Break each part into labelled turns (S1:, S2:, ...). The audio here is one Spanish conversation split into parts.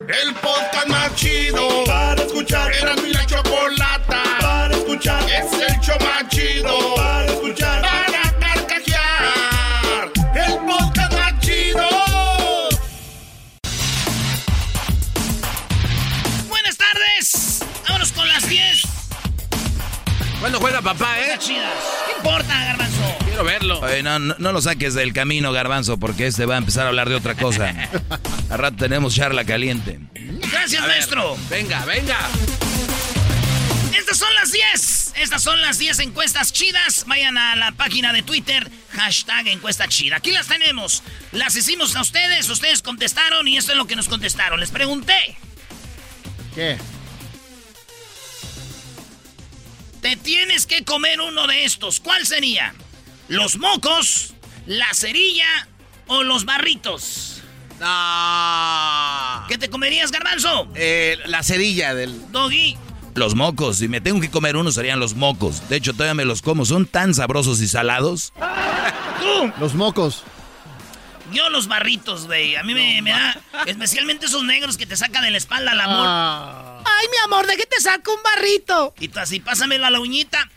S1: El podcast más chido para escuchar. Era mi la chocolata para escuchar. Es el show más chido para escuchar. Para carcajear. El podcast más chido.
S2: Buenas tardes. Vámonos con las 10.
S3: ¿Cuándo juega papá, eh?
S2: Chidas. ¿Qué importa, garbanzo?
S3: Quiero verlo.
S4: Oye, no, no, no lo saques del camino, garbanzo, porque este va a empezar a hablar de otra cosa. A rato tenemos charla caliente.
S2: Gracias,
S3: A ver,
S2: maestro.
S3: Venga, venga.
S2: Estas son las 10. Estas son las 10 encuestas chidas. Vayan a la página de Twitter, hashtag encuesta chida. Aquí las tenemos. Las hicimos a ustedes, ustedes contestaron y esto es lo que nos contestaron. Les pregunté,
S5: ¿Qué?
S2: te tienes que comer uno de estos. ¿Cuál sería? ¿Los mocos, la cerilla o los barritos?
S3: No.
S2: ¿Qué te comerías, garbanzo?
S3: Eh, la cerilla del.
S2: Doggy.
S4: Los mocos, si me tengo que comer uno serían los mocos. De hecho, todavía me los como. Son tan sabrosos y salados.
S2: Tú.
S5: Los mocos.
S2: Yo los barritos, güey. A mí me, me da. Especialmente esos negros que te sacan de la espalda al amor.
S5: Ah,
S2: Ay, mi amor, ¿de qué te saco un barrito? Y tú así, pásamelo a la uñita.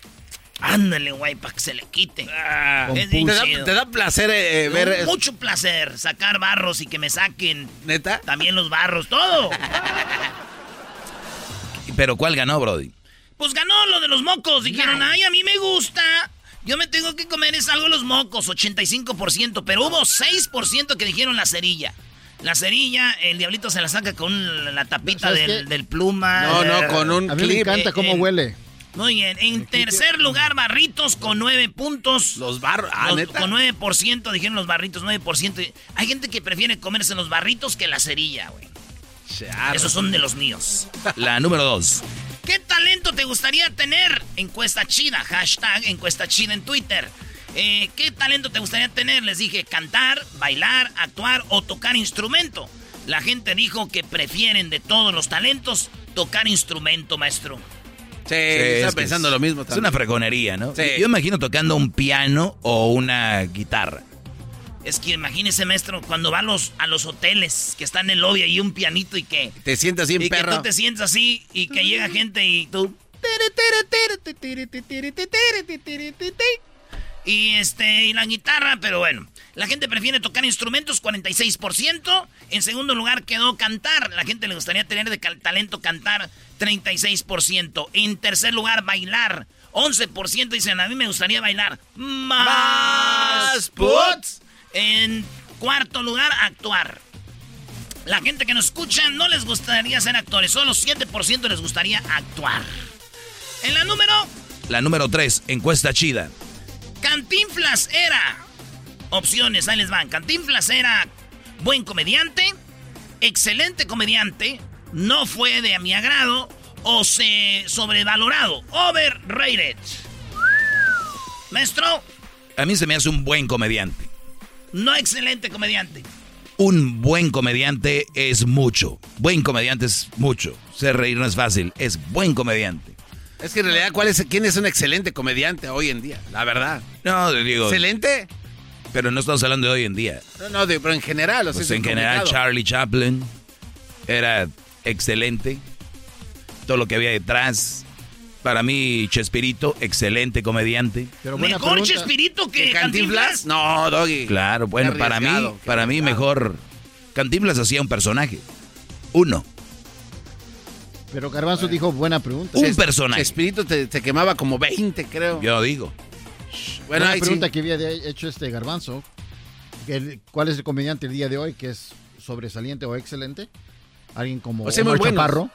S2: Ándale, güey, para que se le quite. es bien
S3: ¿Te da, te da placer eh, eh, ver.
S2: Mucho placer sacar barros y que me saquen
S3: ¿Neta?
S2: también los barros, todo.
S4: Pero ¿cuál ganó, Brody?
S2: Pues ganó lo de los mocos. Dijeron, ay, a mí me gusta. Yo me tengo que comer es algo los mocos, 85%. Pero hubo 6% que dijeron la cerilla. La cerilla, el diablito se la saca con la tapita
S5: ¿Sabes
S2: del, del pluma.
S3: No, no, con un
S5: a mí me encanta cómo
S2: eh,
S5: huele.
S2: Muy bien. En tercer lugar, Barritos con 9 puntos.
S3: Los barros. Ah, neta.
S2: con 9%, dijeron los barritos, 9%. Hay gente que prefiere comerse los barritos que la cerilla, güey. Esos son de los míos.
S4: La número dos.
S2: ¿Qué talento te gustaría tener? Encuesta chida, hashtag encuesta chida en Twitter. Eh, ¿Qué talento te gustaría tener? Les dije cantar, bailar, actuar o tocar instrumento. La gente dijo que prefieren de todos los talentos tocar instrumento, maestro.
S3: Sí,
S4: es que
S3: pensando
S4: es-
S3: lo mismo
S4: Es
S3: también.
S4: una fregonería, ¿no?
S3: Sí.
S4: Yo imagino tocando un piano o una guitarra.
S2: Es que imagínese, maestro, cuando va a los, a los hoteles que están en el lobby y un pianito y que,
S3: Te sientas bien
S2: y que
S3: perro.
S2: tú te sientas así y que llega gente y tú... Y este, y la guitarra, pero bueno. La gente prefiere tocar instrumentos, 46%. En segundo lugar quedó cantar. La gente le gustaría tener de talento cantar, 36%. En tercer lugar, bailar. 11% dicen, a mí me gustaría bailar. Más.
S3: Puts.
S2: En cuarto lugar, actuar. La gente que nos escucha no les gustaría ser actores, solo 7% les gustaría actuar. En la número,
S4: La número tres, encuesta chida.
S2: Cantinflas era. Opciones, ahí les van. Cantinflas era buen comediante, excelente comediante, no fue de a mi agrado o se sobrevalorado, overrated. Maestro,
S4: A mí se me hace un buen comediante.
S2: no excelente comediante.
S4: Un buen comediante es mucho. Buen comediante es mucho. Ser reír no es fácil. Es buen comediante.
S3: Es que en realidad, ¿cuál es, ¿quién es un excelente comediante hoy en día? La verdad.
S4: No, digo.
S3: ¿Excelente?
S4: Pero no estamos hablando de hoy en día.
S3: No, no, de- pero en general. O sea,
S4: Pues
S3: es
S4: en general,
S3: complicado.
S4: Charlie Chaplin era excelente. Todo lo que había detrás. Para mí, Chespirito, excelente comediante.
S5: Pero buena
S2: Mejor
S5: pregunta.
S2: Chespirito que
S3: ¿Que
S2: Cantinflas.
S3: No, Doggy.
S4: Claro, bueno, para mí, para mí mejor Cantinflas hacía un personaje. Uno.
S5: Pero Garbanzo dijo buena pregunta.
S4: Un personaje.
S3: Chespirito te, te quemaba como 20, creo.
S4: Yo digo.
S3: bueno, sí.
S5: pregunta que había hecho este Garbanzo. ¿Cuál es el comediante el día de hoy que es sobresaliente o excelente? Alguien como
S3: O sea,
S5: Omar. Chaparro.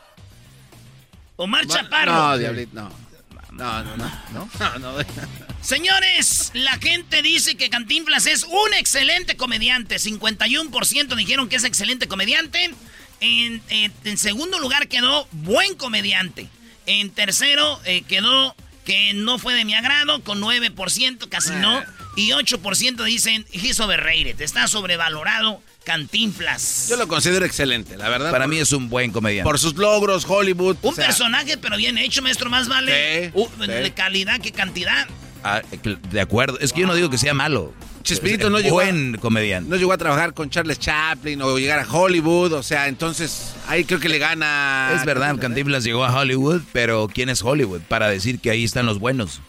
S2: Omar Chaparro.
S3: No, Diablito, no. No, no, no.
S5: ¿No?
S3: No, no.
S2: Señores, la gente dice que Cantinflas es un excelente comediante. 51% dijeron que es excelente comediante. En, en- en segundo lugar quedó buen comediante. En tercero eh, quedó que no fue de mi agrado con 9%, casi no. Y 8% dicen, he's overrated, está sobrevalorado Cantinflas.
S3: Yo lo considero excelente, la verdad.
S4: Para
S3: por-
S4: mí es un buen comediante.
S3: Por sus logros, Hollywood.
S2: Un
S3: o sea,
S2: personaje, pero bien hecho, maestro, más vale
S3: Sí,
S2: uh,
S3: sí.
S2: de calidad que cantidad.
S4: Ah, de acuerdo. Es que yo no digo que sea malo.
S3: Chespirito
S4: Es
S3: no llegó a-
S4: Buen comediante.
S3: No llegó a trabajar con Charles Chaplin o llegar a Hollywood, o sea, entonces ahí creo que le gana.
S4: Es verdad, Cantinflas llegó a Hollywood, pero ¿quién es Hollywood para decir que ahí están los buenos?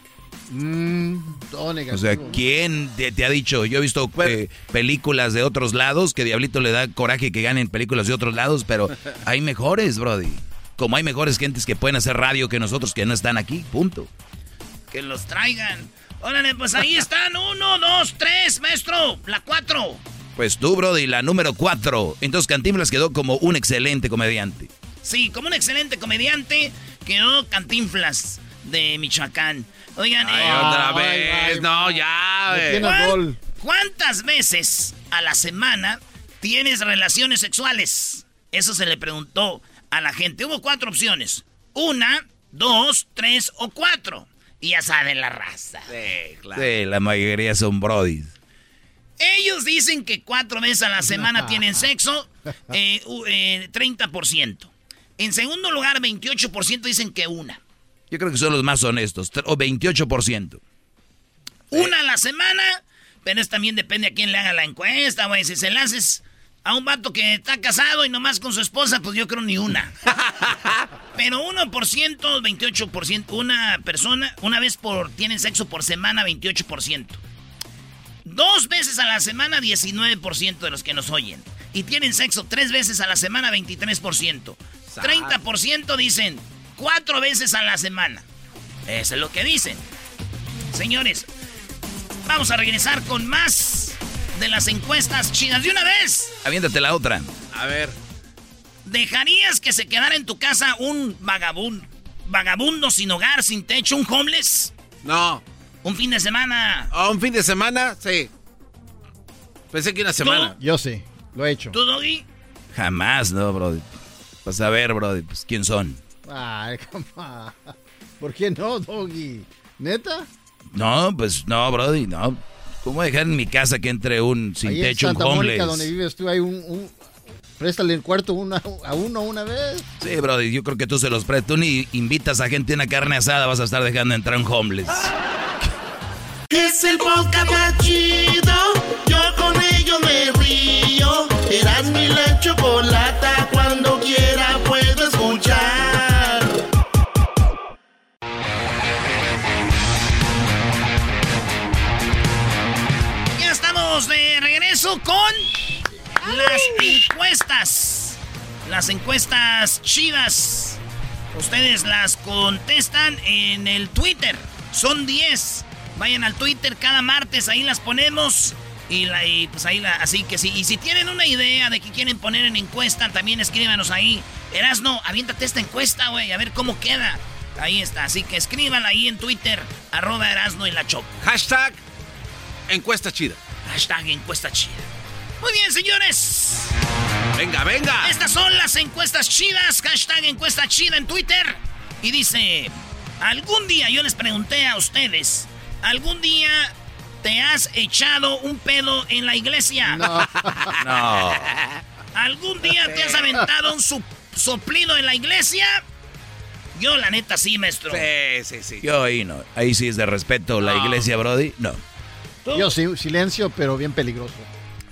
S5: Mm, todo
S4: O sea. ¿quién te, te ha dicho? Yo he visto eh, películas de otros lados que Diablito le da coraje que ganen películas de otros lados, pero hay mejores, Brody. Como hay mejores gentes que pueden hacer radio que nosotros que no están aquí, punto.
S2: Que los traigan. Órale, pues ahí están. Uno, dos, tres, maestro. La cuatro.
S4: Pues tú, Brody, la número cuatro. Entonces Cantinflas quedó como un excelente comediante.
S2: Sí, como un excelente comediante, quedó Cantinflas de Michoacán. Oigan,
S3: Ay,
S2: eh,
S3: otra vez.
S5: ay,
S3: no, ya.
S5: Le
S3: güey.
S5: tiene
S2: ¿cuán-
S5: gol.
S2: ¿cuántas veces a la semana tienes relaciones sexuales? Eso se le preguntó a la gente. Hubo cuatro opciones. Una, dos, tres o cuatro. Y ya saben la raza.
S3: Sí, claro.
S4: Sí, la mayoría son Brody.
S2: Ellos dicen que cuatro veces a la semana tienen sexo, eh, u- eh, 30%. En segundo lugar, 28% dicen que una.
S4: Yo creo que son los más honestos, o 28%.
S2: Una a la semana, pero es también depende a quién le haga la encuesta, güey. Si se la haces a un vato que está casado y nomás con su esposa, pues yo creo ni una. Pero 1%, 28%, una persona, una vez por, tienen sexo por semana, 28%. Dos veces a la semana, 19% de los que nos oyen. Y tienen sexo tres veces a la semana, 23%. 30% dicen cuatro veces a la semana. Eso es lo que dicen. Señores, vamos a regresar con más de las encuestas chinas. De una vez,
S4: Aviéntate la otra.
S3: A ver.
S2: ¿dejarías que se quedara en tu casa un vagabundo, vagabundo sin hogar, sin techo, un homeless?
S3: No.
S2: Un fin de semana.
S3: ¿A un fin de semana? Sí. Pensé que una semana.
S5: Yo sí, lo he hecho.
S2: ¿Tú, Doggy?
S4: Jamás, no, Brody. Pues a ver, Brody, pues ¿quién son?
S5: Ay, come on. ¿Por qué no, Doggy? ¿Neta?
S4: No, pues no, Brody, no. ¿Cómo dejar en mi casa que entre un sin
S5: Ahí
S4: techo,
S5: en
S4: un
S5: Santa
S4: homeless?
S5: Mónica, donde vives tú, hay un... un- préstale el cuarto una- a uno una vez.
S4: Sí, Brody, yo creo que tú se los prestas. Tú ni invitas a gente a una carne asada, vas a estar dejando entrar un homeless.
S1: Es el podcast más chido. Yo con ello me río. Eras mi la chocolata. Cuando quiera
S2: con las encuestas. Las encuestas chidas. Ustedes las contestan en el Twitter. Son 10. Vayan al Twitter cada martes, ahí las ponemos. Y, la, y pues ahí la, así que sí. Y si tienen una idea de que quieren poner en encuesta, también escríbanos ahí. Erasno, aviéntate esta encuesta, güey, a ver cómo queda. Ahí está, así que escríbanla ahí en Twitter, arroba Erasno y la Choco.
S3: Hashtag encuesta chida.
S2: Hashtag encuesta chida. Muy bien, señores.
S3: Venga, venga.
S2: Estas son las encuestas chidas. Hashtag encuesta chida en Twitter. Y dice, algún día yo les pregunté a ustedes, ¿algún día te has echado un pedo en la iglesia?
S5: No.
S4: No.
S2: ¿Algún día te has aventado un su- soplido en la iglesia? Yo la neta sí, maestro.
S3: Sí, sí, sí.
S4: Yo ahí no. Ahí sí es de respeto la iglesia, Brody. No.
S5: Yo sí, silencio, pero bien peligroso.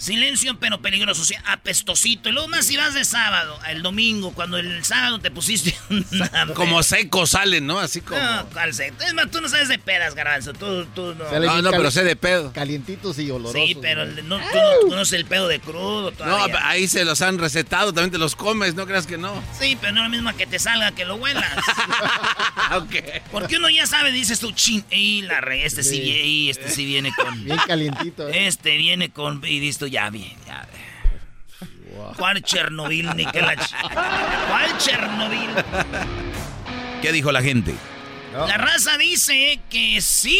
S2: Silencio pero peligroso, o sea, apestosito. Y luego más si vas de sábado, el domingo, cuando el sábado te pusiste una...
S3: Como seco salen, ¿no? Así como...
S2: No, ¿cuál seco? Es más, tú no sabes de pedas, garbanzo. Tú, tú no.
S5: Sale
S3: No, no, pero sé de pedo.
S5: Calientitos y olorosos.
S2: Sí, pero no, tú no conoces el pedo de crudo
S3: No,
S2: todavía.
S3: ahí se los han recetado, también te los comes, no creas que no.
S2: Sí, pero no es lo mismo que te salga que lo huelas.
S3: ok.
S2: Porque uno ya sabe, dices tú, chin, y la re, este sí,
S5: Sí.
S2: este sí viene con...
S5: Bien calientito. ¿eh?
S2: Este viene con... Y tú, ya bien, ya. ¿Cuál Chernobyl, ni que la ch- ¿Cuál Chernobyl?
S4: ¿Qué dijo la gente?
S2: La raza dice que sí.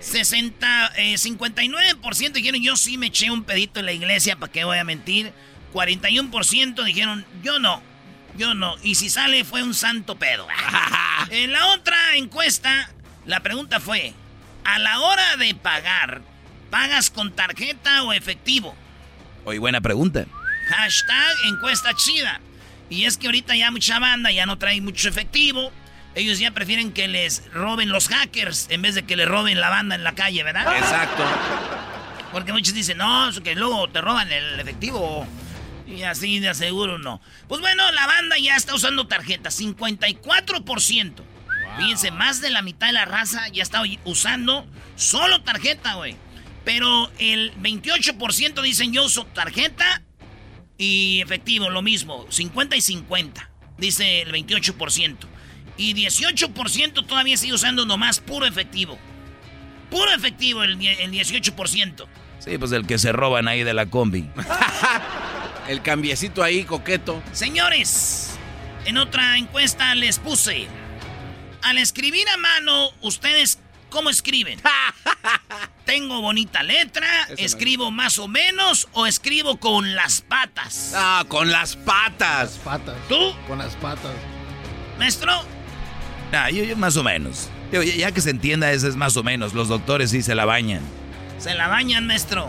S2: 60, eh, 59% dijeron yo sí me eché un pedito en la iglesia, ¿para qué voy a mentir? 41% dijeron yo no, yo no. Y si sale fue un santo pedo. en la otra encuesta, la pregunta fue, a la hora de pagar, ¿pagas con tarjeta o efectivo?
S4: Hoy buena pregunta.
S2: Hashtag encuesta chida. Y es que ahorita ya mucha banda ya no trae mucho efectivo. Ellos ya prefieren que les roben los hackers en vez de que les roben la banda en la calle, ¿verdad?
S3: Exacto.
S2: Porque muchos dicen, no, es que luego te roban el efectivo. Y así de seguro no. Pues bueno, la banda ya está usando tarjeta, 54%. Fíjense, más de la mitad de la raza ya está usando solo tarjeta, güey. Pero el 28% dicen yo uso tarjeta y efectivo, lo mismo, 50 y 50, dice el 28%. Y 18% todavía sigue usando nomás puro efectivo. Puro efectivo el, el 18%.
S4: Sí, pues el que se roban ahí de la combi.
S3: El cambiecito ahí, coqueto.
S2: Señores, en otra encuesta les puse, al escribir a mano, ¿ustedes cómo escriben? ¿Tengo bonita letra? ¿Escribo más o menos o escribo con las patas?
S3: Ah, con las patas.
S5: Patas.
S2: ¿Tú,
S5: Con las patas.
S2: maestro?
S4: Ah, yo, yo más o menos. Ya que se entienda, ese es más o menos. Los doctores sí se la bañan.
S2: Se la bañan, maestro.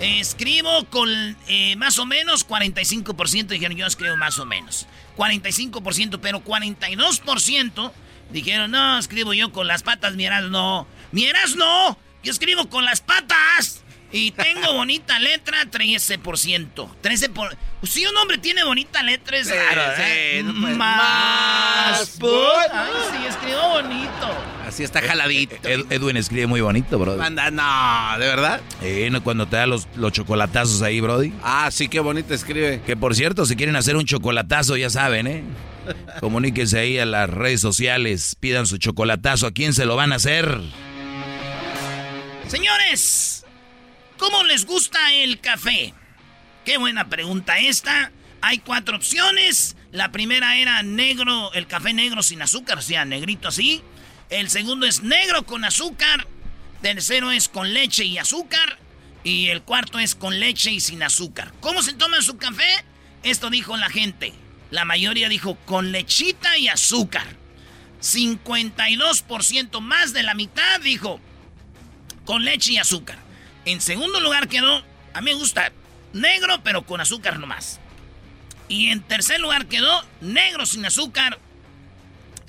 S2: Escribo con eh, más o menos 45%, dijeron yo escribo más o menos. 45%, pero 42% dijeron, no, escribo yo con las patas, mieras no. Mieras no, yo escribo con las patas. Y tengo bonita letra, 13%. 13 por... Si un hombre tiene bonita letra es
S3: Sí,
S2: raro,
S3: sí,
S2: ¿eh? Más. Put. Ay, sí, escribo bonito.
S3: Así está jaladito.
S4: Ed- Edwin escribe muy bonito, Brody.
S3: Anda, no, ¿de verdad?
S4: Eh, no, cuando te da los, los chocolatazos ahí, Brody.
S3: Ah, sí, qué bonito escribe.
S4: Que por cierto, si quieren hacer un chocolatazo, ya saben, ¿eh? Comuníquense ahí a las redes sociales, pidan su chocolatazo. ¿A quién se lo van a hacer?
S2: Señores, ¿cómo les gusta el café? Qué buena pregunta esta. Hay cuatro opciones. La primera era negro, el café negro sin azúcar, o sea, negrito así. El segundo es negro con azúcar. Tercero es con leche y azúcar. Y el cuarto es con leche y sin azúcar. ¿Cómo se toma su café? Esto dijo la gente. La mayoría dijo con lechita y azúcar. 52% más de la mitad dijo con leche y azúcar. En segundo lugar quedó, a mí me gusta negro pero con azúcar nomás. Y en tercer lugar quedó negro sin azúcar.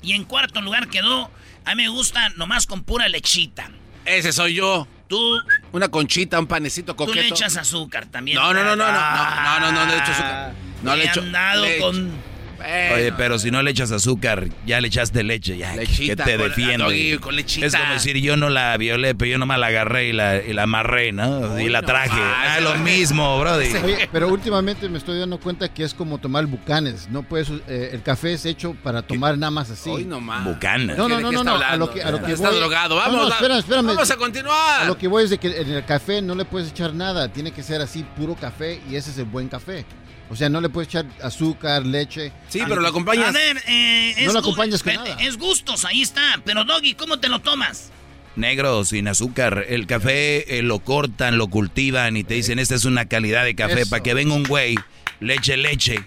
S2: Y en cuarto lugar quedó, a mí me gusta nomás con pura lechita.
S3: Ese soy yo.
S2: Tú,
S3: Una conchita, un panecito
S2: tú
S3: coqueto.
S2: le echas azúcar también.
S3: No, no, no, no, no, no,
S2: Ah,
S3: no, no, no, no le echo azúcar. No le
S2: he
S3: echo
S2: andado
S3: leche.
S2: con...
S3: Bueno.
S4: Oye, pero si no le echas azúcar, ya le echaste leche, ya. que-
S3: Lechita,
S4: que te
S3: con-
S4: defiende.
S3: Doggy, con lechita.
S4: Es como decir, yo no la violé, pero yo nomás la agarré y la, y la amarré, ¿no? y la
S3: no
S4: traje. ah, lo mismo, brody.
S5: Oye, pero últimamente me estoy dando cuenta que es como tomar bucanes. No puedes, eh, el café es hecho para tomar nada más así.
S3: Hoy nomás.
S4: Bucana.
S5: No, no,
S3: ¿De
S5: no, no, no, a lo que, a lo que
S3: Está
S5: voy-
S3: drogado.
S5: No,
S3: Vamos,
S5: no, espérame.
S3: Vamos a continuar.
S5: A lo que voy es de que en el café no le puedes echar nada, tiene que ser así puro café y ese es el buen café. O sea, no le puedes echar azúcar, leche.
S3: Sí, pero lo
S2: A
S3: acompañas.
S2: ver, eh, es
S5: No lo acompañas con
S2: espérate,
S5: nada.
S2: Es gustos, ahí está. Pero Doggy, ¿cómo te lo tomas?
S4: Negro, sin azúcar. El café eh, lo cortan, lo cultivan y te dicen, esta es una calidad de café. Para que venga un güey, leche, leche.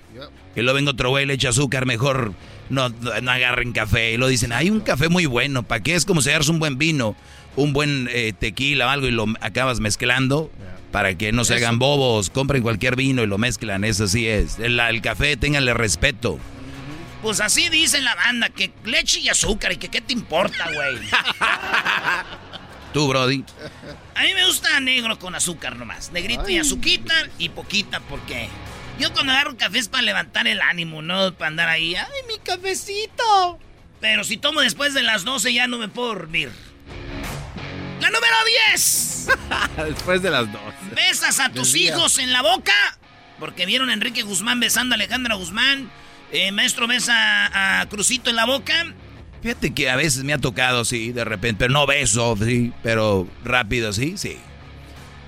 S4: Y luego venga otro güey, le echa azúcar, mejor no, no, no agarren café. Y lo dicen, hay un café muy bueno. ¿Para qué? Es como si agarras un buen vino, un buen eh, tequila o algo y lo acabas mezclando. Para que no se hagan bobos, compren cualquier vino y lo mezclan, eso sí es. El, el café, ténganle respeto.
S2: Pues así dice la banda, que leche y azúcar y que qué te importa, güey.
S4: Tú, Brody.
S2: A mí me gusta negro con azúcar nomás. Negrito y azuquita y poquita porque yo cuando agarro café es para levantar el ánimo, no para andar ahí. ¡Ay, mi cafecito! Pero si tomo después de las 12 ya no me puedo dormir. La número 10.
S3: después de las 12.
S2: ¿Besas a tus hijos en la boca? Porque vieron a Enrique Guzmán besando a Alejandra Guzmán. Eh, maestro besa a Crucito en la boca.
S4: Fíjate que a veces me ha tocado, sí, de repente, pero no beso, sí, pero rápido, sí, sí.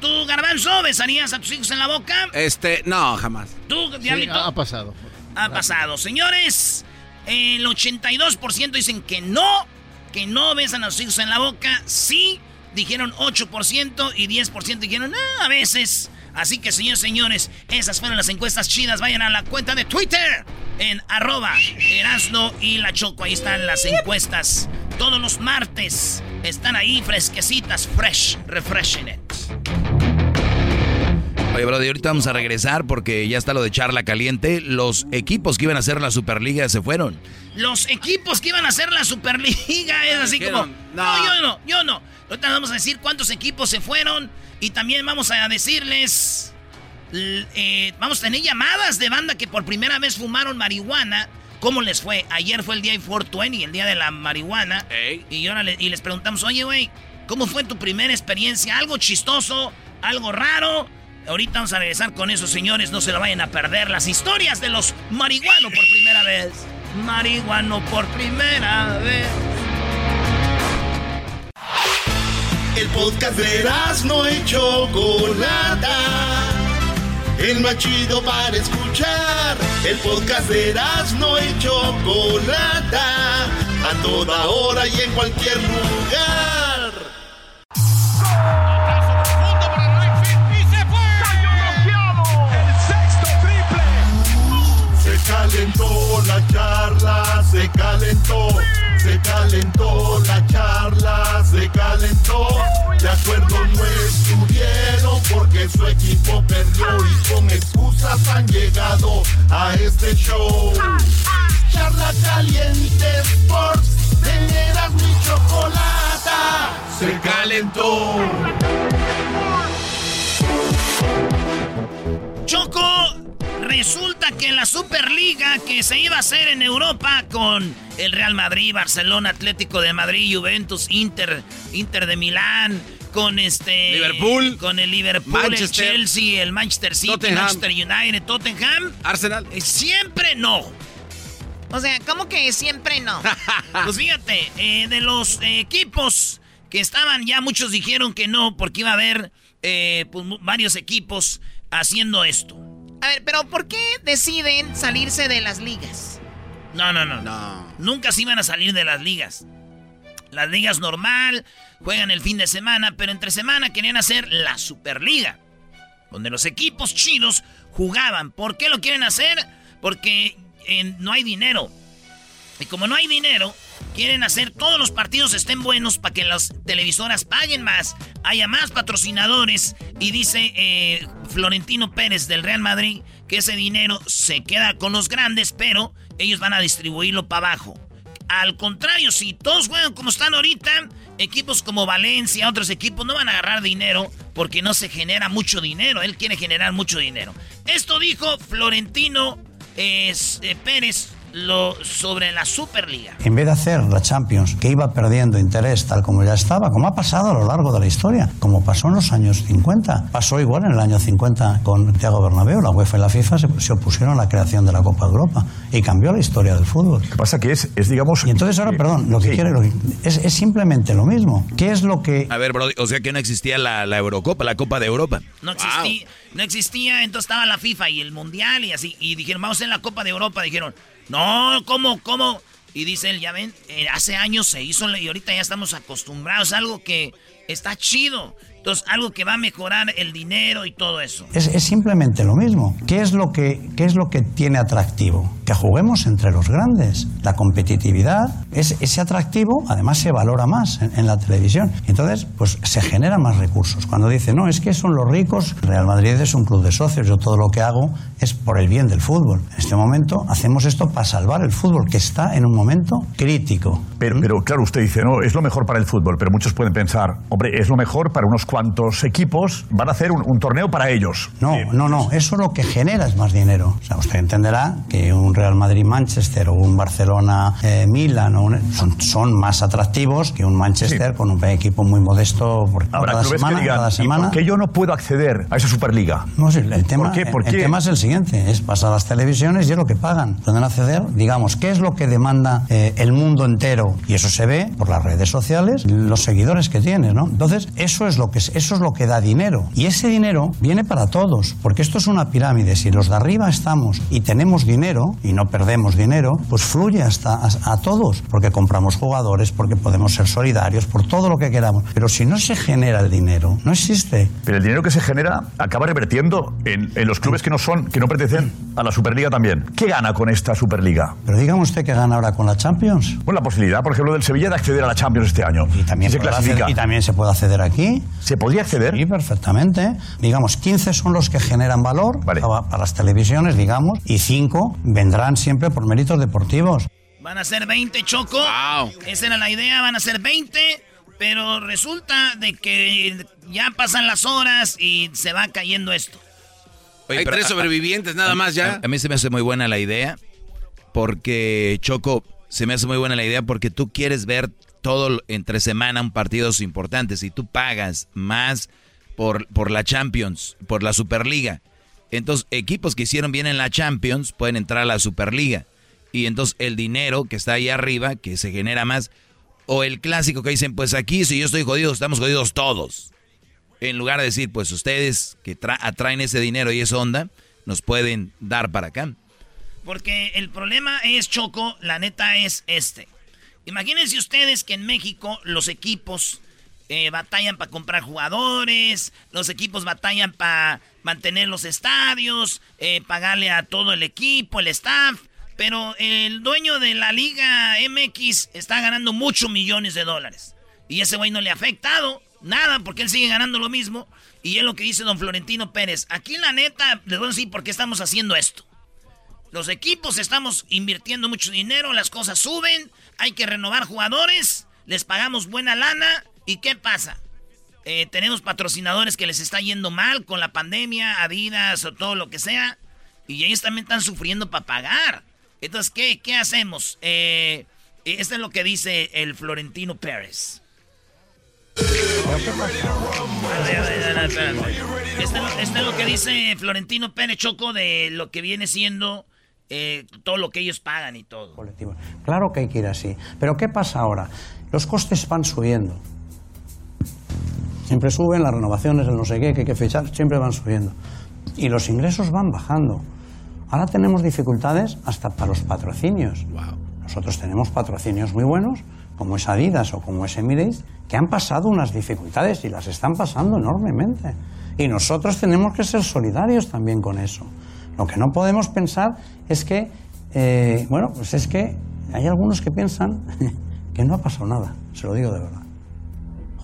S2: ¿Tú, Garbanzo, besarías a tus hijos en la boca?
S3: Este, no, jamás.
S2: ¿Tú, Diablito?
S5: ha pasado.
S2: Ha pasado. Señores, el 82% dicen que no, que no besan a sus hijos en la boca. Sí, dijeron 8% y 10% dijeron, ah, a veces. Así que, señores, señores, esas fueron las encuestas chidas. Vayan a la cuenta de Twitter en arroba Erasno y la Choco. Ahí están las encuestas. Todos los martes están ahí fresquecitas, fresh, refreshing it.
S4: Oye, Brody, ahorita vamos a regresar porque ya está lo de charla caliente. Los equipos que iban a hacer la Superliga se fueron.
S2: Los equipos que iban a hacer la Superliga es así como... No. yo no, yo no. Ahorita vamos a decir cuántos equipos se fueron y también vamos a decirles... Eh, vamos a tener llamadas de banda que por primera vez fumaron marihuana. ¿Cómo les fue? Ayer fue el día de 420, el día de la marihuana. Y, ahora y les preguntamos, oye, güey, ¿cómo fue tu primera experiencia? ¿Algo chistoso? ¿Algo raro? Ahorita vamos a regresar con esos señores, no se lo vayan a perder. Las historias de los marihuanos por primera vez. Marihuano por primera vez.
S1: El podcast de no hecho Chocolata. El más chido para escuchar. El podcast de no hecho Chocolata. A toda hora y en cualquier lugar. Se calentó la charla, se calentó, se calentó la charla, se calentó. De acuerdo no estuvieron porque su equipo perdió y con excusas han llegado a este show. Charla caliente Sports, teneras mi chocolata, se calentó.
S2: Resulta que en la Superliga que se iba a hacer en Europa con el Real Madrid, Barcelona, Atlético de Madrid, Juventus, Inter, Inter de Milán, con este
S3: Liverpool,
S2: con el Liverpool, el Chelsea, el Manchester City, Manchester United, Tottenham,
S3: Arsenal.
S2: Eh, siempre no.
S6: O sea, ¿cómo que siempre no?
S2: pues fíjate, eh, de los eh, equipos que estaban ya muchos dijeron que no porque iba a haber pues, varios equipos haciendo esto.
S6: A ver, pero ¿por qué deciden salirse de las ligas?
S2: No, no, no. No. Nunca se iban a salir de las ligas. Las ligas normal, juegan el fin de semana, pero entre semana querían hacer la Superliga. Donde los equipos chinos jugaban. ¿Por qué lo quieren hacer? Porque eh, no hay dinero. Y como no hay dinero, quieren hacer todos los partidos estén buenos para que las televisoras paguen más, haya más patrocinadores. Y dice eh, Florentino Pérez del Real Madrid que ese dinero se queda con los grandes, pero ellos van a distribuirlo para abajo. Al contrario, si todos juegan como están ahorita, equipos como Valencia, otros equipos no van a agarrar dinero porque no se genera mucho dinero. Él quiere generar mucho dinero. Esto dijo Florentino eh, Pérez lo, sobre la Superliga.
S7: En vez de hacer la Champions, que iba perdiendo interés tal como ya estaba, como ha pasado a lo largo de la historia, como pasó en los años 50, pasó igual en el año 50 con Thiago Bernabéu, la UEFA y la FIFA se, opusieron a la creación de la Copa de Europa y cambió la historia del fútbol.
S8: Lo que pasa que es, es digamos...
S7: Y entonces ahora, perdón, lo que quiere es, es, simplemente lo mismo. ¿Qué es lo que...?
S4: A ver, bro, o sea que no existía la, la Eurocopa, la Copa de Europa.
S2: No existía, no existía, entonces estaba la FIFA y el Mundial y así, y dijeron, vamos en la Copa de Europa, dijeron... No, ¿cómo, cómo? Y dice él, ya ven, eh, hace años se hizo y ahorita ya estamos acostumbrados algo que está chido. Entonces, algo que va a mejorar el dinero y todo eso.
S7: Es, simplemente lo mismo. ¿Qué es lo, que, ¿Qué es lo que tiene atractivo? Que juguemos entre los grandes. La competitividad, es, ese atractivo, además se valora más en, en la televisión. Entonces, pues se generan más recursos. Cuando dice, no, es que son los ricos, Real Madrid es un club de socios, yo todo lo que hago es por el bien del fútbol. En este momento hacemos esto para salvar el fútbol, que está en un momento crítico.
S8: Pero, pero claro, usted dice, no, es lo mejor para el fútbol, pero muchos pueden pensar, hombre, es lo mejor para unos cuantos equipos, van a hacer un, un torneo para ellos.
S7: No, no, no, eso lo que genera es más dinero. O sea, usted entenderá que un Real Madrid-Manchester o un Barcelona-Milan son, son más atractivos que un Manchester con un equipo muy modesto por cada semana,
S8: que digan,
S7: cada
S8: ¿y
S7: semana.
S8: por qué yo no puedo acceder a esa Superliga?
S7: No, sí, el tema,
S8: ¿Por qué? ¿Por
S7: el
S8: qué?
S7: tema es el siguiente, es pasar a las televisiones y es lo que pagan. Pueden acceder, digamos, ¿qué es lo que demanda eh, el mundo entero? Y eso se ve por las redes sociales, los seguidores que tienes, ¿no? Entonces, eso es lo que, eso es lo que da dinero. Y ese dinero viene para todos, porque esto es una pirámide. Si los de arriba estamos y tenemos dinero, y no perdemos dinero, pues fluye hasta a, a todos, porque compramos jugadores, porque podemos ser solidarios, por todo lo que queramos. Pero si no se genera el dinero, no existe.
S8: Pero el dinero que se genera acaba revertiendo en, en los clubes que no son, que no pertenecen a la Superliga también. ¿Qué gana con esta Superliga?
S7: Pero dígame usted que gana ahora con la Champions.
S8: Bueno, la posibilidad, por ejemplo, del Sevilla de acceder a la Champions este año.
S7: Y también,
S8: se
S7: acceder- y también se puede acceder aquí.
S8: ¿Se podría acceder?
S7: Sí, perfectamente. Digamos, 15 son los que generan valor
S8: Vale.
S7: para, para las televisiones, digamos, y 5 vendrán siempre por méritos deportivos.
S2: Van a ser 20, Choco.
S3: Wow.
S2: Esa era la idea, van a ser 20. Pero resulta de que ya pasan las horas y se va cayendo esto.
S4: Oye,
S3: Hay
S4: pero
S3: tres
S4: a-
S3: sobrevivientes nada
S4: a-
S3: más ya.
S4: A, a mí se me hace muy buena la idea porque Choco se me hace muy buena la idea porque tú quieres ver todo entre semana un partidos importantes y tú pagas más por, por la Champions, por la Superliga. Entonces, equipos que hicieron bien en la Champions pueden entrar a la Superliga. Y entonces el dinero que está ahí arriba, que se genera más, o el clásico que dicen, pues aquí si yo estoy jodido, estamos jodidos todos. En lugar de decir, pues ustedes que tra- atraen ese dinero y esa onda, nos pueden dar para acá.
S2: Porque el problema es, Choco, la neta es este. Imagínense ustedes que en México los equipos eh, batallan para comprar jugadores, los equipos batallan para mantener los estadios, eh, pagarle a todo el equipo, el staff. Pero el dueño de la Liga MX está ganando muchos millones de dólares. Y ese güey no le ha afectado nada porque él sigue ganando lo mismo. Y es lo que dice don Florentino Pérez. Aquí la neta, les voy a decir por qué estamos haciendo esto. Los equipos estamos invirtiendo mucho dinero, las cosas suben, hay que renovar jugadores, les pagamos buena lana y ¿qué pasa? Eh, tenemos patrocinadores que les está yendo mal con la pandemia, Adidas o todo lo que sea, y ellos también están sufriendo para pagar. Entonces, ¿qué, qué hacemos? Eh, esto es lo que dice el Florentino Pérez. Esto es lo que dice Florentino Pérez Choco de lo que viene siendo eh, todo lo que ellos pagan y todo.
S7: Claro que hay que ir así. Pero ¿qué pasa ahora? Los costes van subiendo. Siempre suben las renovaciones, el no sé qué, que hay que fechar, siempre van subiendo. Y los ingresos van bajando. Ahora tenemos dificultades hasta para los patrocinios. Nosotros tenemos patrocinios muy buenos, como es Adidas o como es Emirates, que han pasado unas dificultades y las están pasando enormemente. Y nosotros tenemos que ser solidarios también con eso. Lo que no podemos pensar es que, eh, bueno, pues es que hay algunos que piensan que no ha pasado nada, se lo digo de verdad.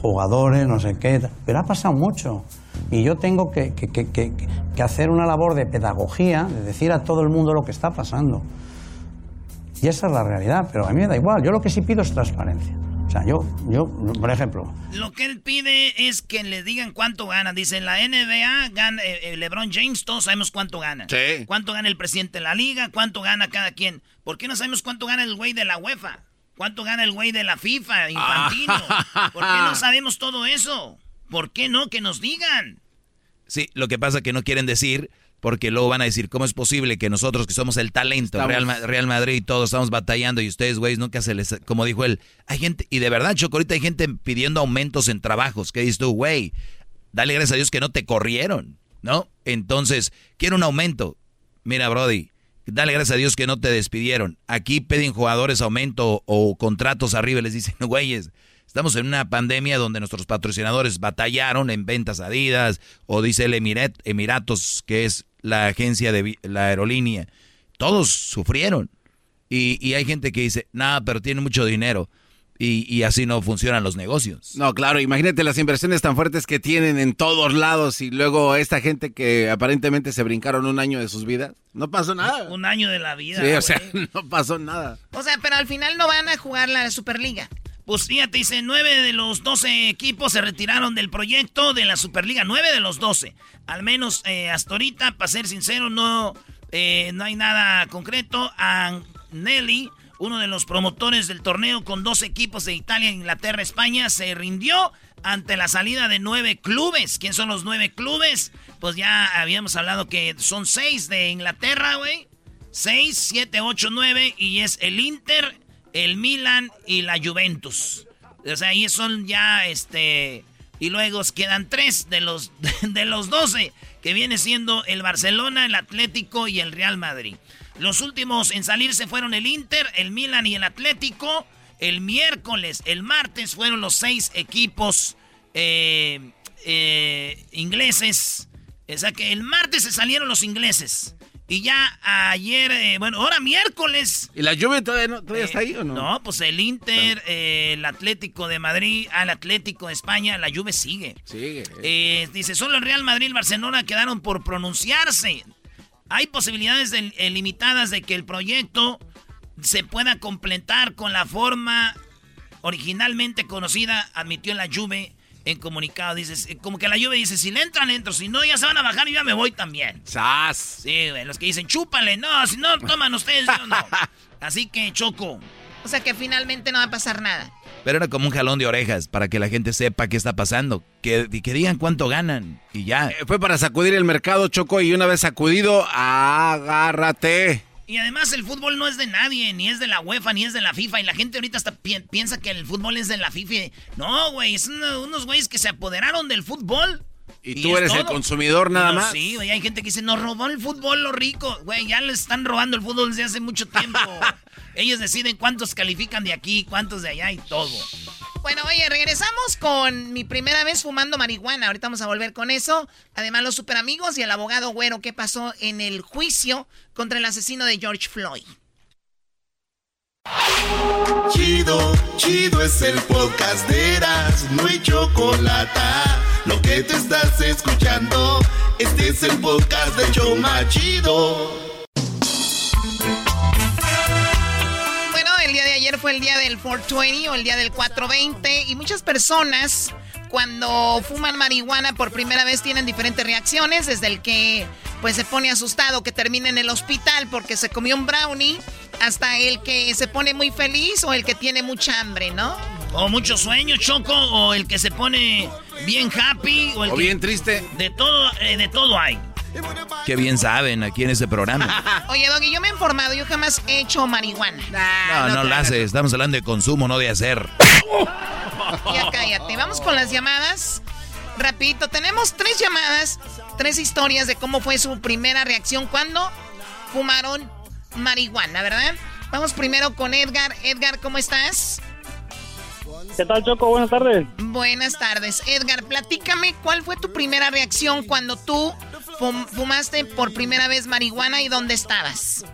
S7: Jugadores, no sé qué, pero ha pasado mucho. Y yo tengo que, que- que- que- que hacer una labor de pedagogía, de decir a todo el mundo lo que está pasando. Y esa es la realidad, pero a mí me da igual. Yo lo que sí pido es transparencia. O sea, yo, yo por ejemplo,
S2: Lo que él pide es que le digan cuánto ganan. Dice, en la NBA gana eh, eh, LeBron James, todos sabemos cuánto gana.
S3: Sí.
S2: ¿Cuánto gana el presidente de la liga? ¿Cuánto gana cada quien? ¿Por qué no sabemos cuánto gana el güey de la UEFA? ¿Cuánto gana el güey de la FIFA, Infantino? ¿Por qué no sabemos todo eso? ¿Por qué no? Que nos digan.
S4: Sí, lo que pasa es que no quieren decir, porque luego van a decir, ¿cómo es posible que nosotros que somos el talento,
S3: Estamos-
S4: Real, Ma- Real Madrid y todos estamos batallando y ustedes, güeyes, nunca se les... Como dijo él, hay gente, y de verdad, Choco, ahorita hay gente pidiendo aumentos en trabajos. ¿Qué dices tú, güey? Dale gracias a Dios que no te corrieron, ¿no? Entonces, quiero un aumento. Mira, Brody, dale gracias a Dios que no te despidieron. Aquí piden jugadores aumento o contratos arriba y les dicen, güeyes, estamos en una pandemia donde nuestros patrocinadores batallaron en ventas Adidas o dice el Emirat- Emiratos, que es la agencia de la aerolínea. todos sufrieron. Y, y hay gente que dice, nada, pero tiene mucho dinero. Y, y, así no funcionan los negocios.
S3: No, claro, imagínate las inversiones tan fuertes que tienen en todos lados y luego esta gente que aparentemente se brincaron un año de sus vidas. No pasó nada.
S2: Un año de la vida.
S3: Sí, o sea, no pasó nada.
S6: O sea, pero al final no van a jugar la Superliga.
S2: Pues fíjate, dice, nueve de los doce equipos se retiraron del proyecto de la Superliga. Nueve de los doce. Al menos eh, hasta ahorita, para ser sincero, no, eh, no hay nada concreto. Nelly uno de los promotores del torneo con dos equipos de Italia, Inglaterra, España, se rindió ante la salida de nueve clubes. ¿Quién son los nueve clubes? Pues ya habíamos hablado que son seis de Inglaterra, güey. Seis, siete, ocho, nueve. Y es el Inter, el Milan y la Juventus. O sea, ahí son ya, este... Y luego quedan tres de los, de los doce, que viene siendo el Barcelona, el Atlético y el Real Madrid. Los últimos en salirse fueron el Inter, el Milan y el Atlético. El miércoles, el martes fueron los seis equipos eh, eh, ingleses. O sea que el martes se salieron los ingleses. Y ya ayer, eh, bueno, ahora miércoles.
S3: ¿Y la lluvia todavía, está ahí o no?
S2: No, pues el Inter, el Atlético de Madrid, al Atlético de España, la lluvia sigue.
S3: Sigue.
S2: dice, solo el Real Madrid y el Barcelona quedaron por pronunciarse. Hay posibilidades eh, limitadas de que el proyecto se pueda completar con la forma originalmente conocida, admitió la Juve en comunicado. Dice, como que la Juve dice, si le entran, entro. Si no, ya se van a bajar y ya me voy también.
S3: ¡Sas!
S2: Sí, los que dicen, chúpale. No, si no, toman ustedes, yo no. Así que, Choco.
S6: O sea que finalmente no va a pasar nada.
S4: Pero era como un jalón de orejas para que la gente sepa qué está pasando. Que, que digan cuánto ganan y ya.
S3: Eh, fue para sacudir el mercado, Choco, y una vez sacudido, agárrate.
S2: Y además el fútbol no es de nadie, ni es de la UEFA, ni es de la FIFA. Y la gente ahorita hasta piensa que el fútbol es de la FIFA. No, güey, son unos güeyes que se apoderaron del fútbol.
S3: Y, tú eres el consumidor nada más.
S2: Sí, güey, hay gente que dice, nos robó el fútbol los ricos. Güey, ya les están robando el fútbol desde hace mucho tiempo. Ellos deciden cuántos califican de aquí, cuántos de allá y todo.
S6: Bueno, oye, regresamos con mi primera vez fumando marihuana. Ahorita vamos a volver con eso. Además, los super amigos y el abogado güero ¿Qué pasó en el juicio contra el asesino de George Floyd.
S1: Chido, chido es el podcast de Eras, no hay chocolate. Lo que te estás escuchando, este es el podcast de Choma Chido.
S6: el día de ayer fue el día del 420 o el día del 420 y muchas personas cuando fuman marihuana por primera vez tienen diferentes reacciones, desde el que pues se pone asustado que termine en el hospital porque se comió un brownie, hasta el que se pone muy feliz o el que tiene mucha hambre, ¿no?
S2: O mucho sueño, Choco, o el que se pone bien happy, o el
S3: bien triste.
S2: De todo, eh, de todo hay.
S4: Qué bien saben aquí en ese programa.
S6: Oye, Doggy, yo me he informado, yo jamás he hecho marihuana.
S4: no, no, lo hace, estamos hablando de consumo, no de hacer.
S6: Ya cállate, vamos con las llamadas. Rapidito, tenemos tres llamadas, tres historias de cómo fue su primera reacción cuando fumaron marihuana, ¿verdad? Vamos primero con Edgar. Edgar, ¿cómo estás?
S9: ¿Qué tal, Choco? Buenas tardes.
S6: Buenas tardes. Edgar, platícame cuál fue tu primera reacción cuando tú fumaste por primera vez marihuana y dónde estabas?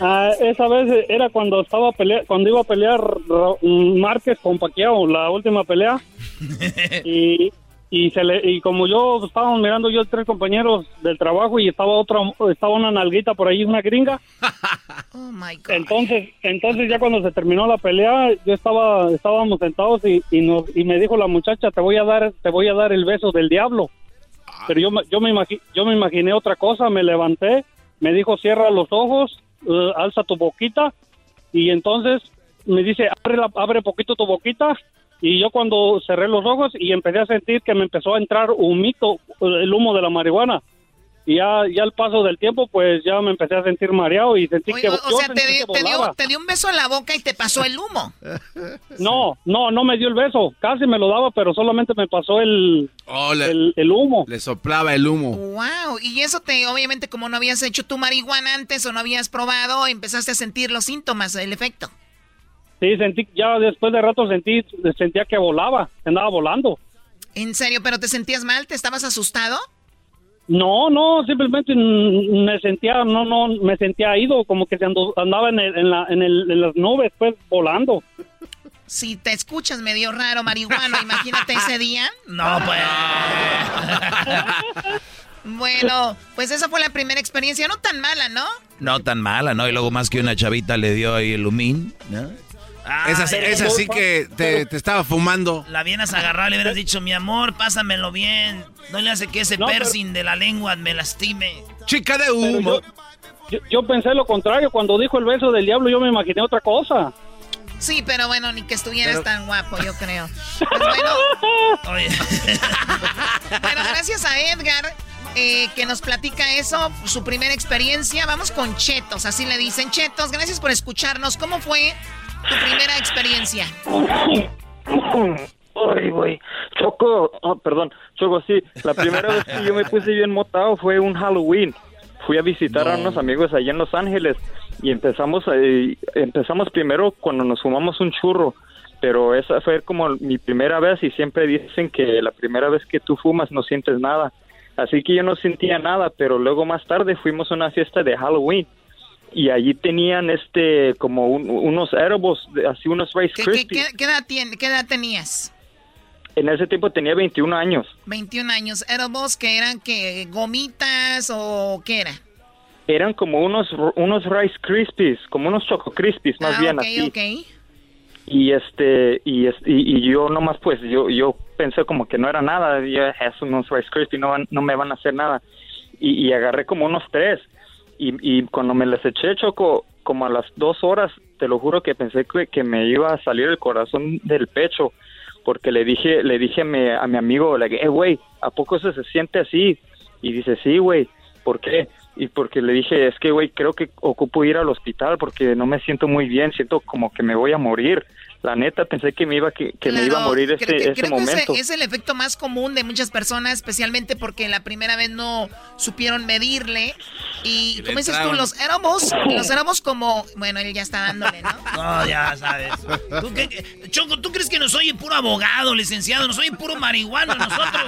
S9: Ah, esa vez era cuando estaba pelea cuando iba a pelear Márquez con Paquiao, la última pelea. y, y se le, y como yo estábamos mirando yo tres compañeros del trabajo y estaba otra estaba una nalguita por ahí una gringa.
S6: Oh my God.
S9: Entonces, entonces ya cuando se terminó la pelea, yo estaba estábamos sentados y, y nos y me dijo la muchacha, "Te voy a dar te voy a dar el beso del diablo." Pero yo, yo, me yo me imaginé otra cosa, me levanté, me dijo cierra los ojos, uh, alza tu boquita y entonces me dice abre, la, abre poquito tu boquita y yo cuando cerré los ojos y empecé a sentir que me empezó a entrar un mito, el humo de la marihuana y ya, ya al paso del tiempo, pues ya me empecé a sentir mareado y sentí que.
S6: O sea, te, dio, un beso en la boca y te pasó el humo.
S9: No, no, no me dio el beso. Casi me lo daba, pero solamente me pasó el,
S3: oh,
S9: el, humo.
S3: Le soplaba el humo.
S6: Wow. Y eso te, obviamente, como no habías hecho tu marihuana antes o no habías probado, empezaste a sentir los síntomas, el efecto.
S9: Sí, sentí, ya después de rato sentí, sentía que volaba, andaba volando.
S6: ¿En serio? ¿Pero te sentías mal? ¿Te estabas asustado?
S9: No, no, simplemente me sentía, no, no, me sentía ido, como que se ando- andaba en, el- en, la, en, el- en las nubes, pues, volando.
S6: Si te escuchas medio raro, marihuana, imagínate ese día.
S2: No, pues.
S6: Bueno, pues esa fue la primera experiencia, no tan mala, ¿no?
S4: No tan mala, ¿no? Y luego más que una chavita le dio ahí el humín, ¿no?
S3: Es así, es así que te, te estaba fumando.
S2: La vienes agarrado, le hubieras dicho, mi amor, pásamelo bien. No le hace que ese
S9: No, pero-
S2: de la lengua me lastime.
S3: Chica de humo.
S9: yo, yo, yo pensé lo contrario, cuando dijo el beso del diablo yo me imaginé otra cosa.
S6: Sí, pero bueno, ni que estuvieras tan guapo, yo creo. Pues bueno, gracias a Edgar eh, que nos platica eso, su primera experiencia. Vamos con Chetos, así le dicen. Chetos, gracias por escucharnos. ¿Cómo fue tu primera experiencia?
S10: Ay, güey. Choco, oh, perdón, Choco, sí. La primera vez que yo me puse bien motado fue un Halloween. Fui a visitar a unos amigos allá en Los Ángeles y empezamos, eh, empezamos primero cuando nos fumamos un churro. Pero esa fue como mi primera vez y siempre dicen que la primera vez que tú fumas no sientes nada. Así que yo no sentía nada, pero luego más tarde fuimos a una fiesta de Halloween y allí tenían este como un- unos de- así unos Rice
S6: ¿Qué,
S10: Krispies.
S6: qué- qué edad, tien- qué edad tenías?
S10: En ese tiempo tenía 21 años.
S6: 21 años. ¿Eran vos que eran que gomitas o qué era?
S10: Eran como unos unos Rice Krispies, como unos Choco Krispies más
S6: ah,
S10: bien
S6: ok,
S10: así.
S6: ok.
S10: Y este y, este, y, y yo nomás pues yo yo pensé como que no era nada, ya es unos Rice Krispies no no me van a hacer nada. Y, y agarré como unos tres y, y cuando me les eché Choco como a las dos horas, te lo juro que pensé que, que me iba a salir el corazón del pecho porque le dije le dije a mi, a mi amigo eh güey, ¿a poco eso se siente así? Y dice, "Sí, güey." ¿Por qué? Y porque le dije, es que, güey, creo que ocupo ir al hospital porque no me siento muy bien, siento como que me voy a morir. La neta, pensé que me iba, que, que me iba a morir ese,
S6: que-
S10: ese
S6: creo que
S10: momento.
S6: ese es el efecto más común de muchas personas, especialmente porque la primera vez no supieron medirle. Y,
S2: Y
S6: como dices tú, los éramos, los éramos como, bueno, él ya está dándole, ¿no?
S2: no, ya sabes. ¿Tú qué- qué- Choco, ¿tú crees que nos oye puro abogado, licenciado? Nos oye puro marihuana nosotros.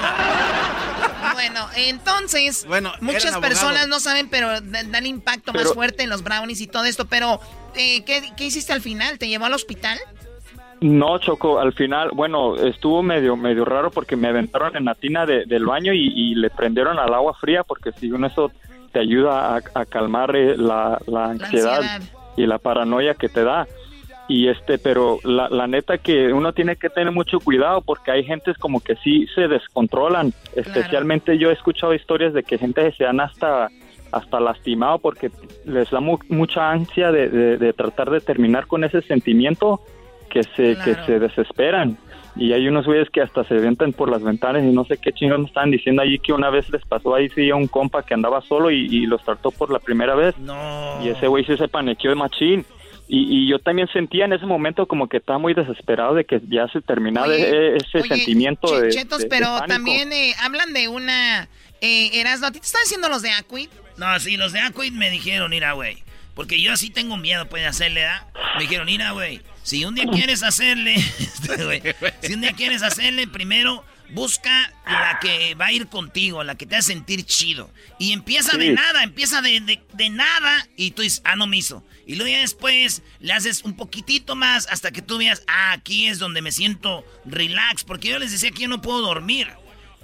S6: Bueno, entonces, muchas
S2: eran
S6: personas no saben, pero da- dan impacto más fuerte en los brownies y todo esto. Pero, eh, ¿qué, qué hiciste al final? ¿Te llevó al hospital?
S10: No, Choco, al final, bueno, estuvo medio medio raro porque me aventaron en la tina de- del baño y, y le prendieron al agua fría porque si uno eso te ayuda a, a calmar eh, la, la ansiedad
S6: ansiedad.
S10: y la paranoia que te da. Y este, pero la, la neta que uno tiene que tener mucho cuidado porque hay gentes como que sí se descontrolan. Especialmente yo he escuchado historias de que gente se han hasta hasta lastimado porque les da mu- mucha ansia de, de- de tratar de terminar con ese sentimiento que se que se desesperan y hay unos güeyes que hasta se aventan por las ventanas y no sé qué chingados me estaban diciendo allí que una vez les pasó ahí sí a un compa que andaba solo y, y los trató por la primera vez y ese güey sí se panequeó de machín y, y yo también sentía en ese momento como que estaba muy desesperado de que ya se terminara
S6: Oye,
S10: e- ese
S6: oye,
S10: sentimiento
S6: Che-
S10: de,
S6: Chetos,
S10: de- de
S6: pero
S10: pánico.
S6: también eh, hablan de una... Eh, Erasmo, ¿a ti te están diciendo los de Aquid?
S2: No, sí, los de Aquid me dijeron, mira, güey. Porque yo así tengo miedo, puede hacerle, ¿ah? Me dijeron, mira, güey, si un día quieres hacerle, este, si un día quieres hacerle, primero busca la que va a ir contigo, la que te hace sentir chido. Y empieza de nada, empieza de, de- de nada y tú dices, ah, no me hizo. Y luego ya después le haces un poquitito más hasta que tú veas, ah, aquí es donde me siento relax. Porque yo les decía que yo no puedo dormir.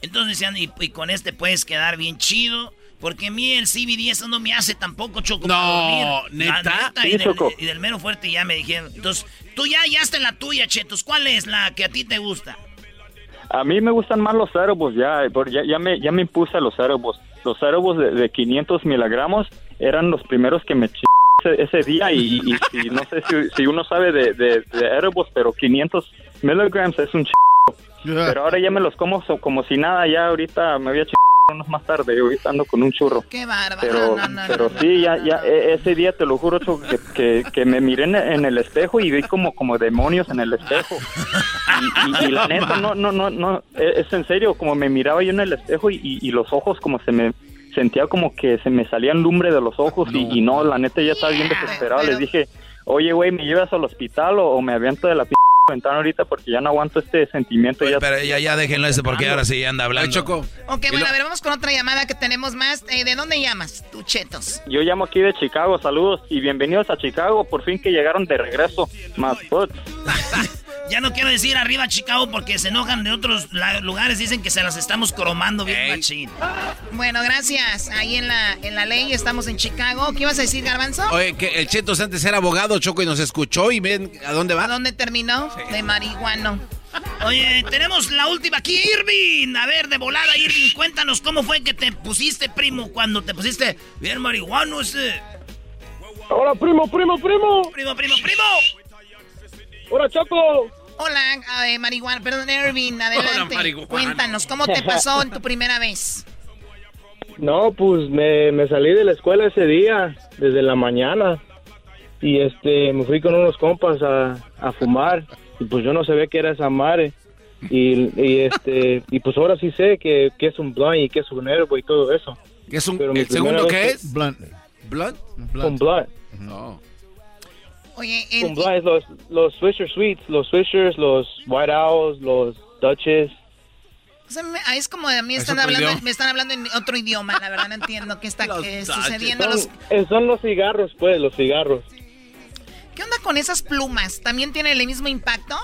S2: Entonces decían, y, y con este puedes quedar bien chido. Porque a mí el CBD eso no me hace tampoco choco para. La
S3: ¿neta?
S2: y, del,
S3: Choco.
S2: y del mero fuerte ya me dijeron. Entonces, tú ya hallaste la tuya, Chetos. ¿Cuál es la que a ti te gusta?
S10: A mí me gustan más los aerobos, ya, ya, ya me, ya me impuse a los aerobos. Los aerobos de, de 500 miligramos eran los primeros que me ch ese, ese día y, y- y no sé si, si uno sabe de, de, de aerobos, pero 500 miligramos es un ch Pero ahora ya me los como so- como si nada, ya ahorita me voy a ch más tarde, ahorita ando con un churro.
S6: Qué bárbaro.
S10: Pero,
S6: No, no, no,
S10: pero
S6: no,
S10: sí, ya, ya ese día te lo juro Choco, que, que, que me miré en, el espejo y vi como, como demonios en el espejo. Y, y- y la neta, no, no, no, no, e- es en serio, como me miraba yo en el espejo y, los ojos como se me sentía como que se me salían lumbre de los ojos y, y no, la neta ya estaba bien desesperado. Les dije, oye, güey, ¿me llevas al hospital o, o me aviento de la p ventana ahorita porque ya no aguanto este sentimiento.
S4: Oye,
S10: ya...
S4: pero ya, ya déjenlo ese porque ahora sí anda hablando.
S3: Choco.
S6: Ok, bueno, a ver, vamos con otra llamada que tenemos más. Eh, ¿De dónde llamas, tú, Chetos?
S10: Yo llamo aquí de Chicago, saludos y bienvenidos a Chicago, por fin que llegaron de regreso. Más.
S2: Ya no quiero decir arriba Chicago porque se enojan de otros lugares, dicen que se las estamos cromando bien machín.
S6: Bueno, gracias. Ahí en la, en la ley estamos en Chicago. ¿Qué ibas a decir, Garbanzo?
S3: Oye, que el Chetos antes era abogado, Choco, y nos escuchó y ven a dónde
S6: ¿A
S3: va.
S6: dónde terminó? De marihuano.
S2: Oye, tenemos la última aquí, Irving. A ver, de volada, Irving, cuéntanos cómo fue que te pusiste, primo, cuando te pusiste bien marihuano ese.
S11: Hola, primo, primo, primo.
S2: Primo, primo, primo.
S11: Hola, Choco.
S6: Hola, eh, marihuana, perdón, Irving, adelante.
S11: marihuana.
S6: Cuéntanos, ¿cómo te pasó en tu primera vez?
S11: No, pues me, me salí de la escuela ese día, desde la mañana. Y este, me fui con unos compas a, a fumar. Y pues yo no sabía qué era esa madre. Y, y este, y pues ahora sí sé que, que es un blunt y que es un herbo y todo eso.
S3: ¿Qué es un,
S11: Pero
S3: ¿El segundo qué es?
S5: Blunt.
S3: ¿Blunt?
S11: Un blunt.
S3: No.
S6: Oye,
S11: es los, los Swisher Sweets, los Swishers, los White Owls, los Dutches.
S6: o sea, es como de mí
S11: ¿Es
S6: están hablando, me están hablando en otro idioma, la verdad no entiendo qué está eh, sucediendo.
S11: Son,
S6: Los-
S11: eh, son los cigarros, pues, los cigarros.
S6: ¿Qué onda con esas plumas? ¿También tienen el mismo impacto?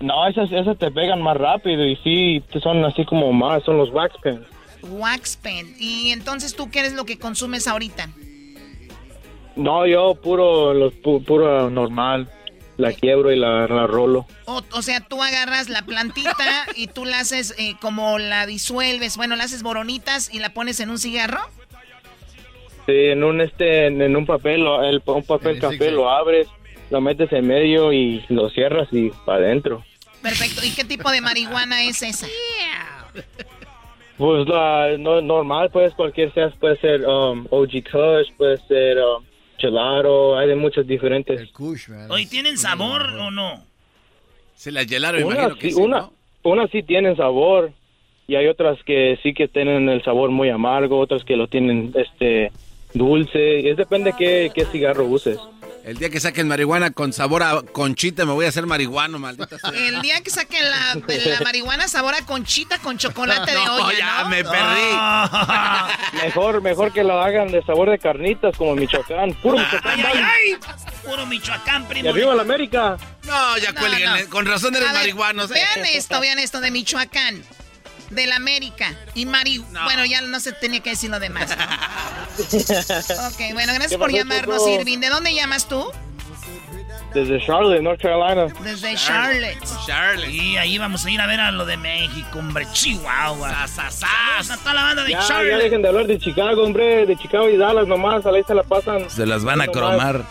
S11: No, esas, esas te pegan más rápido y sí, son así como más, son los wax pens.
S6: Wax pen. Y entonces, ¿tú qué eres lo que consumes ahorita?
S11: No, yo puro, los pu- puro normal, la quiebro y la, la rolo.
S6: O, o sea, tú agarras la plantita y tú la haces eh, como la disuelves, bueno, la haces boronitas y la pones en un cigarro.
S11: Sí, en un este, en, un papel, el, un papel café lo abres, lo metes en medio y lo cierras y para adentro.
S6: Perfecto. ¿Y qué tipo de marihuana es esa?
S11: Pues la no, normal, pues cualquier sea, puede ser um, OG Kush, puede ser um, gelato, hay de muchos diferentes.
S2: Oye, ¿tienen sabor o no?
S3: Se la hielaron,
S11: Una,
S3: imagino que
S11: sí,
S3: sí,
S11: una,
S3: ¿no?
S11: unas sí tienen sabor y hay otras que sí que tienen el sabor muy amargo, otras que lo tienen este dulce, y es depende qué, qué cigarro uses.
S3: El día que saquen marihuana con sabor a conchita me voy a hacer marihuano, maldita sea.
S6: El día que saquen la, la marihuana sabor a conchita con chocolate de
S3: No,
S6: olla,
S3: ya
S6: ¿no?
S3: me perdí.
S11: Mejor, mejor que lo hagan de sabor de carnitas como Michoacán, puro Michoacán.
S2: ¡Ay, ay,
S11: vale.
S2: ay! Puro Michoacán,
S11: Y
S2: primo.
S11: arriba la América.
S3: No, ya
S6: No, no.
S3: Con razón eres marihuano.
S6: Vean esto, vean esto de Michoacán, de la América y Mari... Bueno, ya no se tenía que decir lo demás. ¿no? ok, bueno, gracias
S11: ¿Qué
S6: por llamarnos? Irving. ¿De dónde llamas tú?
S11: Desde Charlotte, North Carolina.
S6: Desde Charlotte.
S3: Charlotte.
S2: Y ahí vamos a ir a ver a lo de México, hombre. Chihuahua. Saludos a toda la banda de
S11: Ya, ya
S2: Charlotte.
S11: dejen de hablar de Chicago, hombre, de Chicago y Dallas nomás, a la se la pasan.
S4: Se las van a
S11: No
S4: cromar.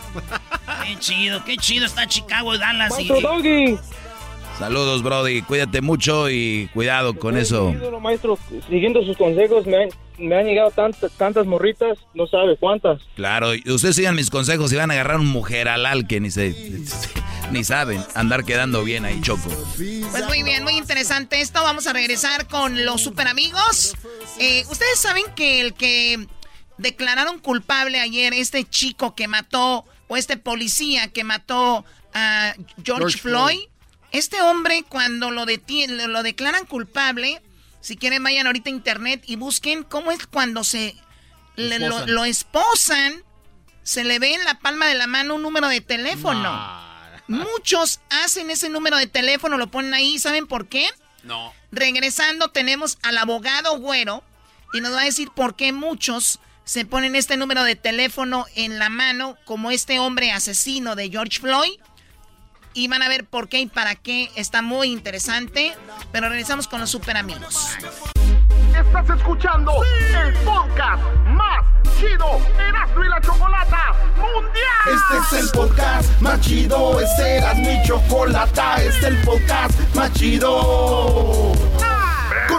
S2: Qué chido, qué chido está Chicago y Dallas. y-
S11: Doggy,
S4: Saludos, Brody. Cuídate mucho y cuidado con eso.
S11: ídolo, maestro, siguiendo sus consejos, me han, me han llegado tantas, tantas morritas, no sabe cuántas.
S4: Claro, y ustedes sigan mis consejos y van a agarrar un mujer alal que ni se ni saben andar quedando bien ahí, Choco.
S6: Pues muy bien, muy interesante esto. Vamos a regresar con los super amigos. Eh, Ustedes saben que el que declararon culpable ayer, este chico que mató, o este policía que mató a George,
S5: George
S6: Floyd,
S5: Floyd.
S6: Este hombre cuando lo detienen, lo declaran culpable, si quieren vayan ahorita a internet y busquen cómo es cuando se le-
S5: Esposan.
S6: lo esposan, se le ve en la palma de la mano un número de teléfono. Muchos hacen ese número de teléfono, lo ponen ahí, ¿saben por qué?
S3: No.
S6: Regresando tenemos al abogado güero y nos va a decir por qué muchos se ponen este número de teléfono en la mano como este hombre asesino de George Floyd. Y van a ver por qué y para qué. Está muy interesante. Pero regresamos con los super amigos.
S1: Estás escuchando el podcast más chido Erasmo y la Chocolata Mundial.
S12: Este es el podcast más chido, este era mi chocolata, este es el podcast más chido.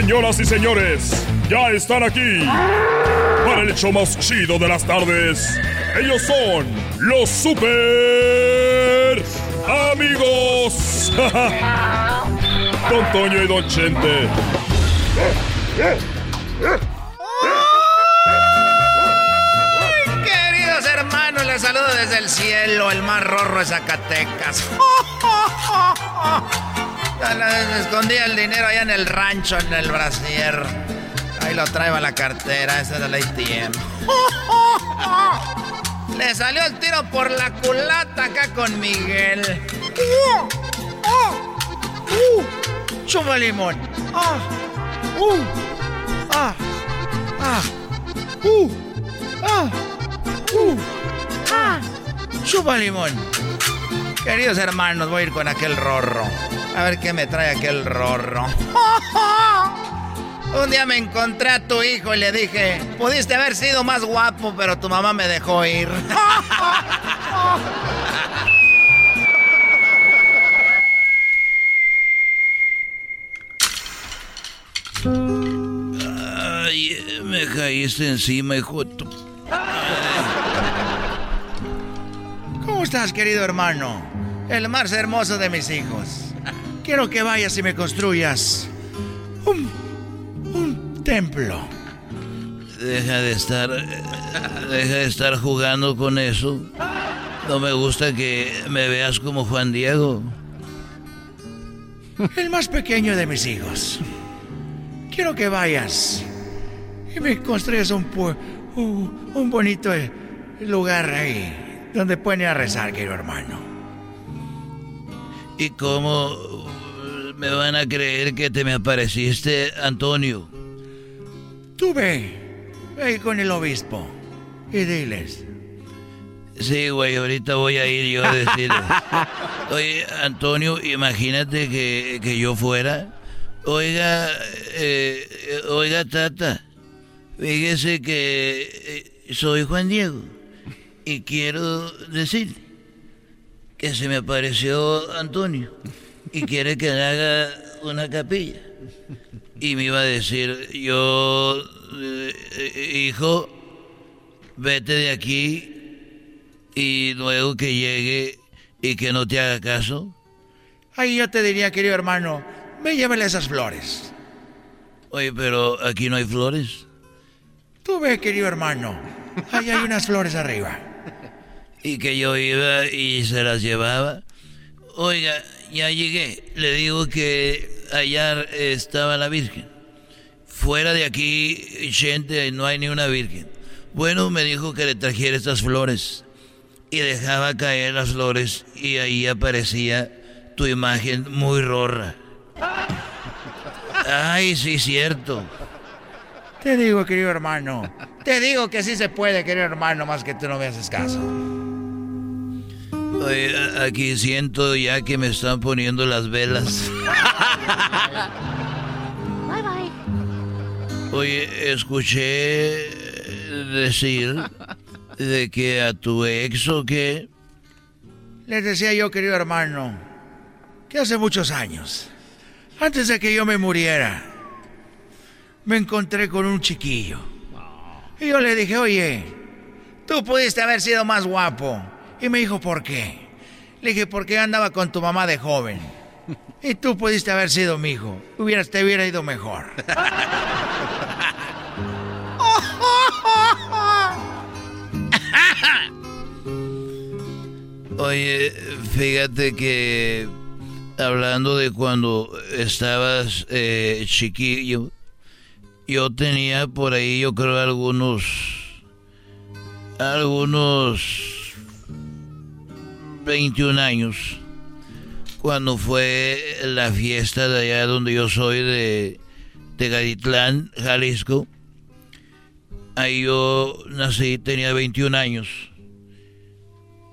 S13: Señoras y señores, ya están aquí para el show más chido de las tardes. Ellos son los super amigos. Don Toño y Don Chente.
S2: Queridos hermanos, les saludo desde el cielo, el más rorro de Zacatecas. escondía el dinero allá en el rancho, en el brasier. Ahí lo traigo a la cartera, esa es la ATM. Le salió el tiro por la culata acá con Miguel. Chupa limón. Ah, uh, ah, ah, uh, ah, uh, ah. Chupa limón. Queridos hermanos, voy a ir con aquel rorro. A ver qué me trae aquel rorro. Un día me encontré a tu hijo y le dije, pudiste haber sido más guapo, pero tu mamá me dejó ir.
S4: Ay, me caíste encima, hijo.
S2: ¿Cómo estás, querido hermano? El más hermoso de mis hijos. Quiero que vayas y me construyas un, un templo.
S4: Deja de estar. Deja de estar jugando con eso. No me gusta que me veas como Juan Diego.
S2: El más pequeño de mis hijos. Quiero que vayas y me construyas un, un, un bonito lugar ahí donde pueden ir a rezar, querido hermano.
S4: ¿Y cómo me van a creer que te me apareciste, Antonio?
S2: Tú ve, ve con el obispo y diles.
S4: Sí, güey, ahorita voy a ir yo a decirle. Oye, Antonio, imagínate que, que yo fuera. Oiga, eh, oiga, Tata, fíjese que eh, soy Juan Diego y quiero decir que se me apareció Antonio y quiere que le haga una capilla. Y me iba a decir, yo, eh, hijo, vete de aquí y luego que llegue y que no te haga caso.
S2: Ahí yo te diría, querido hermano, me llévele esas flores.
S4: Oye, pero aquí no hay flores.
S2: Tú ve, querido hermano, ahí hay unas flores arriba.
S4: Y que yo iba y se las llevaba. Oiga, ya llegué. Le digo que allá estaba la Virgen. Fuera de aquí, gente, no hay ni una Virgen. Bueno, me dijo que le trajera estas flores. Y dejaba caer las flores y ahí aparecía tu imagen muy rorra. Ay, sí, cierto.
S2: Te digo, querido hermano. Te digo que sí se puede, querido hermano, más que tú no me haces caso.
S4: Oye, aquí siento ya que me están poniendo las velas.
S14: Bye bye.
S4: Oye, escuché decir de que a tu ex o qué.
S2: Les decía yo, querido hermano, que hace muchos años, antes de que yo me muriera, me encontré con un chiquillo. Y yo le dije, oye, tú pudiste haber sido más guapo. Y me dijo, ¿por qué? Le dije, porque andaba con tu mamá de joven. Y tú pudiste haber sido mi hijo. Hubieras, te hubiera ido mejor.
S4: Oye, fíjate que hablando de cuando estabas eh, chiquillo, yo tenía por ahí, yo creo, algunos, algunos 21 años, cuando fue la fiesta de allá donde yo soy, de, Garitlán, Jalisco. Ahí yo nací, tenía 21 años.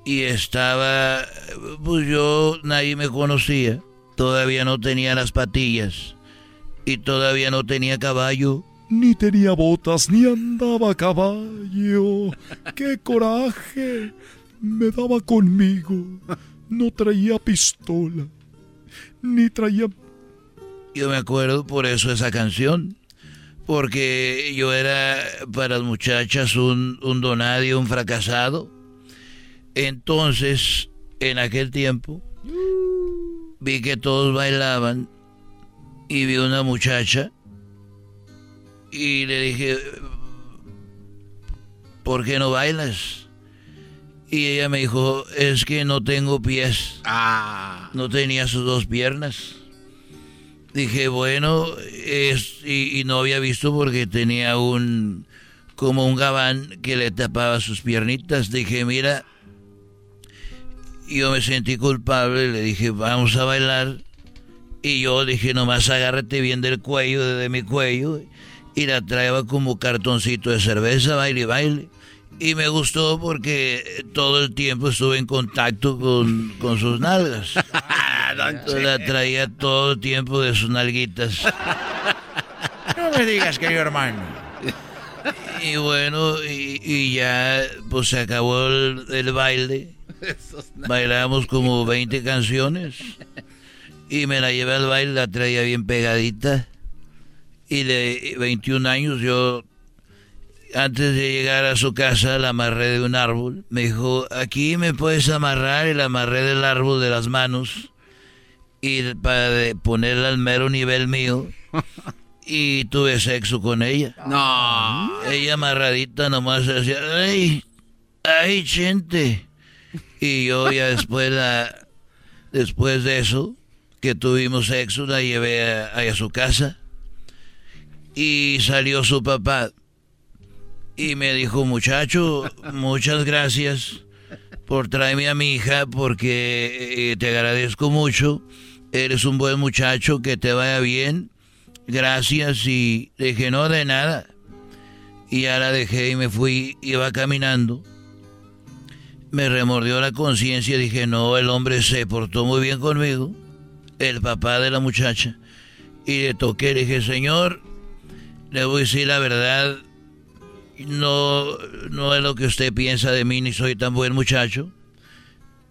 S4: Y estaba, pues yo, nadie me conocía. Todavía no tenía las patillas. Y todavía no tenía caballo.
S13: Ni tenía botas, ni andaba a caballo. ¡Qué coraje! Me daba conmigo. No traía pistola, ni traía...
S4: Yo me acuerdo por eso esa canción. Porque yo era para las muchachas un, un donadio, un fracasado. Entonces, en aquel tiempo, vi que todos bailaban y vi una muchacha y le dije, ¿por qué no bailas? Y ella me dijo, es que no tengo pies.
S3: Ah.
S4: No tenía sus dos piernas. Dije, bueno, es, y, y no había visto porque tenía un, como un gabán que le tapaba sus piernitas. Dije, mira, yo me sentí culpable, le dije, vamos a bailar. Y yo dije, nomás agárrate bien del cuello, de mi cuello. Y la traía como cartoncito de cerveza, baile y baile. Y me gustó porque todo el tiempo estuve en contacto con, con sus nalgas. Entonces la traía todo el tiempo de sus nalguitas.
S15: No me digas, querido hermano.
S4: Y bueno, y, y ya pues se acabó el, el baile. Bailamos como 20 canciones. Y me la llevé al baile, la traía bien pegadita. Y de 21 años yo, antes de llegar a su casa, la amarré de un árbol. Me dijo, aquí me puedes amarrar y la amarré del árbol de las manos. Y para ponerla al mero nivel mío. Y tuve sexo con ella.
S3: No.
S4: Ella amarradita nomás decía, ay, ay, gente. Y yo ya después, la, después de eso, que tuvimos sexo, la llevé a, a su casa. Y salió su papá. Y me dijo, muchacho, muchas gracias por traerme a mi hija, porque eh, te agradezco mucho. Eres un buen muchacho, que te vaya bien. Gracias. Y dije, no, de nada. Y ya la dejé y me fui, iba caminando. Me remordió la conciencia, dije, no, el hombre se portó muy bien conmigo, el papá de la muchacha. Y le toqué, le dije, señor, le voy a decir la verdad, no, no es lo que usted piensa de mí, ni soy tan buen muchacho,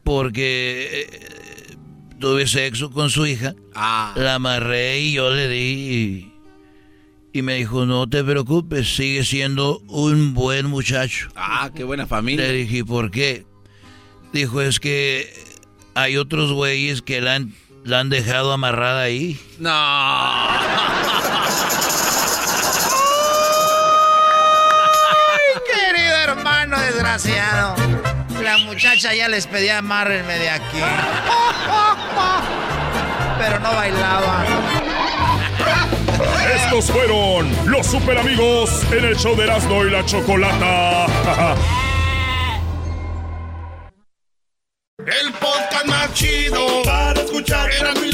S4: porque eh, tuve sexo con su hija, la amarré y yo le di y, y me dijo, no te preocupes, sigue siendo un buen muchacho.
S3: Ah, qué buena familia.
S4: Le dije, ¿por qué? Dijo, es que hay otros güeyes que la han, la han dejado amarrada ahí.
S3: No.
S15: Ay, querido hermano desgraciado. La muchacha ya les pedía amárrenme de aquí. Pero no bailaba.
S13: Estos fueron los super amigos en el show de Erasmo y la Chocolata.
S1: El podcast más chido para escuchar. Era mi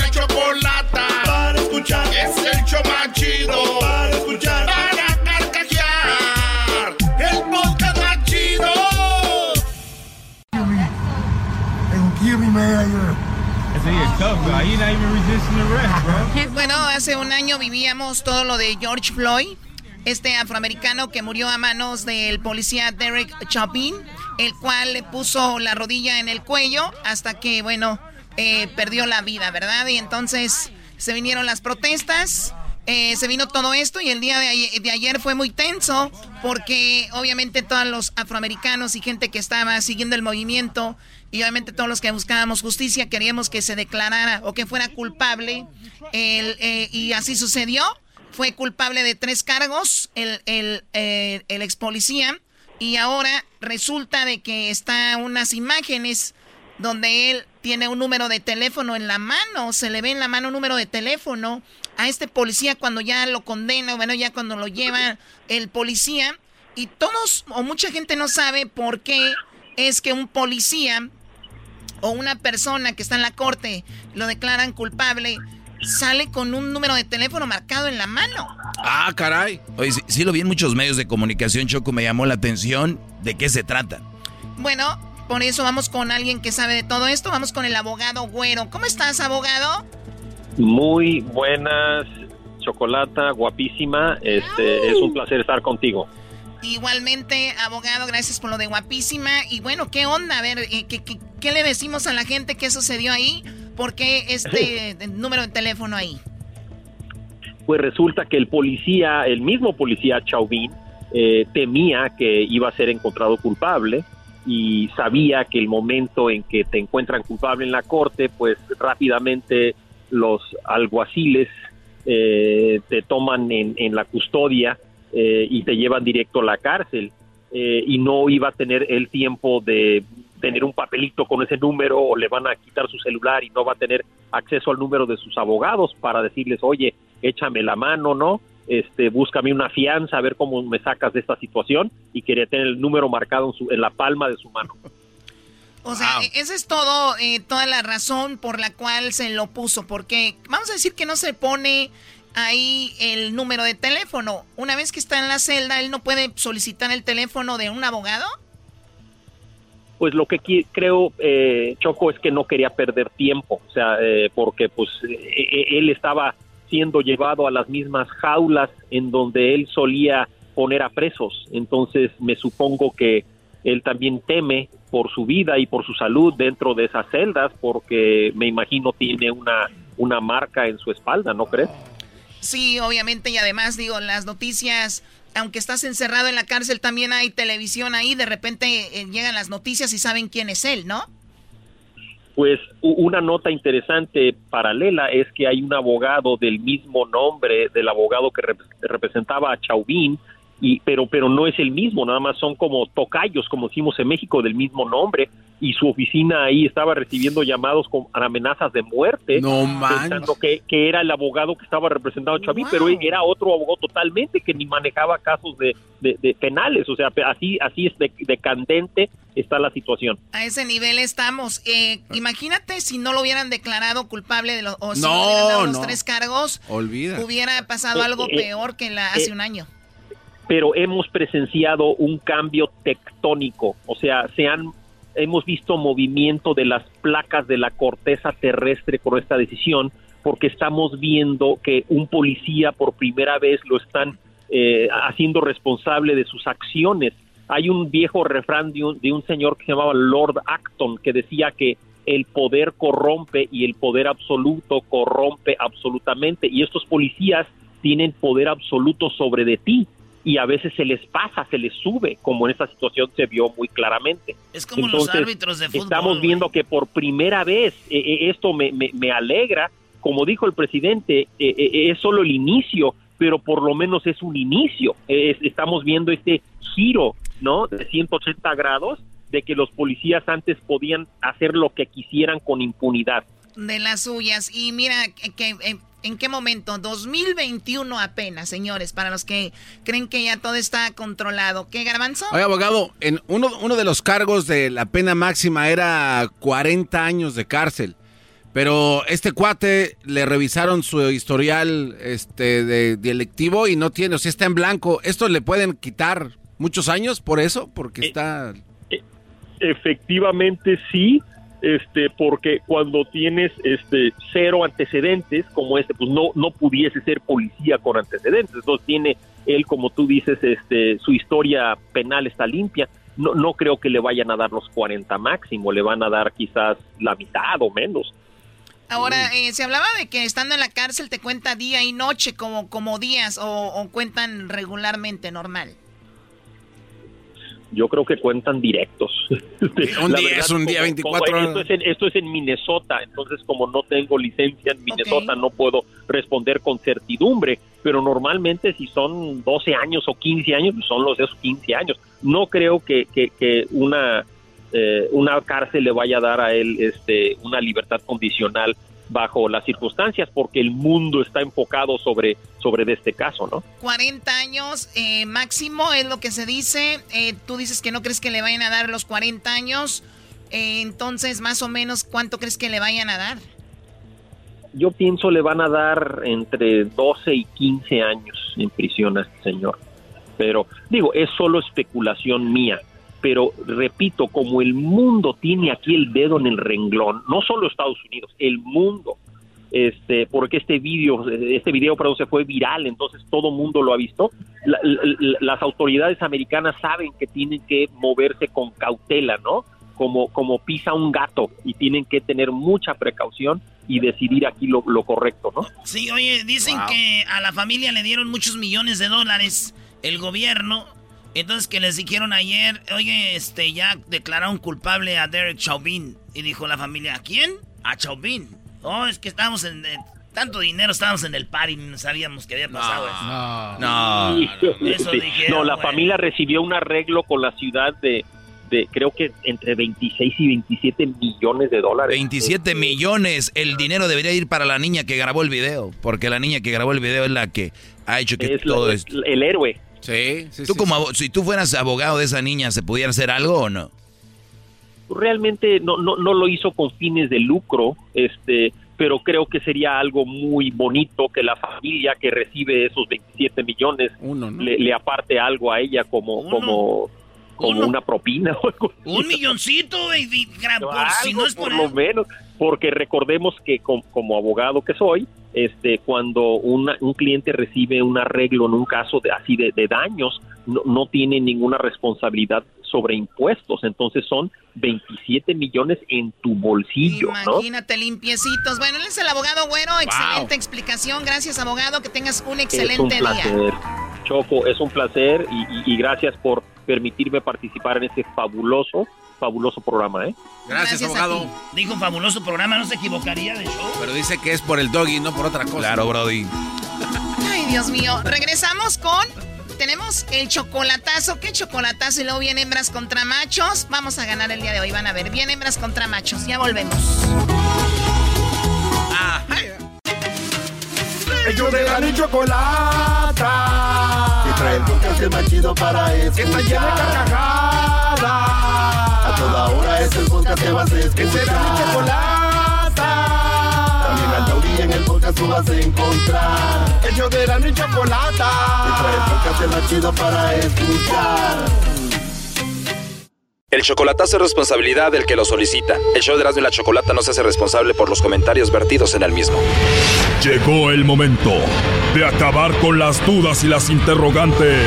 S6: Bueno, hace un año vivíamos todo lo de George Floyd, este afroamericano que murió a manos del policía Derek Chauvin, el cual le puso la rodilla en el cuello hasta que, bueno, eh, perdió la vida, ¿verdad? Y entonces se vinieron las protestas. Eh, se vino todo esto y el día de ayer, de ayer fue muy tenso porque obviamente todos los afroamericanos y gente que estaba siguiendo el movimiento y obviamente todos los que buscábamos justicia queríamos que se declarara o que fuera culpable eh, y así sucedió. Fue culpable de tres cargos el, eh, el ex policía y ahora resulta de que está unas imágenes donde él tiene un número de teléfono en la mano, se le ve en la mano un número de teléfono a este policía cuando ya lo condena, bueno, ya cuando lo lleva el policía. Y todos o mucha gente no sabe por qué es que un policía o una persona que está en la corte lo declaran culpable sale con un número de teléfono marcado en la mano.
S4: Ah, caray. Oye, sí, sí lo vi en muchos medios de comunicación, Choco, me llamó la atención. ¿De qué se trata?
S6: Bueno, por eso vamos con alguien que sabe de todo esto. Vamos con el abogado Güero. ¿Cómo estás, abogado?
S10: Muy buenas, Chocolata, guapísima. Este, es un placer estar contigo.
S6: Igualmente, abogado, gracias por lo de guapísima. Y bueno, ¿qué onda? A ver, eh, ¿qué, qué, le decimos a la gente que sucedió ahí? ¿Por qué este número de teléfono ahí?
S16: Pues resulta que el policía, el mismo policía Chauvin, eh, temía que iba a ser encontrado culpable y sabía que el momento en que te encuentran culpable en la corte, pues rápidamente los alguaciles eh, te toman en, la custodia eh, y te llevan directo a la cárcel. Eh, y no iba a tener el tiempo de tener un papelito con ese número o le van a quitar su celular y no va a tener acceso al número de sus abogados para decirles, oye, échame la mano, ¿no? Este, búscame una fianza, a ver cómo me sacas de esta situación y quería tener el número marcado en, su, en la palma de su mano.
S6: O sea, esa es todo, eh, toda la razón por la cual se lo puso, porque vamos a decir que no se pone ahí el número de teléfono. Una vez que está en la celda, ¿él no puede solicitar el teléfono de un abogado?
S16: Pues lo que creo, eh, Choco, es que no quería perder tiempo, o sea, eh, porque pues eh, él estaba siendo llevado a las mismas jaulas en donde él solía poner a presos. Entonces me supongo que él también teme por su vida y por su salud dentro de esas celdas, porque me imagino tiene una, una marca en su espalda, ¿no crees?
S6: Sí, obviamente, y además digo, las noticias, aunque estás encerrado en la cárcel, también hay televisión ahí, de repente eh, llegan las noticias y saben quién es él, ¿no?
S16: Pues una nota interesante paralela es que hay un abogado del mismo nombre del abogado que representaba a Chauvin, y pero pero no es el mismo, nada más son como tocayos, como decimos en México, del mismo nombre, y su oficina ahí estaba recibiendo llamados con amenazas de muerte,
S3: no
S16: pensando que, que, era el abogado que estaba representando a Chavín, pero era otro abogado totalmente que ni manejaba casos de, de, penales, o sea, así así es de, candente está la situación.
S6: A ese nivel estamos. Eh, imagínate si no lo hubieran declarado culpable de los, o si no, hubieran dado los tres cargos,
S3: Olvida.
S6: hubiera pasado eh, algo eh, peor que la, hace un año
S16: pero hemos presenciado un cambio tectónico, o sea, se han hemos visto movimiento de las placas de la corteza terrestre por esta decisión, porque estamos viendo que un policía por primera vez lo están eh, haciendo responsable de sus acciones. Hay un viejo refrán de un, de un señor que se llamaba Lord Acton que decía que el poder corrompe y el poder absoluto corrompe absolutamente y estos policías tienen poder absoluto sobre de ti y a veces se les pasa, se les sube, como en esta situación se vio muy claramente.
S2: Es como los árbitros de fútbol.
S16: Estamos viendo que por primera vez, eh, eh, esto me, me, alegra, como dijo el presidente, eh, es solo el inicio, pero por lo menos es un inicio. estamos viendo este giro, ¿no? De 180 grados de que los policías antes podían hacer lo que quisieran con impunidad.
S6: De las suyas. Y mira, que ¿En qué momento? 2021 apenas, señores, para los que creen que ya todo está controlado. ¿Qué, Garbanzo?
S3: Oye, abogado, en uno, uno de los cargos de la pena máxima era 40 años de cárcel. Pero este cuate le revisaron su historial este, de, delictivo y no tiene, o sea, está en blanco. ¿Esto le pueden quitar muchos años por eso? Porque eh, está...
S16: Eh, efectivamente sí, este porque cuando tienes este cero antecedentes como este pues no no pudiese ser policía con antecedentes entonces tiene él como tú dices este su historia penal está limpia no no creo que le vayan a dar los 40 máximo le van a dar quizás la mitad o menos.
S6: Ahora, eh, se hablaba de que estando en la cárcel te cuenta día y noche como, como días o cuentan regularmente, normal
S16: yo creo que cuentan directos.
S3: un día es un día 24
S16: Esto es, en, esto es en Minnesota, entonces como no tengo licencia en Minnesota no puedo responder con certidumbre, pero normalmente si son 12 años o 15 años, pues son los de esos 15 años. No creo que, que, una, eh, una cárcel le vaya a dar a él este, una libertad condicional bajo las circunstancias porque el mundo está enfocado sobre, sobre de este caso, ¿no?
S6: 40 años eh, máximo es lo que se dice. Eh, tú dices que no crees que le vayan a dar los 40 años. Eh, entonces, más o menos, ¿cuánto crees que le vayan a dar?
S16: Yo pienso le van a dar entre 12 y 15 años en prisión a este señor. Pero digo, es solo especulación mía pero repito, como el mundo tiene aquí el dedo en el renglón, no solo Estados Unidos, el mundo, este, porque este video, este video, perdón, se fue viral, entonces todo mundo lo ha visto. las autoridades americanas saben que tienen que moverse con cautela, ¿no? Como, como pisa un gato y tienen que tener mucha precaución y decidir aquí lo, correcto, ¿no?
S2: Sí, oye, dicen que a la familia le dieron muchos millones de dólares el gobierno, entonces que les dijeron ayer, oye, este, ya declararon culpable a Derek Chauvin, y dijo la familia, ¿a quién? A Chauvin. Oh, es que estábamos en, tanto dinero estábamos en el par y no sabíamos que había pasado
S16: eso. No, no, no la familia recibió un arreglo con la ciudad de, de creo que entre 26 y 27 millones de dólares.
S4: 27 millones. El dinero debería ir para la niña que grabó el video, porque la niña que grabó el video es la que ha hecho que todo esto.
S16: El héroe.
S4: Sí, sí, tú como si tú fueras abogado de esa niña, ¿se pudiera hacer algo o no?
S16: Realmente no, no, no lo hizo con fines de lucro, este, pero creo que sería algo muy bonito que la familia que recibe esos 27 millones le, aparte algo a ella como, como como una propina o algo
S2: Un milloncito, baby,
S16: por, si no es por, lo menos, porque recordemos que como, abogado que soy, este, cuando una, un cliente recibe un arreglo en un caso de así de, daños, no, no, tiene ninguna responsabilidad sobre impuestos, entonces son 27 millones en tu bolsillo.
S6: Imagínate, limpiecitos. Bueno, él es el abogado Güero, excelente explicación. Gracias, abogado, que tengas un excelente día.
S16: Choco, es un placer y gracias por permitirme participar en este fabuloso, fabuloso programa, ¿eh?
S3: Gracias, abogado.
S2: Dijo fabuloso programa, no se equivocaría de show.
S3: Pero dice que es por el doggy, no por otra cosa.
S4: Claro, Brody.
S6: Ay, Dios mío. Regresamos con. Tenemos el chocolatazo. ¿Qué chocolatazo? Y luego viene hembras contra machos. Vamos a ganar el día de hoy. Van a ver. Viene hembras contra machos. Ya volvemos.
S12: Ah, Ellos de la chocolata trae el podcast más chido para escuchar. Que está llena de carcajadas. Toda hora es el podcast que vas a escuchar. Que será mi chocolata. También al taurí en el podcast tú vas a encontrar. El yo de la mi chocolata. Trae el podcast más chido para escuchar.
S17: El chocolatazo es responsabilidad del que lo solicita. El show de Erasmo y la Chocolata no se hace responsable por los comentarios vertidos en el mismo.
S13: Llegó el momento de acabar con las dudas y las interrogantes.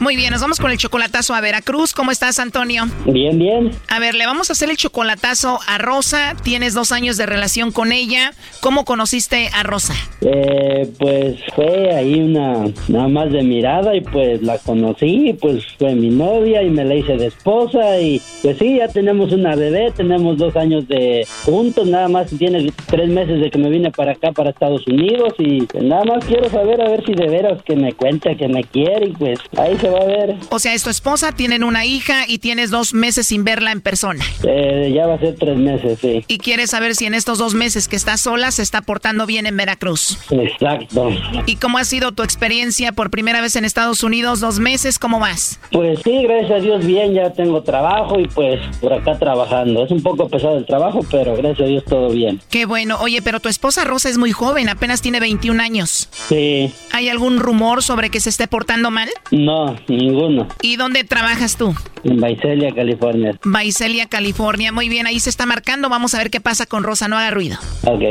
S6: Muy bien, nos vamos con el chocolatazo a Veracruz. ¿Cómo estás, Antonio?
S18: Bien, bien.
S6: A ver, le vamos a hacer el chocolatazo a Rosa. Tienes dos años de relación con ella. ¿Cómo conociste a Rosa?
S18: Eh, pues fue ahí una, nada más de mirada y pues la conocí, pues fue mi novia y me la hice de esposa y pues sí, ya tenemos una bebé, tenemos dos años de juntos, nada más tiene tres meses de que me vine para acá, para Estados Unidos y pues, nada más quiero saber a ver si de veras que me cuenta que me quiere y pues ahí se a ver.
S6: O sea, es tu esposa, tienen una hija y tienes dos meses sin verla en persona.
S18: Eh, ya va a ser tres meses, sí.
S6: Y quieres saber si en estos dos meses que estás sola se está portando bien en Veracruz.
S18: Exacto.
S6: ¿Y cómo ha sido tu experiencia por primera vez en Estados Unidos? ¿Dos meses? ¿Cómo vas?
S18: Pues sí, gracias a Dios bien, ya tengo trabajo y pues por acá trabajando. Es un poco pesado el trabajo, pero gracias a Dios todo bien.
S6: Qué bueno. Oye, pero tu esposa Rosa es muy joven, apenas tiene 21 años.
S18: Sí.
S6: ¿Hay algún rumor sobre que se esté portando mal?
S18: No, ninguno.
S6: ¿Y dónde trabajas tú?
S18: En Visalia, California.
S6: Visalia, California. Muy bien, ahí se está marcando. Vamos a ver qué pasa con Rosa. No haga ruido.
S18: Ok.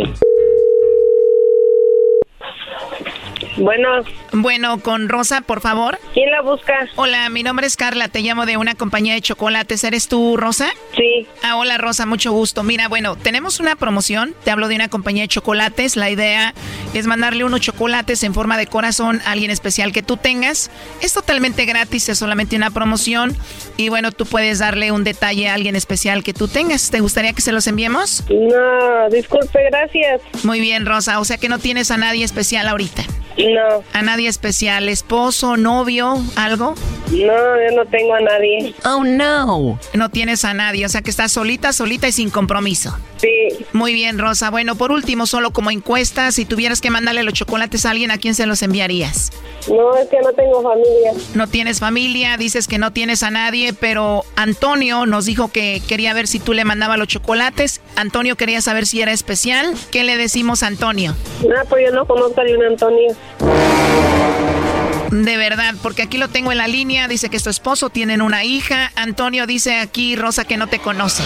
S19: Bueno.
S6: Bueno, con Rosa, por favor.
S19: ¿Quién la busca?
S6: Hola, mi nombre es Carla, te llamo de una compañía de chocolates. ¿Eres tú, Rosa?
S19: Sí.
S6: Ah, hola, Rosa, mucho gusto. Mira, bueno, tenemos una promoción. Te hablo de una compañía de chocolates. La idea es mandarle unos chocolates en forma de corazón a alguien especial que tú tengas. Es totalmente gratis, es solamente una promoción. Y bueno, tú puedes darle un detalle a alguien especial que tú tengas. ¿Te gustaría que se los enviemos?
S19: No, disculpe, gracias.
S6: Muy bien, Rosa. O sea que no tienes a nadie especial ahorita.
S19: No.
S6: ¿A nadie especial? ¿Esposo, novio, algo?
S19: No, yo no tengo a nadie.
S6: Oh, no. No tienes a nadie, o sea que estás solita, solita y sin compromiso.
S19: Sí.
S6: Muy bien, Rosa. Bueno, por último, solo como encuesta, si tuvieras que mandarle los chocolates a alguien, ¿a quién se los enviarías?
S19: No, es que no tengo familia.
S6: No tienes familia, dices que no tienes a nadie, pero Antonio nos dijo que quería ver si tú le mandabas los chocolates. Antonio quería saber si era especial. ¿Qué le decimos a Antonio?
S19: No, pues yo no conozco a un Antonio.
S6: De verdad, porque aquí lo tengo en la línea, dice que es tu esposo, tienen una hija. Antonio dice aquí, Rosa, que no te conoce.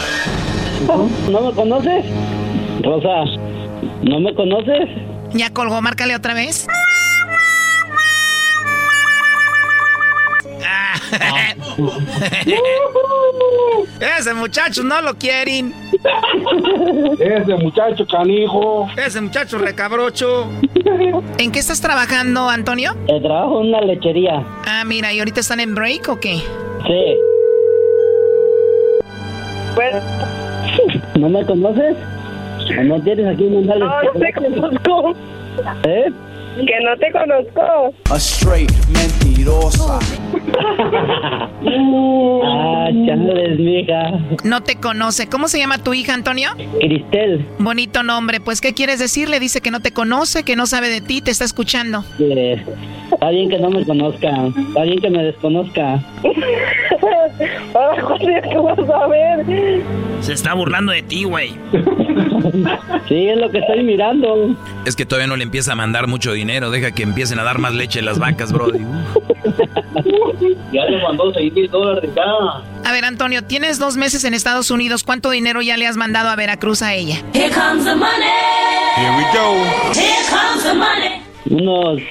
S18: ¿No me conoces? Rosa, ¿no me conoces?
S6: Ya colgó, márcale otra vez. Ese muchacho no lo quieren.
S20: Ese muchacho canijo.
S6: Ese muchacho recabrocho. ¿En qué estás trabajando, Antonio?
S18: Eh, trabajo en una lechería.
S6: Ah, mira, ¿y ahorita están en break o qué?
S18: Sí. ¿No me conoces? ¿O no tienes aquí un
S19: No, no te conozco.
S18: ¿Eh?
S19: Que no te conozco.
S21: A straight mentirosa.
S18: ah, mija.
S6: No te conoce. ¿Cómo se llama tu hija, Antonio?
S18: Cristel.
S6: Bonito nombre. Pues, ¿qué quieres decirle? Dice que no te conoce, que no sabe de ti, te está escuchando.
S18: Eh, está bien que no me conozca. Está bien que me desconozca.
S19: ¿Qué vas a ver?
S2: Se está burlando de ti, güey.
S18: sí, es lo que estoy mirando.
S4: Es que todavía no le empieza a mandar mucho dinero. Deja que empiecen a dar más leche las vacas, bro.
S18: ya le mandó 6 mil dólares ya.
S6: A ver, Antonio, tienes dos meses en Estados Unidos. ¿Cuánto dinero ya le has mandado a Veracruz a ella?
S21: Here comes the money.
S20: Here we go.
S21: Here comes the money.
S18: Unos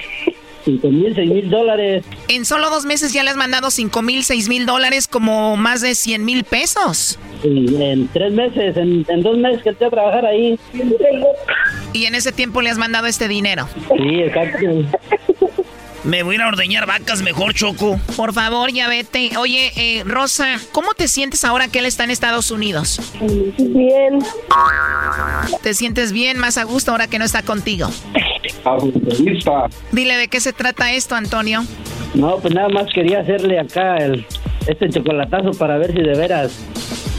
S18: 5 mil, 6 mil dólares.
S6: En solo dos meses ya le has mandado 5 mil, 6 mil dólares, como más de 100 mil pesos.
S18: En, en tres meses, en, en, dos meses que estoy a trabajar ahí.
S6: Y en ese tiempo le has mandado este dinero.
S18: Sí, exacto.
S2: Me voy a ir a ordeñar vacas mejor, Choco.
S6: Por favor, ya vete. Oye, eh, Rosa, ¿cómo te sientes ahora que él está en Estados Unidos?
S19: Bien.
S6: ¿Te sientes bien, más a gusto ahora que no está contigo? Dile de qué se trata esto, Antonio.
S18: No, pues nada más quería hacerle acá el, este chocolatazo para ver si de veras,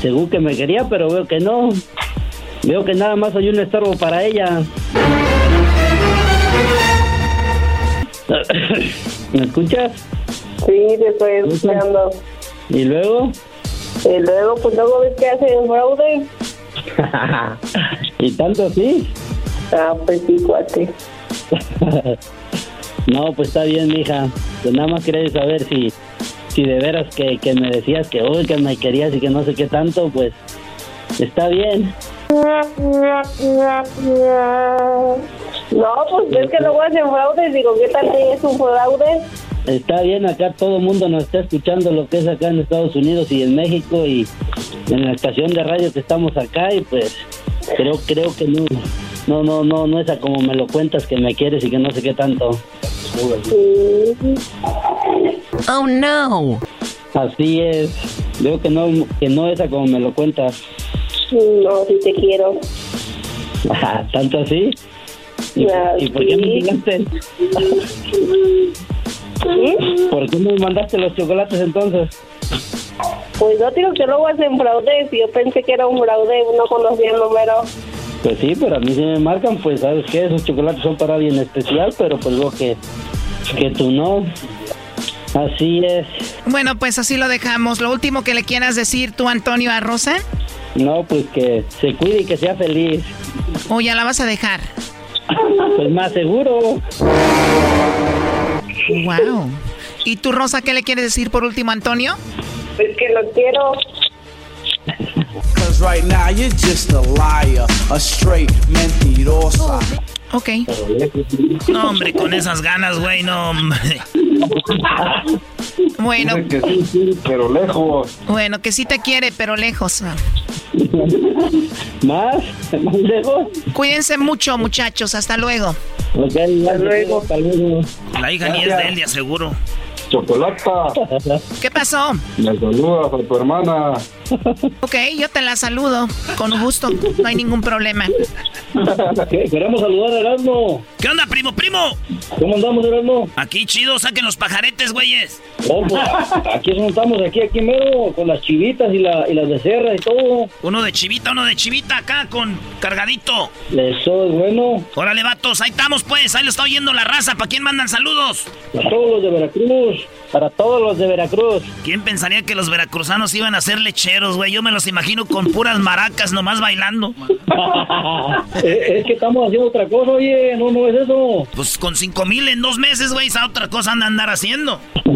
S18: según que me quería, pero veo que no. Veo que nada más soy un estorbo para ella. ¿Me escuchas?
S19: Sí, te estoy escuchando.
S18: ¿Y luego?
S19: Y luego, pues luego ves que hacen fraude.
S18: ¿Y tanto así?
S19: Ah, pues sí, cuate.
S18: no, pues está bien, mija. Pues nada más quería saber si, si de veras que, que me decías que hoy que me querías y que no sé qué tanto, pues está bien.
S19: No, pues es que luego hacen fraude. Digo, ¿qué tal que es un fraude?
S18: Está bien, acá todo el mundo nos está escuchando lo que es acá en Estados Unidos y en México y en la estación de radio que estamos acá y pues creo creo que no no no no no es a como me lo cuentas que me quieres y que no sé qué tanto.
S6: Oh no.
S18: Así es. Veo que no que no es a como me lo cuentas.
S19: No, sí te quiero.
S18: ¿Tanto así? ¿Y,
S19: Ah,
S18: ¿y por qué me mandaste? ¿Por qué me mandaste los chocolates entonces?
S19: Pues no digo que luego hacen fraude. Si yo pensé que era un fraude, no conocía el número.
S18: Pues sí, pero a mí si me marcan, pues sabes que esos chocolates son para alguien especial, pero pues veo que, que tú no. Así es.
S6: Bueno, pues así lo dejamos. Lo último que le quieras decir tú, Antonio, a Rosa.
S18: No, pues que se cuide y que sea feliz.
S6: ¿O ya la vas a dejar?
S18: Pues más seguro.
S6: Wow. ¿Y tú, Rosa, qué le quieres decir por último, Antonio?
S19: Es que lo quiero.
S21: Cause right now you're just a liar, a straight mentirosa.
S6: Ok.
S2: No, hombre, con esas ganas, güey, no, hombre.
S6: Bueno.
S20: Dice que sí, sí, pero lejos.
S6: Bueno, que sí te quiere, pero lejos.
S18: ¿Más? ¿Más lejos?
S6: Cuídense mucho, muchachos. Hasta luego.
S18: Hasta luego. Hasta luego.
S2: La hija ni es de él, de aseguro.
S20: Chocolata,
S6: ¿Qué pasó?
S20: me saludas a tu hermana.
S6: Ok, yo te la saludo. Con gusto. No hay ningún problema.
S18: Queremos saludar a Erasmo.
S2: ¿Qué onda, primo, primo?
S18: ¿Cómo andamos, Erasmo?
S2: Aquí chido, saquen los pajaretes, güeyes.
S18: Oh, pues, aquí estamos, aquí, aquí mero, con las chivitas y, la, y las becerras y todo.
S2: Uno de chivita, uno de chivita acá con cargadito.
S18: Eso es bueno.
S2: Órale, vatos, ahí estamos pues, ahí lo está oyendo la raza. ¿Para quién mandan saludos?
S18: Para todos los de Veracruz. Para todos los de Veracruz.
S2: ¿Quién pensaría que los veracruzanos iban a ser lecheros, güey? Yo me los imagino con puras maracas nomás bailando.
S18: es, que estamos haciendo otra cosa, oye, no, no es eso.
S2: Pues con cinco mil en dos meses, güey, esa otra cosa anda a andar haciendo.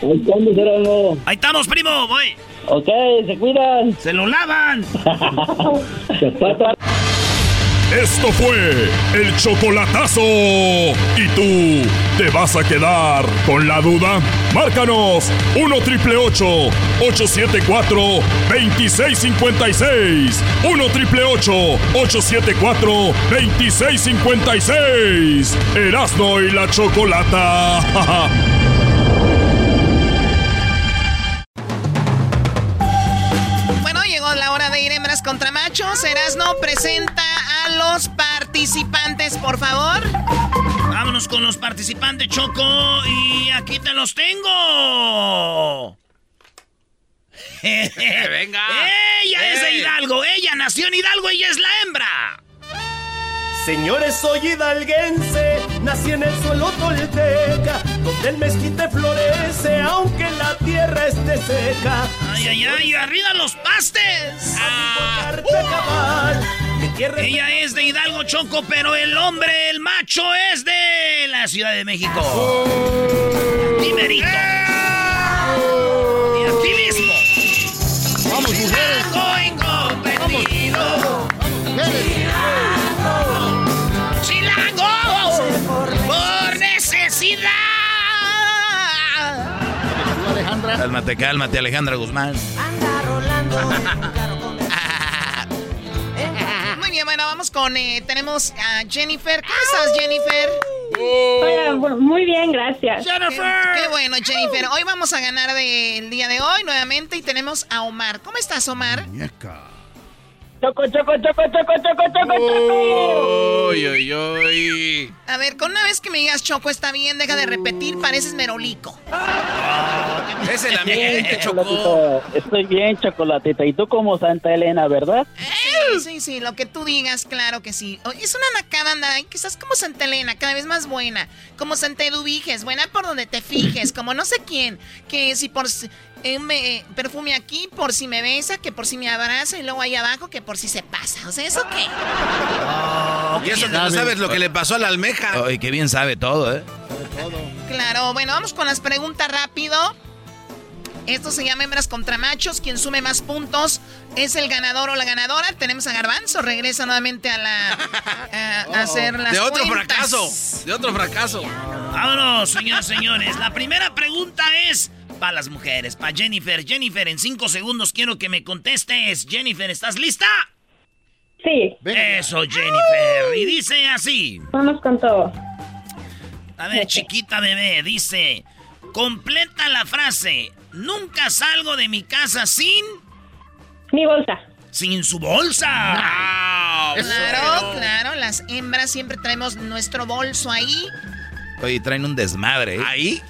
S18: Ahí estamos, Erasmo.
S2: Ahí estamos, primo, voy.
S18: Ok, se cuidan.
S2: Se lo lavan.
S13: Esto fue el chocolatazo. ¿Y tú te vas a quedar con la duda? Márcanos 1 triple 874 2656. 1 triple 874 2656. Erasno y la chocolata.
S6: Bueno, llegó la hora de ir hembras contra machos. Erasno presenta a los participantes, por favor.
S2: Vámonos con los participantes, Choco. Y aquí te los tengo.
S3: Venga.
S2: Ella es. Hidalgo. Ella nació en Hidalgo. Ella es la hembra.
S22: Señores, soy hidalguense, nací en el suelo tolteca, donde el mezquite florece, aunque la tierra esté seca.
S2: Ay, ay, ay. Arriba los pastes.
S22: Mi tierra
S2: Ella es de Hidalgo, Choco, pero el hombre, el macho, es de la Ciudad de México. Dimerito. Y aquí mismo.
S5: Vamos, mujeres.
S2: Chilango incomprendido. Chilango por necesidad.
S5: Alejandra.
S4: Cálmate, cálmate, Alejandra Guzmán.
S6: Muy bien, vamos con. eh, tenemos a Jennifer. ¿Cómo estás, Jennifer?
S19: Hola, muy bien, gracias.
S6: Jennifer. Qué, bueno, Jennifer. Hoy vamos a ganar del día de hoy nuevamente y tenemos a Omar. ¿Cómo estás, Omar?
S19: Choco, choco, choco, choco, choco, choco, choco.
S3: Uy, uy, uy.
S6: A ver, con una vez que me digas Choco está bien, deja de repetir, pareces merolico.
S3: Es el
S19: Bien,
S3: ambiente, Choco.
S19: chocolatito. Estoy bien, chocolatita. Y tú como Santa Elena, ¿verdad?
S6: Sí, sí, sí, lo que tú digas, claro que sí. Oye, es una nacada ahí, quizás como Santa Elena, cada vez más buena. Como Santa Eduviges, buena por donde te fijes, como no sé quién. Que si por eh, me- eh, perfume aquí, por si me besa, que por si me abraza, y luego ahí abajo, que por si se pasa. O sea, ¿eso qué?
S3: Y eso que no sabes lo que le pasó a la almeja.
S4: Ay, qué bien sabe todo, ¿eh?
S6: Claro, bueno, vamos con las preguntas rápido. Esto se llama hembras contra machos. Quien sume más puntos es el ganador o la ganadora. Tenemos a Garbanzo, regresa nuevamente a la a, a hacer las
S3: De otro
S6: cuentas.
S3: fracaso. De otro fracaso.
S2: Vámonos, señoras y señores. La primera pregunta es para las mujeres, para Jennifer. Jennifer, en cinco segundos quiero que me contestes. Jennifer, ¿estás lista?
S19: Sí.
S2: Eso, Jennifer. Y dice así.
S19: Vamos con todo.
S2: A ver, chiquita bebé, dice. Completa la frase. Nunca salgo de mi casa sin.
S19: Mi bolsa.
S2: Sin su bolsa.
S6: Claro, claro, las hembras siempre traemos nuestro bolso ahí.
S4: Oye, traen un desmadre. ¿eh?
S3: ¿Ahí?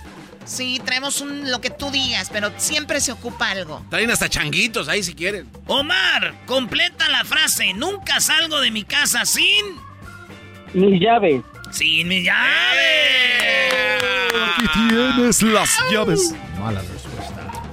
S6: Sí, traemos un, lo que tú digas, pero siempre se ocupa algo.
S3: Traen hasta changuitos ahí si quieren.
S2: Omar, completa la frase. Nunca salgo de mi casa sin.
S19: Mis llaves.
S2: Sin mi llave.
S13: Aquí tienes las llaves.
S5: Mala respuesta.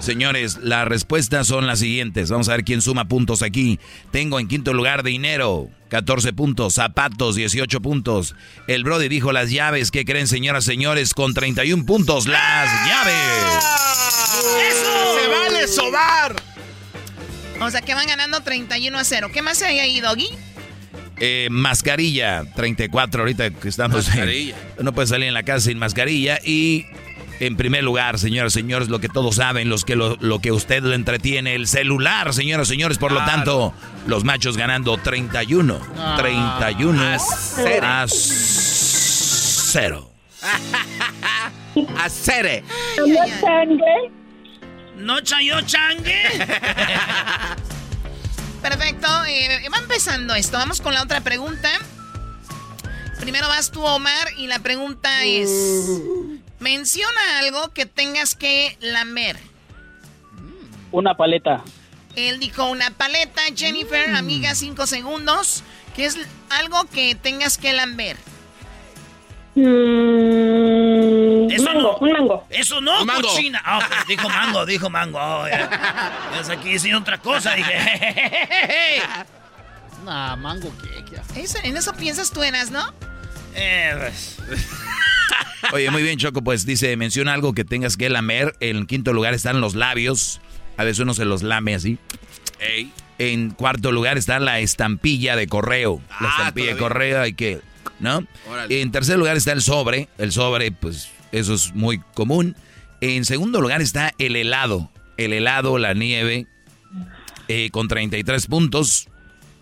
S4: Señores, las respuestas son las siguientes. Vamos a ver quién suma puntos aquí. Tengo en quinto lugar dinero, 14 puntos. Zapatos, 18 puntos. El Brody dijo las llaves. ¿Qué creen, señoras y señores? Con 31 puntos, las llaves.
S6: ¡Eso!
S3: ¡Se vale sobar!
S6: O sea que van ganando 31 a 0. ¿Qué más se hay ahí, Doggy?
S4: Eh, mascarilla, 34 ahorita que estamos.
S3: Mascarilla.
S4: no puede salir en la casa sin mascarilla. Y en primer lugar, señoras y señores, lo que todos saben, los que lo, lo que usted lo entretiene, el celular, señoras y señores. Por lo tanto, los machos ganando 31. 31
S3: A cero.
S4: a cero.
S3: Hacer.
S19: ¿No changue?
S2: ¿No chayo changue?
S6: Perfecto, eh, va empezando esto. Vamos con la otra pregunta. Primero vas tú, Omar, y la pregunta es: Menciona algo que tengas que lamer.
S23: Una paleta.
S6: Él dijo una paleta. Jennifer, amiga, cinco segundos. ¿Qué es algo que tengas que lamber?
S19: Mm,
S2: Eso
S19: mango,
S2: no.
S19: un mango.
S2: Eso no,
S19: Un mango.
S2: cochina. Ah, pues, dijo mango, dijo mango. Oh, ya. Es aquí diciendo otra cosa. Dije,
S5: Nah, mango qué, qué.
S6: Eso- ¿En eso piensas tú, Enas, no?
S2: Eh, pues.
S4: Oye, muy bien, Choco, pues dice, menciona algo que tengas que lamer. En quinto lugar están los labios. A veces uno se los lame así. En cuarto lugar está la estampilla de correo. La
S3: Ah,
S4: estampilla de correo hay que, ¿no?
S3: Órale.
S4: En tercer lugar está el sobre. El sobre, pues, eso es muy común. En segundo lugar está el helado. El helado, la nieve, eh, con 33 puntos.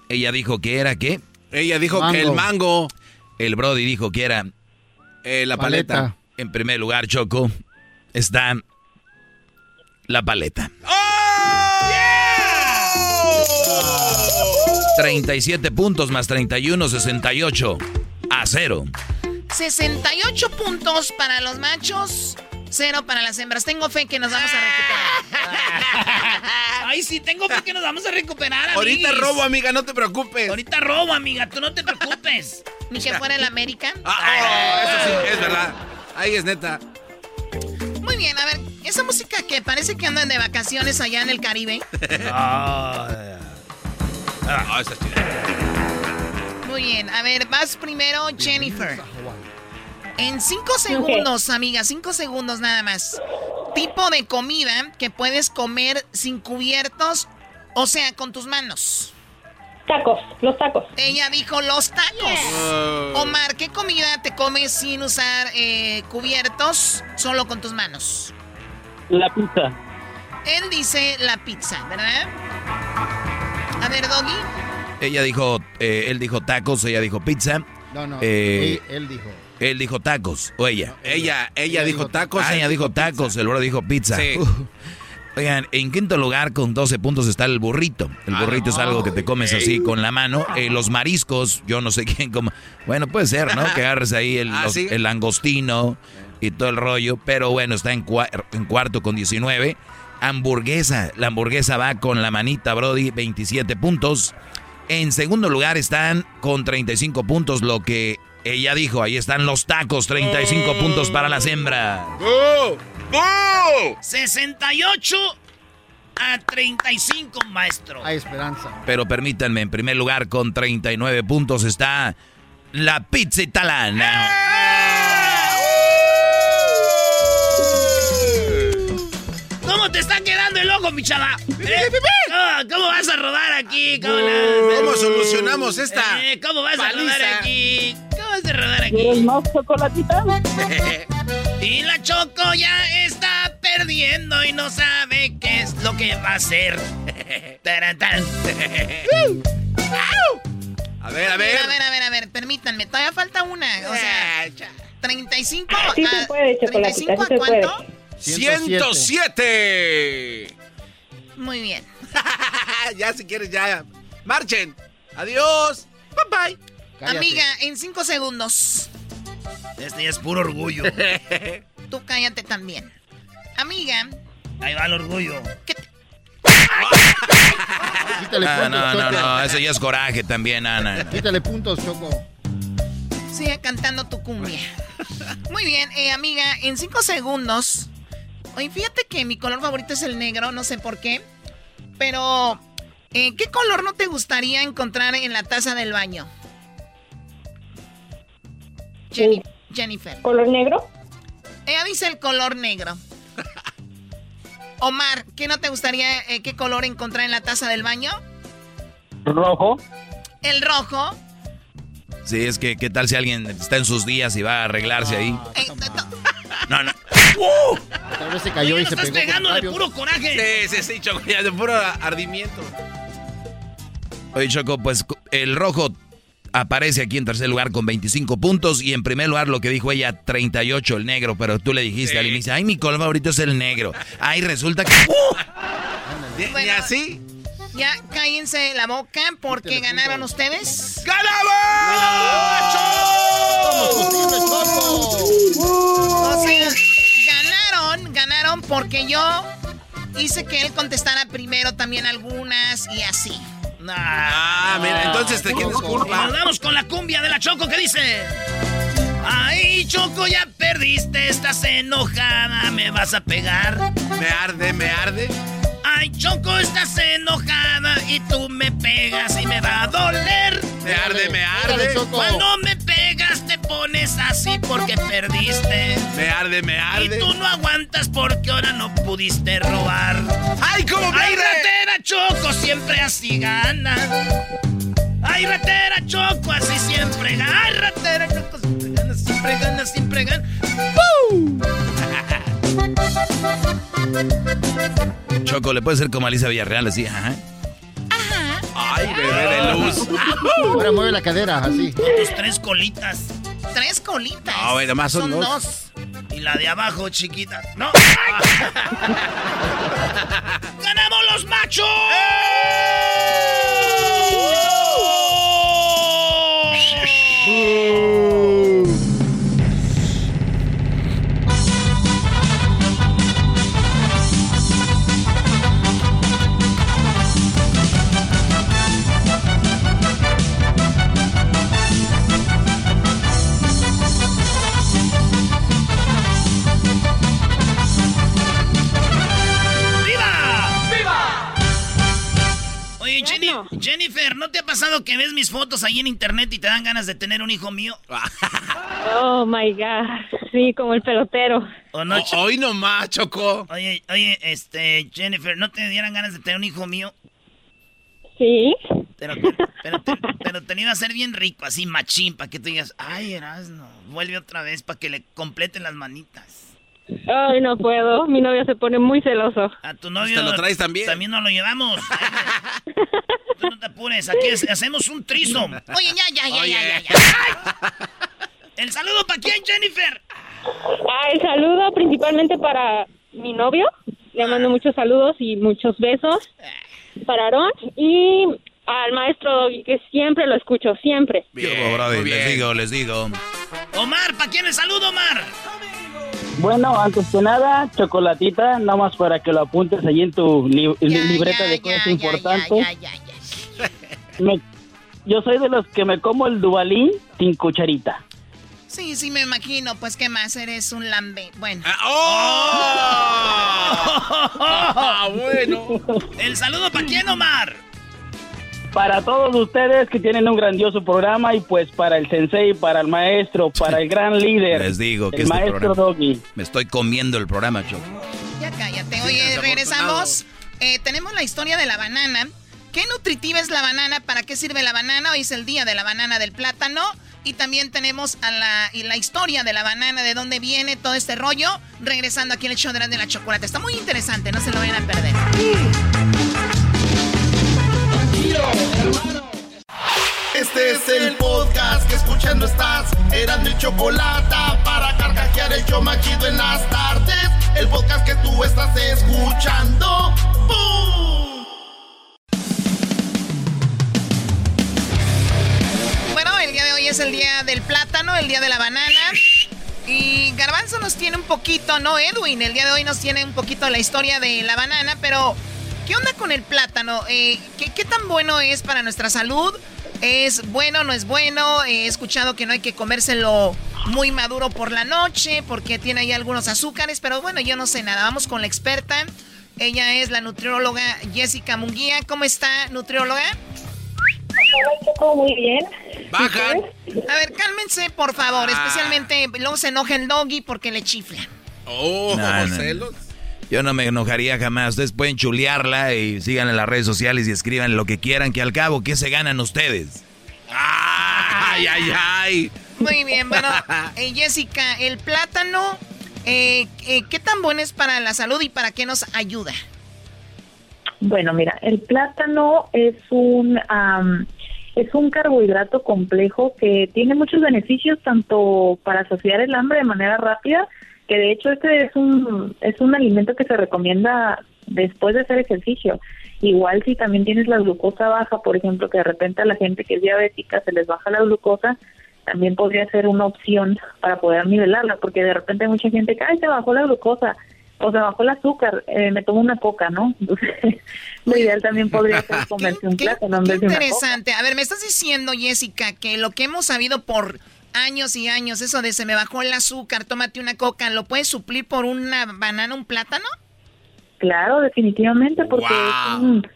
S4: Ella dijo que era, ¿qué?
S3: Ella dijo que el mango.
S4: El Brody dijo que era...
S3: Eh, la paleta.
S4: En primer lugar, Choco, está la paleta. 37 puntos más 31, 68 a 0.
S6: 68 puntos para los machos, cero para las hembras. Tengo fe que nos vamos a recuperar.
S2: Ay, sí, tengo fe que nos vamos a recuperar,
S3: Ahorita robo, amiga, no te preocupes.
S2: Ahorita robo, amiga, tú no te preocupes.
S6: Ni que fuera el América.
S3: Ah, oh, eso sí, es verdad. Ahí es neta.
S6: Muy bien, a ver, esa música que parece que andan de vacaciones allá en el Caribe.
S3: Ah, esa es chida.
S6: Muy bien, a ver, vas primero, Jennifer. En cinco segundos, amiga, cinco segundos nada más. Tipo de comida que puedes comer sin cubiertos, o sea, con tus manos.
S19: Tacos, los tacos.
S6: Ella dijo los tacos. Omar, ¿qué comida te comes sin usar eh, cubiertos, solo con tus manos?
S23: La pizza.
S6: Él dice la pizza, ¿verdad? A ver, Doggy.
S4: Ella dijo, eh, él dijo tacos, ella dijo pizza.
S5: No, no.
S4: Eh,
S5: él, él dijo.
S4: Él dijo tacos, o ella.
S3: Ella, ella dijo tacos.
S4: Ah, ella dijo tacos, el bro dijo pizza.
S3: Sí.
S4: Oigan, en quinto lugar con 12 puntos está el burrito. El
S3: Ah,
S4: burrito es algo que te comes así con la mano. Eh, los mariscos, yo no sé quién coma. Bueno, puede ser, ¿no? Que agarres ahí el,
S3: Ah,
S4: los-
S3: ¿sí?
S4: el langostino y todo el rollo. Pero bueno, está en, cua- en cuarto con 19. Hamburguesa. La hamburguesa va con la manita, Brody, 27 puntos. En segundo lugar están con 35 puntos lo que ella dijo. Ahí están los tacos, 35 puntos para las hembras.
S2: 68 a 35, maestro.
S5: Hay esperanza.
S4: Pero permítanme, en primer lugar con 39 puntos está la pizza italiana.
S2: ¿Cómo te está quedando el ojo, mi chava? ¿Eh? ¿Cómo, cómo vas a rodar aquí? ¿Cómo, la-
S3: ¿Cómo solucionamos esta
S2: Eh, ¿Cómo vas a rodar aquí? ¿Cómo vas a rodar
S19: más chocolatita?
S2: Y la Choco ya está perdiendo y no sabe qué es lo que va a hacer.
S3: A ver, a ver.
S6: a ver, a ver, a ver, permítanme, todavía falta una. O sea, 35
S19: Sí se
S6: a
S19: puede, chocolatita,
S6: 35
S19: sí
S6: a
S19: se puede.
S6: cuánto?
S3: 107.
S6: Muy bien.
S3: ya si quieres ya. Marchen. Adiós. Bye bye.
S5: Cállate.
S6: Amiga, en 5 segundos.
S2: Este ya es puro orgullo.
S6: Tú cállate también. Amiga,
S2: Ahí va el orgullo.
S5: Quítale
S4: Ah,
S5: puntos,
S4: no, no, no, eso ya es coraje también, Ana.
S5: Quítale puntos, Choco.
S6: sigue cantando tu cumbia. Muy bien, eh, amiga, en 5 segundos. Oye, fíjate que mi color favorito es el negro, no sé por qué. Pero, eh, ¿qué color no te gustaría encontrar en la taza del baño? Jenny- Jennifer.
S19: ¿Color negro?
S6: Ella dice el color negro. Omar, ¿qué no te gustaría, eh, qué color encontrar en la taza del baño?
S23: Rojo.
S6: El rojo.
S4: Sí, es que, ¿qué tal si alguien está en sus días y va a arreglarse ahí?
S6: Eh, no,
S4: No, no.
S5: Tal vez se cayó
S2: Oye,
S5: y
S2: lo
S5: se
S2: estás
S5: pegó.
S2: pegando de puro coraje.
S3: Sí, sí, sí, Choco, ya de puro ardimiento.
S4: Oye, Choco, pues el rojo aparece aquí en tercer lugar con 25 puntos y en primer lugar lo que dijo ella, 38 el negro, pero tú le dijiste al inicio, ay, mi color favorito es el negro. Ay, resulta que...
S3: ¿Y, así?
S6: Ya cállense la boca porque ganaron ustedes.
S4: ¡Ganamos!
S6: O sea, ganaron, ganaron porque yo hice que él contestara primero también algunas y así.
S3: Ah, mira, entonces te quieres culpa.
S2: Nos vamos con la cumbia de la Choco que dice. Ay, Choco, ya perdiste, estás enojada, me vas a pegar.
S3: Me arde, me arde.
S2: Ay, Choco, estás enojada y tú me pegas y me va a doler.
S3: Me arde, me arde.
S2: Cuando me pegas te pones así porque perdiste.
S3: Me arde, me arde.
S2: Y tú no aguantas porque ahora no pudiste robar.
S3: ¡Ay, cómo me
S2: Ay, ratera, Choco, siempre así gana. Ay, ratera, Choco, así siempre gana. Ay, ratera, Choco, siempre gana, siempre gana, siempre gana.
S4: Choco, le puede ser como Alicia Villarreal, así, ajá.
S3: Ay, bebé de luz.
S5: Ahora mueve la cadera, así.
S2: Con tus tres colitas.
S6: Tres colitas.
S3: Ah, bueno, más son,
S6: Son
S3: dos.
S6: dos.
S2: Y la de abajo, chiquita. ¡No! ¡Ganamos los machos! ¡Viva! ¿No te ha pasado que ves mis fotos ahí en internet y te dan ganas de tener un hijo mío?
S24: Oh my God. Sí, como el pelotero.
S2: ¿O no, Ch-
S3: Hoy nomás, Choco.
S2: Oye, oye, este, Jennifer, ¿no te dieran ganas de tener un hijo mío?
S24: Sí.
S2: Pero, te- pero, te, pero te iba a hacer bien rico, así machín, para que tú digas, ay, Erasno, vuelve otra vez para que le completen las manitas.
S24: Ay, no puedo. Mi novio se pone muy celoso.
S2: A tu novio.
S3: ¿Te lo traes también?
S2: También nos lo llevamos. Tú no te apures, aquí es- hacemos un trisom.
S6: Oye, ya, ya, ya,
S2: Oye.
S6: ya, ya, ya.
S2: ¿El saludo para quién, Jennifer?
S24: Ah, el saludo principalmente para mi novio. Le mando muchos saludos y muchos besos para Aaron y al maestro Doggy, que siempre lo escucho, siempre.
S4: ¿Qué hubo, Brody?
S3: muy
S4: Les
S3: bien.
S4: digo, les digo.
S2: Omar, ¿para quién el saludo, Omar?
S23: Bueno, antes que nada, chocolatita, nada más para que lo apuntes ahí en tu li-
S6: Ya,
S23: libreta
S6: ya,
S23: de cosas
S6: ya,
S23: importantes.
S6: ya, ya, ya, ya.
S23: Me- yo soy de los que me como el dubalín sin cucharita.
S6: Sí, sí, me imagino. Pues, ¿qué más? Eres un lambe. Bueno.
S3: ¡Ah, bueno!
S2: ¿El saludo para quién, Omar?
S23: Para todos ustedes que tienen un grandioso programa y pues para el sensei, para el maestro, para el gran líder,
S4: Les digo que
S23: el
S4: este
S23: maestro
S4: programa...
S23: Doggy.
S4: Me estoy comiendo el programa, Choco.
S6: Ya cállate. Oye, regresamos. Eh, tenemos la historia de la banana. ¿Qué nutritiva es la banana? ¿Para qué sirve la banana? Hoy es el día de la banana del plátano. Y también tenemos a la, y la historia de la banana, de dónde viene todo este rollo. Regresando aquí en el show de la, de la chocolate. Está muy interesante, no se lo vayan a perder.
S1: Este es el podcast que escuchando estás. Eran mi chocolate para carcajear el yo machido en las tardes. El podcast que tú estás escuchando. ¡Bum!
S6: Bueno, el día de hoy es el día del plátano, el día de la banana. Y Garbanzo nos tiene un poquito, no Edwin, el día de hoy nos tiene un poquito la historia de la banana, pero ¿qué onda con el plátano? Eh, ¿qué, qué tan bueno es para nuestra salud? ¿Es bueno, no es bueno? He escuchado que no hay que comérselo muy maduro por la noche porque tiene ahí algunos azúcares, pero bueno, yo no sé nada. Vamos con la experta. Ella es la nutrióloga Jessica Munguía. ¿Cómo está, nutrióloga?
S19: Hola, muy bien.
S3: Bajan.
S6: A ver, cálmense, por favor.
S4: Ah.
S6: Especialmente, luego se enoja el doggy porque le chifla.
S3: Oh,
S4: No, no,
S3: celos.
S4: Yo no me enojaría jamás. Ustedes pueden chulearla y sigan en las redes sociales y escriban lo que quieran, que al cabo, ¿qué se ganan ustedes?
S3: ¡Ay, ay, ay!
S6: Muy bien, bueno, eh, Jessica, el plátano, eh, eh, ¿qué tan bueno es para la salud y para qué nos ayuda?
S19: Bueno, mira, el plátano es un am,
S25: es un carbohidrato complejo que tiene muchos beneficios tanto para saciar el hambre de manera rápida, que de hecho este es un es un alimento que se recomienda después de hacer ejercicio. Igual si también tienes la glucosa baja, por ejemplo, que de repente a la gente que es diabética se les baja la glucosa, también podría ser una opción para poder nivelarla, porque de repente hay mucha gente que, ay, se bajó la glucosa, o se bajó el azúcar, eh, me tomo una coca, ¿no? Entonces, lo ideal también podría ser comerse un plátano en vez de una coca.
S6: Interesante. A ver, me estás diciendo, Jessica, que lo que hemos sabido por años y años, eso de se me bajó el azúcar, tómate una coca, ¿lo puedes suplir por una banana, un plátano?
S25: Claro, definitivamente, porque es, un,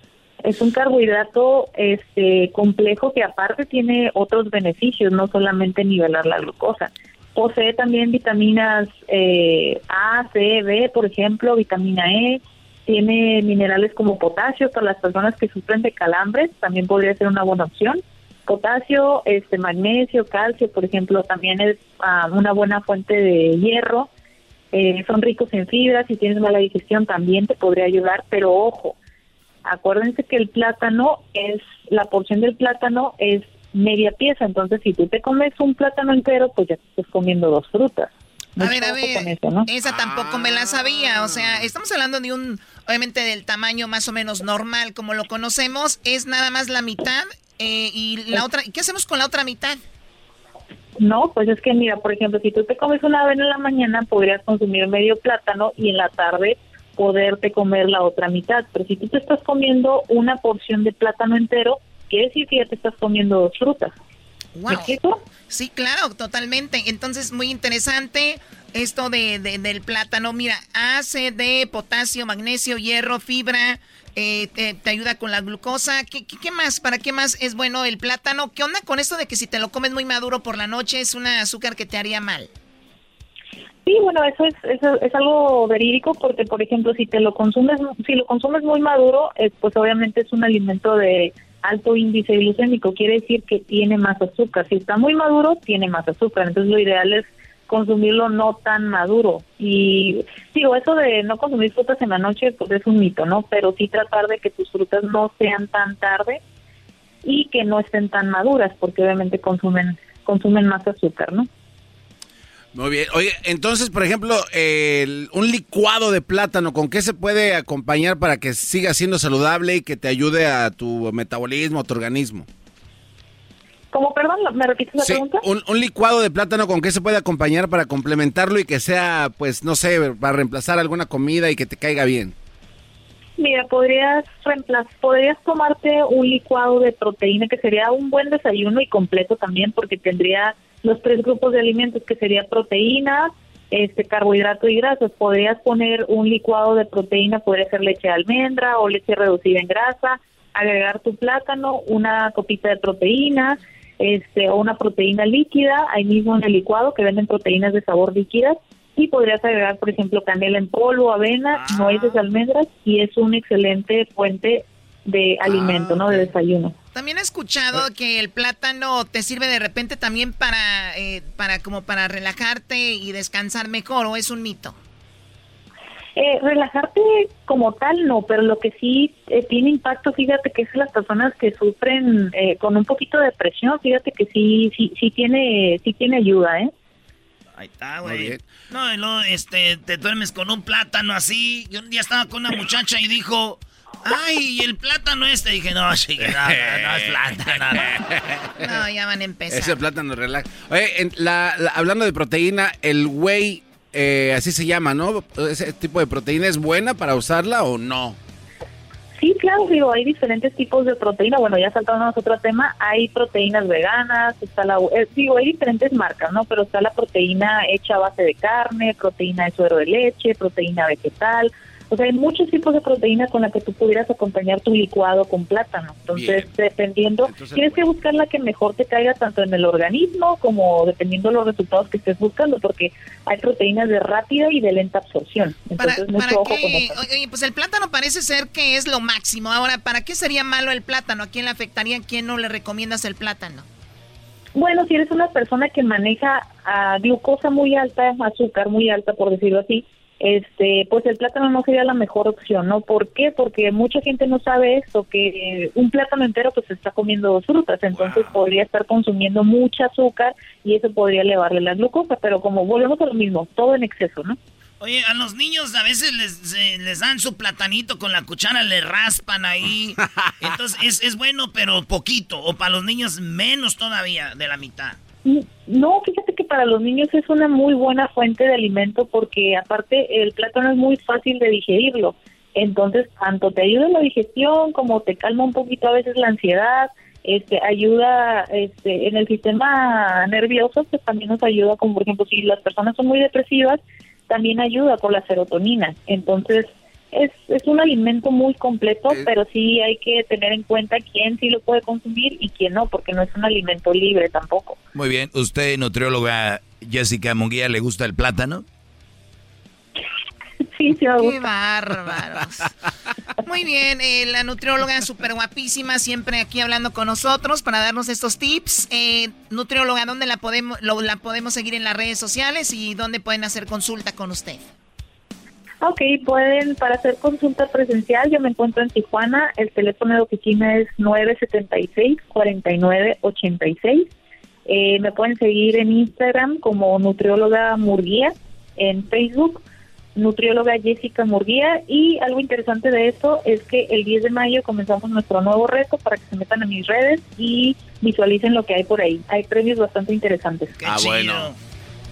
S25: es un carbohidrato este complejo que aparte tiene otros beneficios, no solamente nivelar la glucosa. Posee también vitaminas eh, A, C, B, por ejemplo, vitamina E. Tiene minerales como potasio para las personas que sufren de calambres, también podría ser una buena opción. Potasio, este magnesio, calcio, por ejemplo, también es ah, una buena fuente de hierro. Eh, son ricos en fibras, si tienes mala digestión también te podría ayudar, pero ojo, acuérdense que el plátano es, la porción del plátano es media pieza, entonces si tú te comes un plátano entero, pues ya te estás comiendo dos frutas.
S6: A ver, a ver, esa tampoco me la sabía, o sea, estamos hablando de un, obviamente del tamaño más o menos normal como lo conocemos, es nada más la mitad eh, y la otra, ¿qué hacemos con la otra mitad?
S25: No, pues es que mira, por ejemplo, si tú te comes una avena en la mañana, podrías consumir medio plátano y en la tarde poderte comer la otra mitad. Pero si tú te estás comiendo una porción de plátano entero, quiere decir que ya te estás comiendo dos frutas.
S6: Wow. Sí, claro, totalmente. Entonces, muy interesante esto de, del plátano. Mira, ACD, potasio, magnesio, hierro, fibra, eh, te, ayuda con la glucosa. ¿Qué, ¿Qué, más? ¿Para qué más es bueno el plátano? ¿Qué onda con esto de que si te lo comes muy maduro por la noche es un azúcar que te haría mal?
S25: Sí, bueno, eso es, eso es algo verídico porque, por ejemplo, si te lo consumes, si lo consumes muy maduro, eh, pues obviamente es un alimento de alto índice glucémico, quiere decir que tiene más azúcar. Si está muy maduro, tiene más azúcar. Entonces lo ideal es consumirlo no tan maduro. Y digo, eso de no consumir frutas en la noche, pues es un mito, ¿no? Pero sí tratar de que tus frutas no sean tan tarde y que no estén tan maduras, porque obviamente consumen consumen más azúcar, ¿no?
S3: Muy bien. Oye, entonces, por ejemplo, un licuado de plátano, ¿con qué se puede acompañar para que siga siendo saludable y que te ayude a tu metabolismo, a tu organismo?
S25: ¿Cómo, perdón? ¿Me repites la
S3: sí,
S25: pregunta?
S3: Un, un, licuado de plátano, ¿con qué se puede acompañar para complementarlo y que sea, pues, no sé, para reemplazar alguna comida y que te caiga bien?
S25: Mira, podrías podrías tomarte un licuado de proteína que sería un buen desayuno y completo también porque tendría los tres grupos de alimentos que sería proteína, este carbohidrato y grasas. Podrías poner un licuado de proteína, podría ser leche de almendra o leche reducida en grasa, agregar tu plátano, una copita de proteína, este o una proteína líquida, ahí mismo en el licuado que venden proteínas de sabor líquidas y podrías agregar, por ejemplo, canela en polvo, avena, nueces, almendras y es un excelente fuente de alimento, ¿no? De desayuno.
S6: También he escuchado que el plátano te sirve de repente también para, eh, para como para relajarte y descansar mejor, ¿o es un mito?
S25: Eh, relajarte como tal no, pero lo que sí eh, tiene impacto, fíjate que es las personas que sufren eh, con un poquito de presión, fíjate que sí, sí, sí tiene, sí tiene ayuda, ¿eh?
S2: Ahí está, güey. No, y luego, este, te duermes con un plátano así. Yo un día estaba con una muchacha y dijo, ay, el plátano este. dije, no, sí, no, no, no es plátano.
S6: No. no, ya van a empezar.
S3: Ese plátano relaja. Oye, en la, la, hablando de proteína, el whey, eh, así se llama, ¿no? ¿Ese tipo de proteína es buena para usarla o no?
S25: Sí, claro, digo, hay diferentes tipos de proteína. Bueno, ya saltándonos otro tema, hay proteínas veganas, está la, eh, digo, hay diferentes marcas, ¿no? Pero está la proteína hecha a base de carne, proteína de suero de leche, proteína vegetal. O sea, hay muchos tipos de proteína con la que tú pudieras acompañar tu licuado con plátano. Entonces, Bien. dependiendo, Entonces, tienes que buscar la que mejor te caiga tanto en el organismo como dependiendo de los resultados que estés buscando, porque hay proteínas de rápida y de lenta absorción. Entonces,
S6: para,
S25: mucho
S6: para
S25: ojo
S6: qué,
S25: con eso.
S6: oye, pues el plátano parece ser que es lo máximo. Ahora, ¿para qué sería malo el plátano? ¿A quién le afectaría? ¿A quién no le recomiendas el plátano?
S25: Bueno, si eres una persona que maneja uh, glucosa muy alta, azúcar muy alta, por decirlo así, este, pues el plátano no sería la mejor opción, ¿no? ¿Por qué? Porque mucha gente no sabe esto, que un plátano entero pues se está comiendo dos frutas, entonces podría estar consumiendo mucha azúcar y eso podría elevarle la glucosa, pero como volvemos a lo mismo, todo en exceso, ¿no?
S2: Oye, a los niños a veces les, les dan su platanito con la cuchara, le raspan ahí. Entonces es, es bueno, pero poquito. O para los niños menos todavía, de la mitad.
S25: No, fíjate que para los niños es una muy buena fuente de alimento porque aparte el plátano es muy fácil de digerirlo. Entonces, tanto te ayuda en la digestión como te calma un poquito a veces la ansiedad, este ayuda este en el sistema nervioso, pues también nos ayuda como por ejemplo si las personas son muy depresivas, también ayuda con la serotonina. Entonces, es, es un alimento muy completo, pero sí hay que tener en cuenta quién sí lo puede consumir y quién no, porque no es un alimento libre tampoco.
S4: Muy bien, ¿usted, nutrióloga Jessica Munguía, le gusta el plátano?
S25: Sí, sí,
S6: Qué bárbaros. Muy bien, eh, la nutrióloga súper guapísima, siempre aquí hablando con nosotros para darnos estos tips. Eh, nutrióloga, ¿dónde la podemos, lo, la podemos seguir en las redes sociales y dónde pueden hacer consulta con usted?
S25: Ok, pueden, para hacer consulta presencial, yo me encuentro en Tijuana, el teléfono de oficina es 976-4986. Eh, me pueden seguir en Instagram como nutrióloga Murguía, en Facebook nutrióloga Jessica Murguía y algo interesante de esto es que el 10 de mayo comenzamos nuestro nuevo reto para que se metan a mis redes y visualicen lo que hay por ahí. Hay premios bastante interesantes.
S2: ah, bueno.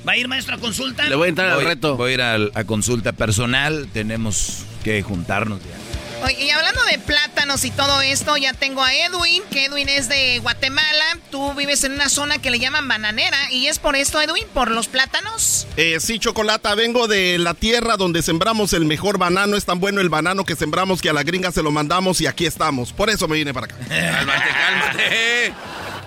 S2: ¿Va a ir maestro a consulta?
S3: Le voy a entrar al reto.
S4: Voy a ir a, a consulta personal. Tenemos que juntarnos ya.
S6: Oye, y hablando de plátanos y todo esto, ya tengo a Edwin, que Edwin es de Guatemala. Tú vives en una zona que le llaman bananera. ¿Y es por esto, Edwin? ¿Por los plátanos?
S1: Eh, sí, Chocolata, vengo de la tierra donde sembramos el mejor banano. Es tan bueno el banano que sembramos que a la gringa se lo mandamos y aquí estamos. Por eso me vine para acá.
S4: cálmate, cálmate.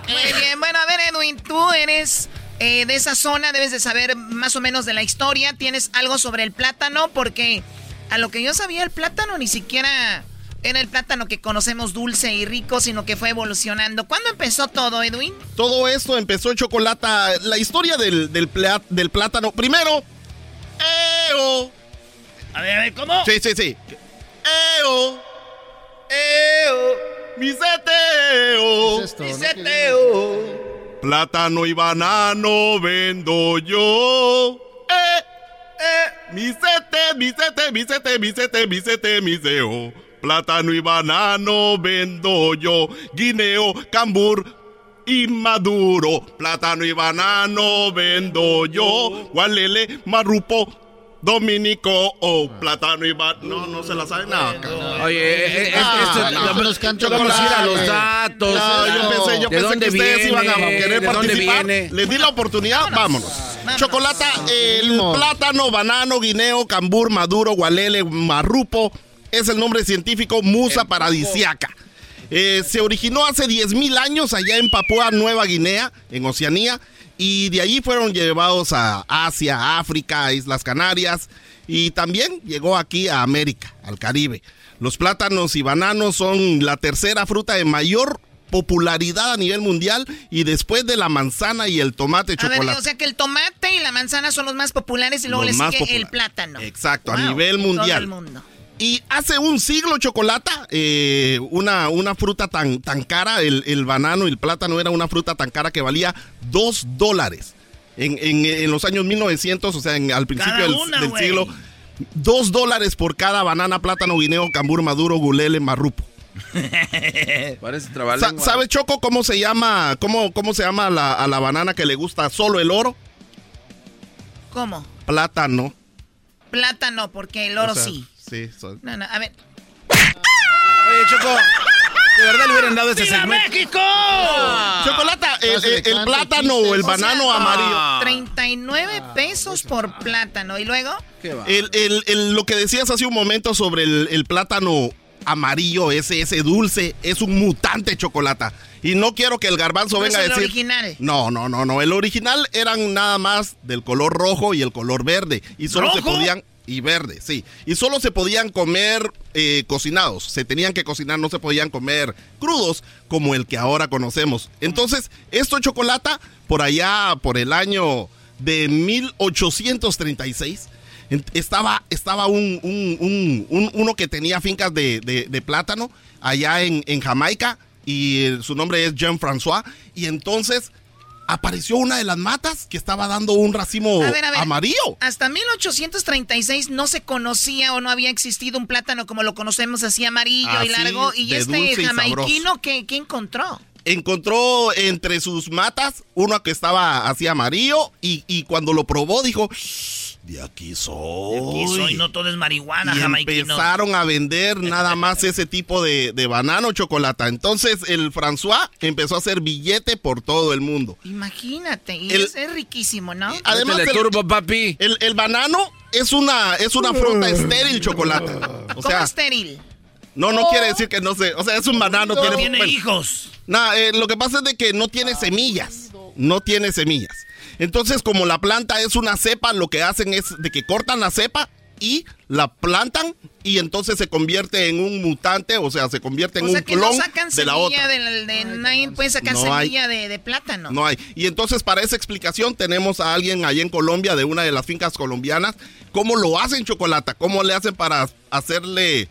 S6: Muy bien, bueno, a ver, Edwin, tú eres eh, de esa zona, debes de saber más o menos de la historia. ¿Tienes algo sobre el plátano? Porque a lo que yo sabía, el plátano ni siquiera era el plátano que conocemos dulce y rico, sino que fue evolucionando. ¿Cuándo empezó todo, Edwin?
S1: Todo esto empezó Chocolata. La historia del, del, plátano. Primero, ¡Eo!
S2: A ver, a ver, ¿cómo?
S1: Sí, sí, sí. ¡Eo! ¡Eo! ¡Mi seteo!
S5: ¿Qué es esto?
S1: ¡Mi
S5: No
S1: seteo! Plátano y banano vendo yo. ¡Eh! ¡Eh! Mi sete, mi sete, mi sete, mi sete, mi sete, mi seo. Plátano y banano vendo yo. Guineo, cambur, y maduro. Plátano y banano vendo yo. Gualele, marrupo, dominico. Oh, plátano y banano. No, no se la sabe nada.
S3: Oye, eh, eh, esto-
S1: no,
S3: no, vamos a los datos.
S1: No, yo pensé, yo
S3: ¿De
S1: pensé que ustedes
S3: viene?
S1: iban a querer
S3: ¿De dónde
S1: participar.
S3: viene?
S1: Les di la oportunidad, vámonos. Chocolata, el plátano, banano, guineo, cambur, maduro, gualele, marrupo, es el nombre científico Musa paradisiaca. Eh, se originó hace 10.000 años allá en Papúa Nueva Guinea, en Oceanía, y de allí fueron llevados a Asia, África, Islas Canarias, y también llegó aquí a América, al Caribe. Los plátanos y bananos son la tercera fruta de mayor popularidad a nivel mundial y después de la manzana y el tomate
S6: A ver,
S1: chocolate.
S6: o sea que el tomate y la manzana son los más populares y luego
S1: Los
S6: le
S1: más
S6: sigue el plátano.
S1: Exacto, a nivel
S6: todo
S1: mundial.
S6: el mundo.
S1: Y hace un siglo, Chocolata, eh, una, una fruta tan, tan cara, el, el banano y el plátano era una fruta tan cara que valía dos dólares. En, en- en los años 1900, o sea, en- al principio del,
S2: una,
S1: del
S2: güey.
S1: siglo, dos dólares por cada banana, plátano, guineo, cambur, maduro, gulele, marrupo.
S3: Parece
S1: Sa-
S3: trabalengua.
S1: ¿Sabes, Choco, cómo se llama, cómo, cómo se llama a la, a la banana que le gusta solo el oro?
S6: ¿Cómo?
S1: Plátano.
S6: Plátano, porque el oro
S1: O sea,
S6: sí.
S1: Sí, son-
S6: No, no, a ver.
S3: Oye, Choco, de verdad le hubieran dado ese
S2: ¡Viva
S3: segmento.
S2: México!
S1: Chocolata, el, plátano o el banano
S6: O sea,
S1: amarillo.
S6: 39 pesos por plátano. ¿Y luego?
S3: ¿Qué va?
S1: El, el- el- lo que decías hace un momento sobre el, el plátano amarillo, ese, ese dulce, es un mutante chocolata. Y no quiero que el garbanzo
S6: No
S1: venga a
S6: es el
S1: decir.
S6: original.
S1: No, no, no, no. El original eran nada más del color rojo y el color verde. Y solo se podían. Y verde, sí. Y solo se podían comer eh, cocinados. Se tenían que cocinar, no se podían comer crudos como el que ahora conocemos. Entonces, esto chocolata, por allá, por el año de 1836, En- Estaba, estaba un- uno que tenía fincas de, de- de plátano allá en, en Jamaica y eh, su nombre es Jean François. Y entonces apareció una de las matas que estaba dando un racimo
S6: A ver, a ver.
S1: amarillo.
S6: Hasta 1836 no se conocía o no había existido un plátano como lo conocemos así amarillo y largo. Y este jamaiquino, ¿qué, qué encontró?
S1: encontró entre sus matas uno que estaba así amarillo y, y cuando lo probó dijo, de aquí soy.
S2: Aquí soy, no todo es marihuana,
S1: y
S2: jamaiquino.
S1: empezaron a vender nada más ese tipo de, de banano chocolate. Entonces el François empezó a hacer billete por todo el mundo.
S6: Imagínate, y
S1: El-
S6: es, es riquísimo, ¿no?
S1: Además, el, El, el banano es una, es una fruta estéril chocolate. O
S6: ¿Cómo
S1: sea,
S6: estéril?
S1: no, no quiere decir que no se. O sea, es un banano.
S2: No
S1: tiene,
S2: tiene
S1: bueno,
S2: hijos.
S1: No, eh, lo que pasa es de que no tiene semillas. No tiene semillas. Entonces, como la planta es una cepa, lo que hacen es de que cortan la cepa y la plantan y entonces se convierte en un mutante, o sea, se convierte en
S6: O sea
S1: un
S6: que no
S1: clon
S6: sacan
S1: de la
S6: semilla
S1: otra.
S6: de, nadie puede sacar
S1: No hay.
S6: semilla de, de plátano.
S1: No hay. Y entonces para esa explicación tenemos a alguien allá en Colombia, de una de las fincas colombianas, cómo lo hacen chocolate, cómo le hacen para hacerle,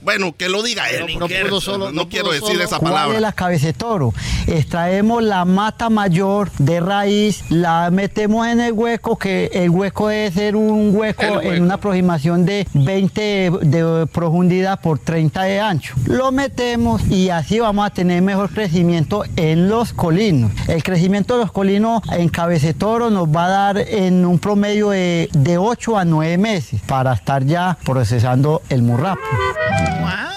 S1: bueno, que lo diga él.
S5: No pudo solo,
S1: no,
S5: no
S1: quiero
S5: pudo
S1: decir
S5: solo.
S1: esa
S26: ¿Cuál
S1: palabra.
S26: es la cabecetoro? Extraemos la mata mayor de raíz, la metemos en el hueco, que el hueco debe ser un hueco, en una aproximación de 20 de profundidad por 30 de ancho. Lo metemos y así vamos a tener mejor crecimiento en los colinos. El crecimiento de los colinos en cabecetoro nos va a dar en un promedio de, de 8 a 9 meses para estar ya procesando el murrapo.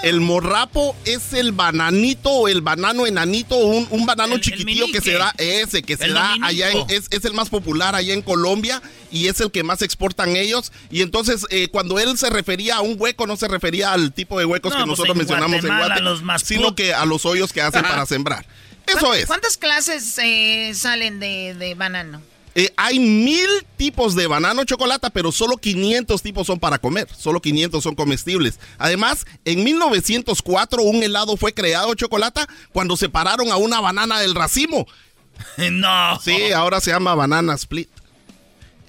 S1: El morrapo es el bananito o el banano enanito, un, un banano chiquitillo que se da, ese, que se
S2: El
S1: da allá, en- es, es el más popular allá en Colombia y es el que más exportan ellos. Y entonces, eh, cuando él se refería a un hueco, no se refería al tipo de huecos
S2: No,
S1: que
S2: pues
S1: nosotros
S2: en
S1: mencionamos
S2: Guatemala,
S1: en Guate,
S2: los más
S1: sino que a los hoyos que hacen para sembrar. Eso
S6: ¿Cuán-
S1: es.
S6: ¿Cuántas clases eh, salen de, de banano?
S1: Eh, hay mil tipos de banano chocolate, pero solo 500 tipos son para comer. Solo 500 son comestibles. Además, en 1904 un helado fue creado chocolate cuando separaron a una banana del racimo.
S2: No.
S1: Sí, ahora se llama banana split.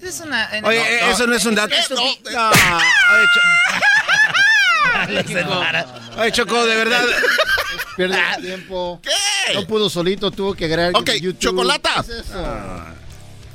S6: Es una, eh,
S3: Oye,
S6: no,
S3: eh,
S6: no,
S3: eso no es un dato.
S6: eso sí.
S3: No, oye, Cho- Oye, Choco, de verdad.
S5: Pierde el tiempo. No pudo solito, tuvo que agregar
S1: Ok,
S5: YouTube.
S1: chocolata.
S5: ¿Qué es eso?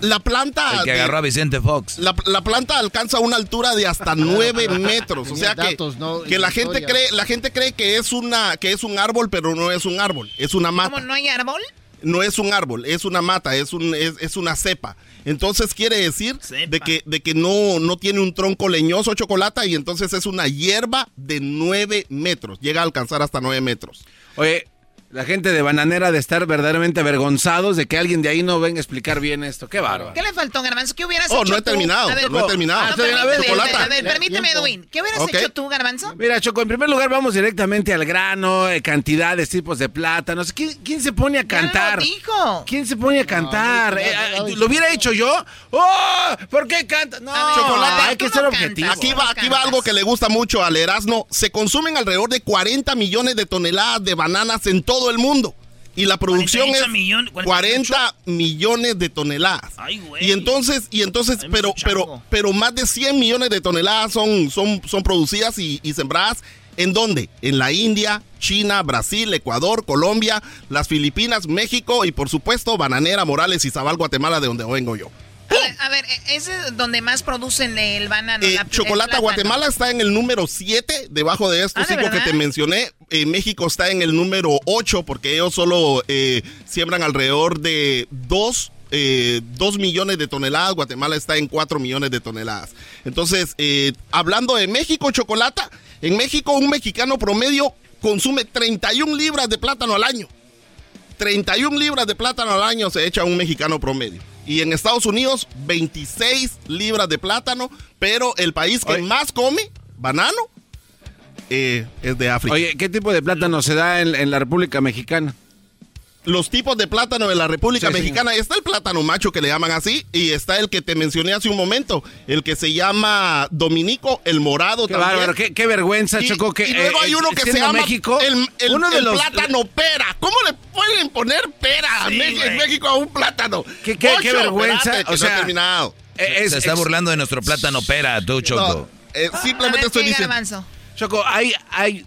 S1: La planta.
S4: El que
S1: de-
S4: agarró a Vicente Fox.
S1: La, la planta alcanza una altura de hasta 9 metros. O sea que,
S5: datos, ¿no?
S1: que la gente cree, la gente cree que es una, que es un árbol, pero no es un árbol, es una mata.
S6: ¿Cómo no hay árbol?
S1: no es un árbol, es una mata, es, un, es, es una cepa. Entonces quiere decir de que, de que no, no tiene un tronco leñoso chocolate y entonces es una hierba de 9 metros. Llega a alcanzar hasta 9 metros.
S3: Oye, la gente de Bananera de estar verdaderamente avergonzados de que alguien de ahí no venga a explicar bien esto. Qué bárbaro.
S6: ¿Qué le faltó, Garbanzo? ¿Qué hubieras
S1: Oh,
S6: hecho
S1: no he
S6: tú?
S1: terminado,
S6: ver,
S1: no he terminado.
S6: no,
S1: Ah, todavía- a ver,
S6: permíteme, a ver, permíteme, Edwin. ¿Qué hubieras hecho tú, Garbanzo?
S3: Mira, Choco, en primer lugar vamos directamente al grano, eh, cantidades, tipos de plátanos. ¿Quién, quién se pone a cantar?
S6: dijo.
S3: ¿Quién se pone a cantar? Eh, ah, ¿Lo hubiera hecho yo? ¡Oh! ¿Por qué canta? No,
S1: Chocolate.
S3: hay que ser objetivo.
S1: Aquí va, aquí va algo que le gusta mucho al Erasmo. Se consumen alrededor de 40 millones de toneladas de bananas en todo el mundo. Y la producción
S2: 48
S1: es
S2: millón-
S1: 40 millones de toneladas.
S2: Ay.
S1: Y entonces, y entonces, pero, pero, pero más de 100 millones de toneladas son, son, son producidas y, y sembradas. ¿En dónde? En la India, China, Brasil, Ecuador, Colombia, las Filipinas, México y por supuesto Bananera, Morales y Zabal, Guatemala, de donde vengo yo.
S6: A ver, eh, ese es donde más producen el banano.
S1: Eh,
S6: la- el
S1: Chocolata
S6: plátano.
S1: Guatemala está en el número 7, debajo de estos
S6: Ah, ¿de
S1: cinco que te mencioné. Eh, México está en el número 8 porque ellos solo eh, siembran alrededor de 2 millones de toneladas. Guatemala está en 4 millones de toneladas. Entonces, eh, hablando de México, Chocolata, en México un mexicano promedio consume 31 libras de plátano al año. 31 libras de plátano al año se echa un mexicano promedio. Y en Estados Unidos, 26 libras de plátano, pero el país que más come banano eh, es de África.
S3: Oye, ¿qué tipo de plátano se da en, en la República Mexicana?
S1: Los tipos de plátano de la República
S3: Sí, sí.
S1: Mexicana, está el plátano macho que le llaman así, y está el que te mencioné hace un momento, el que se llama Dominico, el morado
S3: Qué
S1: también.
S3: bárbaro, qué, qué vergüenza,
S1: Y-
S3: Choco. Que,
S1: y luego
S3: eh,
S1: hay uno que se llama
S3: México,
S1: el, el-
S3: uno de
S1: el
S3: los
S1: plátano pera. ¿Cómo le pueden poner pera
S3: Sí,
S1: en. México a un plátano?
S3: ¿Qué, qué- qué
S1: Ocho,
S3: vergüenza?
S1: que
S3: o
S1: no
S3: sea,
S1: terminado.
S3: Es-
S4: Se está
S3: es-
S4: burlando de nuestro plátano pera, tú, Choco.
S1: eh, simplemente
S6: ver,
S1: estoy
S6: ¿qué,
S1: diciendo.
S3: Choco, hay, hay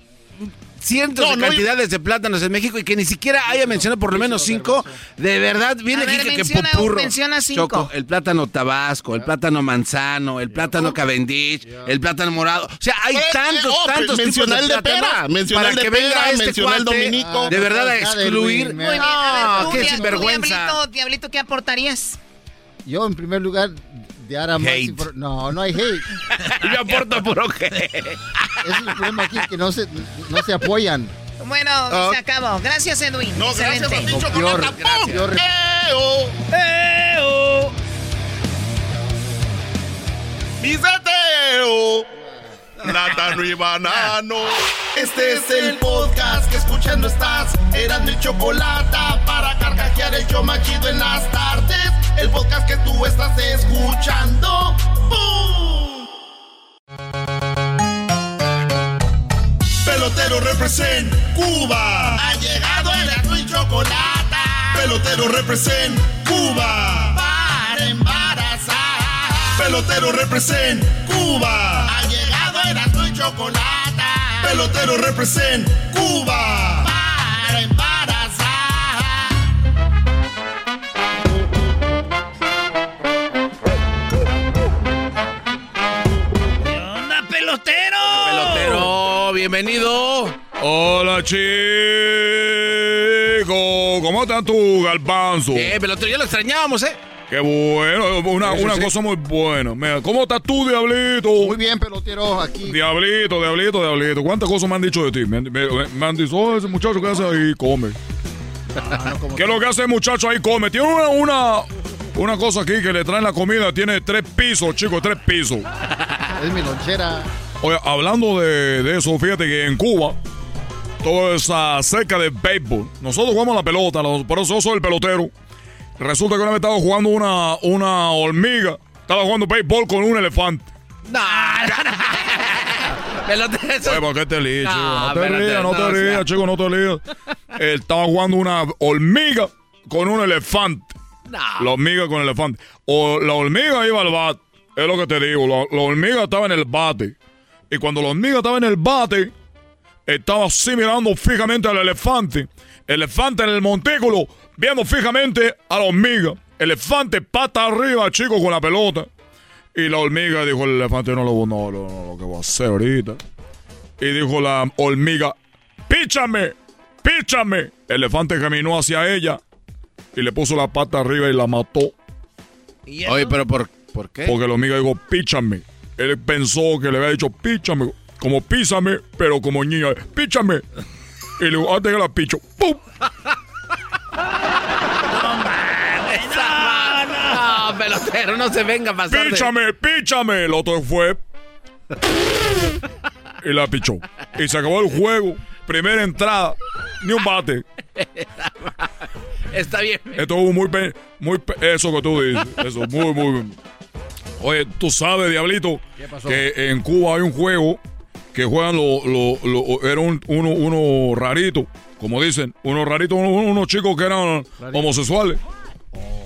S3: cientos
S1: No,
S3: de
S1: no,
S3: cantidades de plátanos en México y que ni siquiera haya mencionado por lo menos cinco. De verdad, viene
S6: ver,
S3: aquí que,
S6: menciona
S3: popurro.
S6: menciona cinco.
S3: Choco, el plátano tabasco, el plátano manzano, el plátano cavendish, el plátano morado. O sea, hay
S1: Pero,
S3: tantos,
S1: oh,
S3: tantos
S1: menciona
S3: tipos de
S1: de pera,
S3: para que venga
S1: pera,
S3: este
S1: el
S3: cuate
S1: dominico.
S3: de verdad a excluir.
S6: Muy bien, a ver,
S3: No,
S6: tú,
S3: qué.
S6: Diablito, Diablito, ¿qué aportarías?
S5: Yo, en primer lugar, ahora más.
S4: Hate.
S5: infor- No, no hay hate.
S3: Yo aporto puro.
S5: Ese es el problema aquí, que no se, no se apoyan.
S6: Bueno, se acabó. Gracias, Edwin.
S1: No, gracias a
S6: Excelente.
S1: ti,
S5: O peor,
S1: Chocolata.
S5: peor.
S1: ¡Eo! ¡Eo! Plátano y banano. Este es el podcast que escuchando estás. Eran mi chocolate para carcajear el show más chido en las tardes. El podcast que tú estás escuchando. ¡Bum! Pelotero represent Cuba. Ha llegado el azul y chocolate. Pelotero represent Cuba. Para embarazar. Pelotero represent Cuba. Chocolate. Pelotero represent Cuba. Para embarazar.
S2: ¿Qué onda, pelotero?
S3: Pelotero, bienvenido.
S27: Hola, chicos. ¿Cómo estás tú, Galbanzo?
S3: Eh, pelotero, ya lo extrañábamos, ¿eh?
S27: Qué bueno. Una, una
S3: sí.
S27: cosa muy buena. Mira, ¿cómo estás tú, Diablito?
S5: Muy bien, pelotero, aquí.
S27: Diablito, Diablito, Diablito. ¿Cuántas cosas me han dicho de ti? Me, han- me- me han dicho, oh, ese muchacho que hace ahí come. ¿Qué es lo que hace el muchacho ahí come? Tiene una, una, una cosa aquí que le traen la comida. Tiene tres pisos, chicos, tres pisos.
S5: Es mi lonchera.
S27: Oye, hablando de, de eso, fíjate que en Cuba todo es acerca de béisbol. Nosotros jugamos la pelota, por eso yo soy el pelotero. Resulta que una vez estaba jugando una, una hormiga, estaba jugando béisbol con un elefante.
S3: No, no, no. Pelotero, eso-
S27: Oye, ¿por qué te lías,
S3: No,
S27: chico? No te rías, no
S3: no,
S27: te rías, chico, no te rías. Estaba jugando una hormiga con un elefante. La hormiga con el elefante. O la hormiga iba al bate. Es lo que te digo. La, la hormiga estaba en el bate. Y cuando la hormiga estaba en el bate, estaba así mirando fijamente al elefante. Elefante en el montículo, viendo fijamente a la hormiga. Elefante pata arriba, chico, con la pelota. Y la hormiga dijo el elefante, no lo, no, no, no, lo que voy a hacer ahorita. Y dijo la hormiga, píchame, píchame. El elefante caminó hacia ella y le puso la pata arriba y la mató.
S3: Oye, pero ¿por, ¿por qué?
S27: Porque la hormiga dijo, píchame. Él pensó que le había dicho, píchame, como písame, pero como niña, píchame. Y le dijo, antes que la picho, ¡pum!
S3: No, pelotero, no se venga a pasar. de-
S27: ¡Píchame, píchame! El otro fue. y la pichó. Y se acabó el juego. Primera entrada. Ni un bate.
S3: Está bien.
S27: Esto es muy, pe- muy pe- eso que tú dices. Eso, muy, muy. Oye, tú sabes, Diablito,
S5: pasó?
S27: que en Cuba hay un juego que juegan los. Lo, lo- era un, uno, uno rarito, como dicen. Unos raritos, uno- unos chicos que eran homosexuales.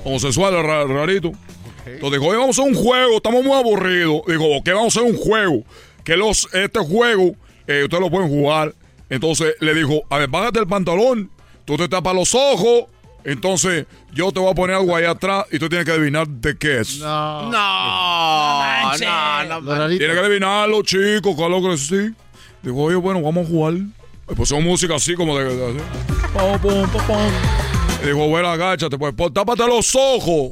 S27: Homosexuales, ra- raritos. Entonces dijo, oye, vamos a hacer un juego, estamos muy aburridos. Dijo, ¿qué vamos a hacer un juego? Que los, este juego, eh, ustedes lo pueden jugar. Entonces le dijo, a ver, bájate el pantalón, tú te tapas los ojos. Entonces yo te voy a poner algo ahí atrás y tú tienes que adivinar de qué es.
S5: No.
S3: No, no, no.
S5: Lo.
S27: Tienes que adivinarlo, chicos, claro que sí. Digo, oye, bueno, vamos a jugar. Le pusimos música así como de... de- así. Dijo, bueno, agáchate, pues, pues, tápate los ojos.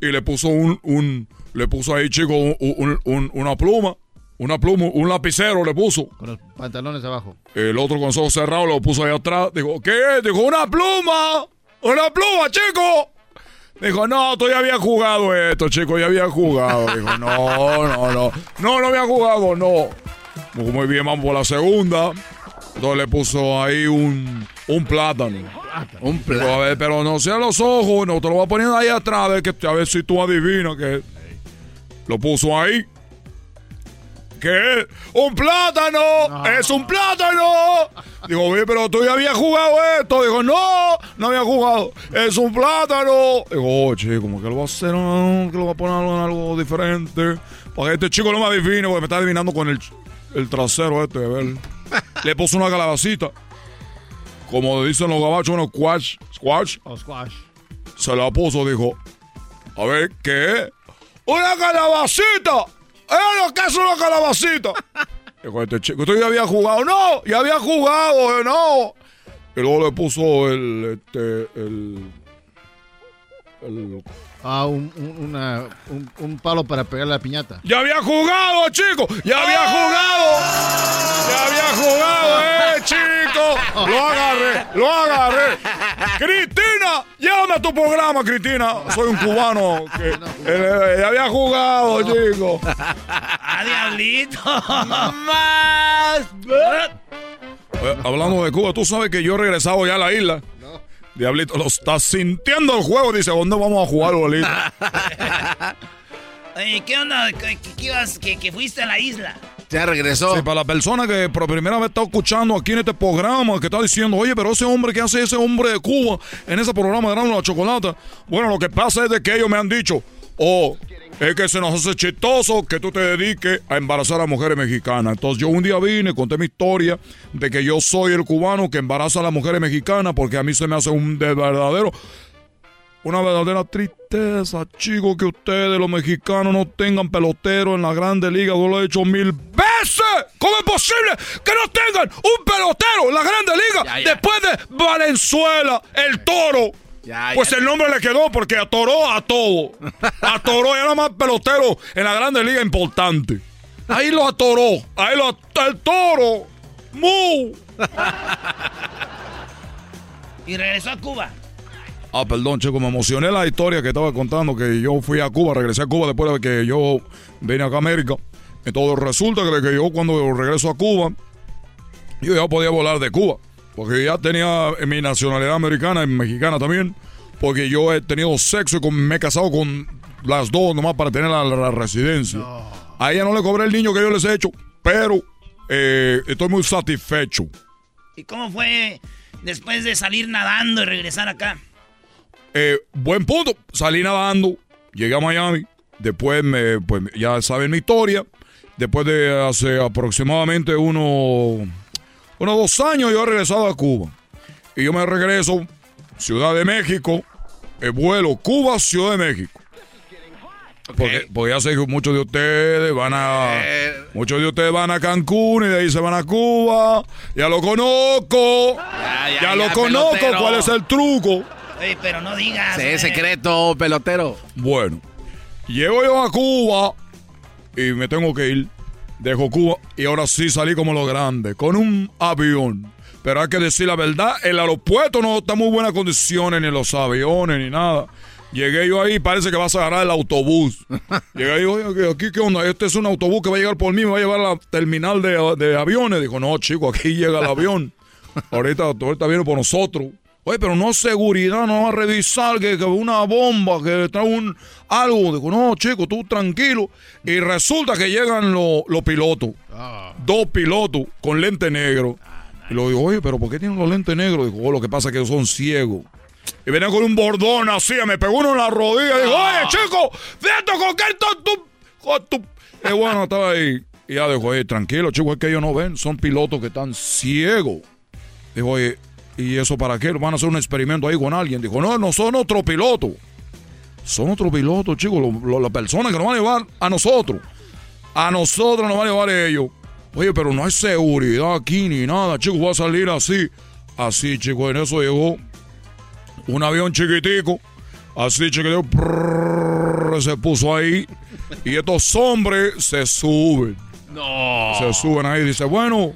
S27: Y le puso un, un le puso ahí, chico, un- un- un- una pluma. Una pluma, un lapicero le puso.
S5: Con los pantalones abajo.
S27: El otro con los ojos cerrados lo puso ahí atrás. Dijo, ¿qué es? Dijo, una pluma. Una pluma, chico. Dijo, no, tú ya habías jugado esto, chico, ya había jugado. Dijo, no, no, no. No, no había jugado, no. Muy bien, vamos por la segunda. Entonces le puso ahí un, un plátano.
S3: Un
S27: Dijo, a ver, pero no sean los ojos, no, te lo voy a poner ahí atrás, a ver, que, a ver si tú adivinas que... Lo puso ahí. ¿Qué? ¡Un plátano! ¡Es un plátano! Digo, oye, pero tú ya habías jugado esto. Digo, no, no había jugado. Es un plátano. Digo, oh, chico, ¿cómo que lo va a hacer? ¿Que lo va a poner en algo diferente? Para que este chico no me adivine, porque me está adivinando con el, el trasero este, a ver. Le puso una calabacita. Como dicen los gabachos, unos squash. ¿Squash?
S5: Oh, squash.
S27: Se la puso, dijo. A ver, ¿qué? ¡Una calabacita! ¡Es lo que es una calabacita! Dijo este chico, ¿usted ya había jugado? ¡No! ¡Ya había jugado! eh, ¡No! Y luego le puso el. Este. El. el
S5: Ah, un, un- una- un- un palo para pegar la piñata.
S27: ¡Ya había jugado, chico! ¡Ya había jugado! ¡Ya había jugado, eh, chico! ¡Lo agarré! ¡Lo agarré! ¡Cristina! ¡Llévame a tu programa, Cristina! Soy un cubano que eh, ya había jugado, chico.
S2: ¡Ah, diablito! ¡Más!
S27: Eh, hablando de Cuba, tú sabes que yo he regresado ya a la isla. Diablito, lo estás sintiendo el juego. Dice, ¿dónde vamos a jugar, bolita?
S2: Oye, ¿qué onda? ¿Qué, ibas- que, que fuiste a la isla?
S3: Ya regresó.
S27: Sí, para la persona que por primera vez está escuchando aquí en este programa, que está diciendo, oye, pero ese hombre, ¿qué hace ese hombre de Cuba en ese programa de la Chocolata? Bueno, lo que pasa es de que ellos me han dicho, oh, es que se nos hace chistoso que tú te dediques a embarazar a mujeres mexicanas. Entonces yo un día vine, conté mi historia de que yo soy el cubano que embaraza a las mujeres mexicanas porque a mí se me hace un de verdadero una verdadera tristeza, chicos, que ustedes, los mexicanos, no tengan pelotero en la Grande Liga. Yo lo he hecho mil veces. ¿Cómo es posible que no tengan un pelotero en la Grande Liga
S3: Ya, ya.
S27: después de Valenzuela, el toro?
S3: Ya,
S27: pues
S3: ya.
S27: el nombre le quedó porque atoró a todo. Atoró, era más pelotero en la Grande Liga importante. Ahí lo atoró. Ahí lo atoró. El toro. ¡Mu!
S2: Y regresó a Cuba.
S27: Ah, perdón, chico, me emocioné la historia que estaba contando, que yo fui a Cuba, regresé a Cuba después de que yo vine acá a América. Entonces resulta que, que yo cuando regreso a Cuba, yo ya podía volar de Cuba, porque ya tenía mi nacionalidad americana y mexicana también, porque yo he tenido sexo y con- me he casado con las dos nomás para tener la, la residencia. A ella no le cobré el niño que yo les he hecho, pero eh, estoy muy satisfecho.
S2: ¿Y cómo fue después de salir nadando y regresar acá?
S27: Eh, buen punto. Salí nadando, llegué a Miami. Después, me, pues ya saben mi historia. Después de hace aproximadamente uno, unos dos años, yo he regresado a Cuba. Y yo me regreso, Ciudad de México, el vuelo Cuba, Ciudad de México. Porque, porque ya sé que muchos de ustedes van a. Muchos de ustedes van a Cancún y de ahí se van a Cuba. Ya lo conozco. Ya,
S3: ya,
S27: lo
S3: ya,
S27: conozco.
S3: pelotero.
S27: ¿Cuál es el truco?
S2: Pero no digas.
S3: Sí,
S2: eh.
S3: secreto, pelotero.
S27: Bueno, llego yo a Cuba y me tengo que ir. Dejo Cuba y ahora sí salí como lo grande, con un avión. Pero hay que decir la verdad, el aeropuerto no está en muy buenas condiciones, ni los aviones, ni nada. Llegué yo ahí, parece que vas a agarrar el autobús. Llegué yo, oye, ¿qué- aquí qué onda? Este es un autobús que va a llegar por mí, me va a llevar a la terminal de, de aviones. Dijo, no, chico, aquí llega el avión. Ahorita, ahorita viene por nosotros. Oye, pero no seguridad, no va a revisar que, que una bomba, que trae un algo. Digo, no, chico, tú tranquilo. Y resulta que llegan los los pilotos. Dos pilotos con lente negro. Y lo digo, oye, pero ¿por qué tienen los lentes negros? Digo, oh, lo que pasa es que ellos son ciegos. Y venían con un bordón así, me pegó uno en la rodilla. Digo, oye, chico, fíjate con qué tú, tú, con tu-". Y bueno, estaba ahí. Y ya dijo, oye, tranquilo, chico, es que ellos no ven, son pilotos que están ciegos. Dijo, oye, ¿y eso para qué? ¿Van a hacer un experimento ahí con alguien? Dijo, no, no son otros pilotos. Son otros pilotos, chicos, las personas que nos van a llevar a nosotros. A nosotros nos van a llevar ellos. Oye, pero no hay seguridad aquí ni nada, chicos, va a salir así. Así, chicos, en eso llegó un avión chiquitico. Así, chiquitico, se puso ahí. Y estos hombres se suben.
S3: No.
S27: Se suben ahí dice, bueno,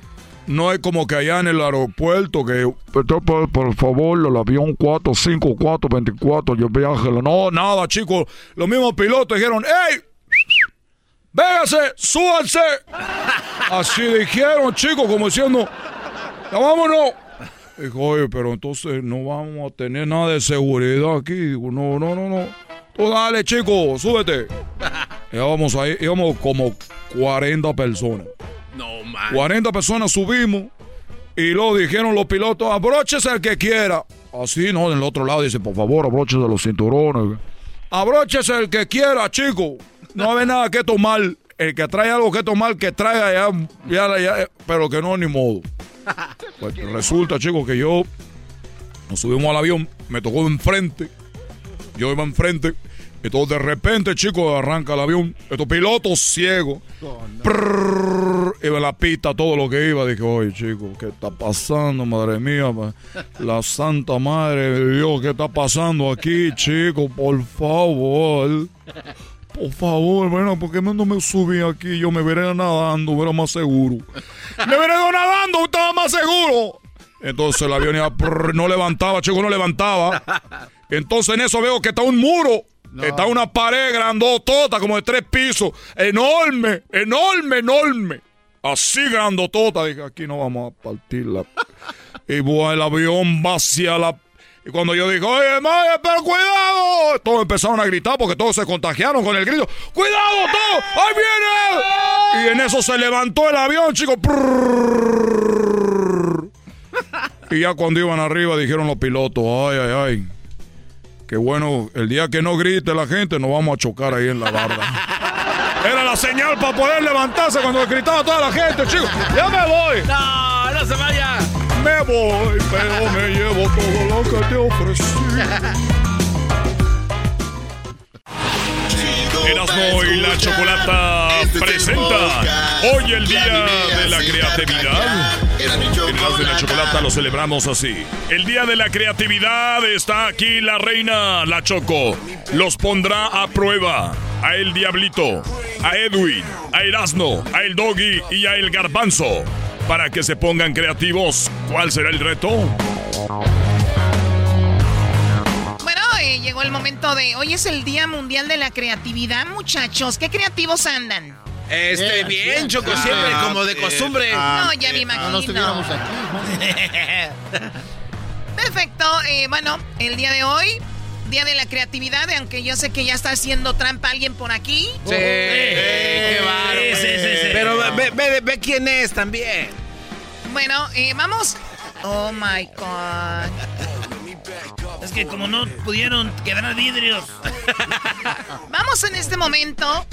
S27: no es como que allá en el aeropuerto que... Por, por favor, el avión 45424, yo viaje. No, nada, chicos. Los mismos pilotos dijeron, ¡Ey! ¡Véngase! ¡Súbanse! Así dijeron, chicos, como diciendo, ¡Ya vámonos! Dijo, oye, pero entonces no vamos a tener nada de seguridad aquí. Digo, no, no, no, no. Tú dale, chico, súbete. Íbamos ahí, íbamos como 40 personas.
S3: No, man.
S27: 40 personas subimos y luego dijeron los pilotos, abróchese el que quiera. Así, ¿no? Del otro lado dice, por favor, abróchese los cinturones. Abróchese el que quiera, chico. No hay nada que tomar. El que trae algo que tomar, que traiga ya, ya, ya, pero que no, ni modo. Pues resulta, chicos, que yo nos subimos al avión, me tocó enfrente. Yo iba enfrente. Entonces de repente, chicos, arranca el avión. Estos pilotos ciegos. Prrrr, iba en la pista todo lo que iba. Dije, oye, chicos, ¿qué está pasando, madre mía? La santa madre de Dios, ¿qué está pasando aquí, chicos? Por favor. Por favor, bueno, ¿por qué no me subí aquí? Yo me veré nadando, era más seguro. Me veré nadando, estaba más seguro. Entonces el avión iba, prrr, no levantaba, chico, no levantaba. Entonces en eso veo que está un muro. Está una pared grandotota, como de tres pisos. Enorme, enorme, enorme. Así grandotota. Dije, aquí no vamos a partirla. y bueno, el avión va hacia la... Y cuando yo dije, oye, madre, pero cuidado. Todos empezaron a gritar porque todos se contagiaron con el grito. ¡Cuidado, todos! ¡Ahí viene! Y en eso se levantó el avión, chicos. Y ya cuando iban arriba dijeron los pilotos, ay, ay, ay. Qué bueno, el día que no grite la gente nos vamos a chocar ahí en la barda. Era la señal para poder levantarse cuando gritaba toda la gente, chicos. Ya me voy.
S3: No, no se vaya.
S27: Me voy, pero me llevo todo lo que te ofrecí. Erasmo y la Chocolata presenta hoy el día de la creatividad. Erasmo y la Chocolata lo celebramos así. El día de la creatividad está aquí la reina, la Choco. Los pondrá a prueba. A el Diablito, a Edwin, a Erasmo, a el Doggy y a el Garbanzo. Para que se pongan creativos, ¿cuál será el reto?
S6: Bueno, eh, llegó el momento de. Hoy es el Día Mundial de la Creatividad, muchachos. ¿Qué creativos andan?
S3: Este, bien, Choco, siempre como de costumbre.
S6: no, ya me imagino.
S5: Ah, no estuviéramos
S6: Perfecto. eh, bueno, el día de hoy, Día de la Creatividad, aunque yo sé que ya está haciendo trampa alguien por aquí.
S3: Sí, qué
S2: sí, sí.
S3: Pero ve, ve, ve quién es también.
S6: Bueno, eh, vamos. Oh my God.
S2: Es que como no pudieron quebrar vidrios.
S6: Vamos en este momento.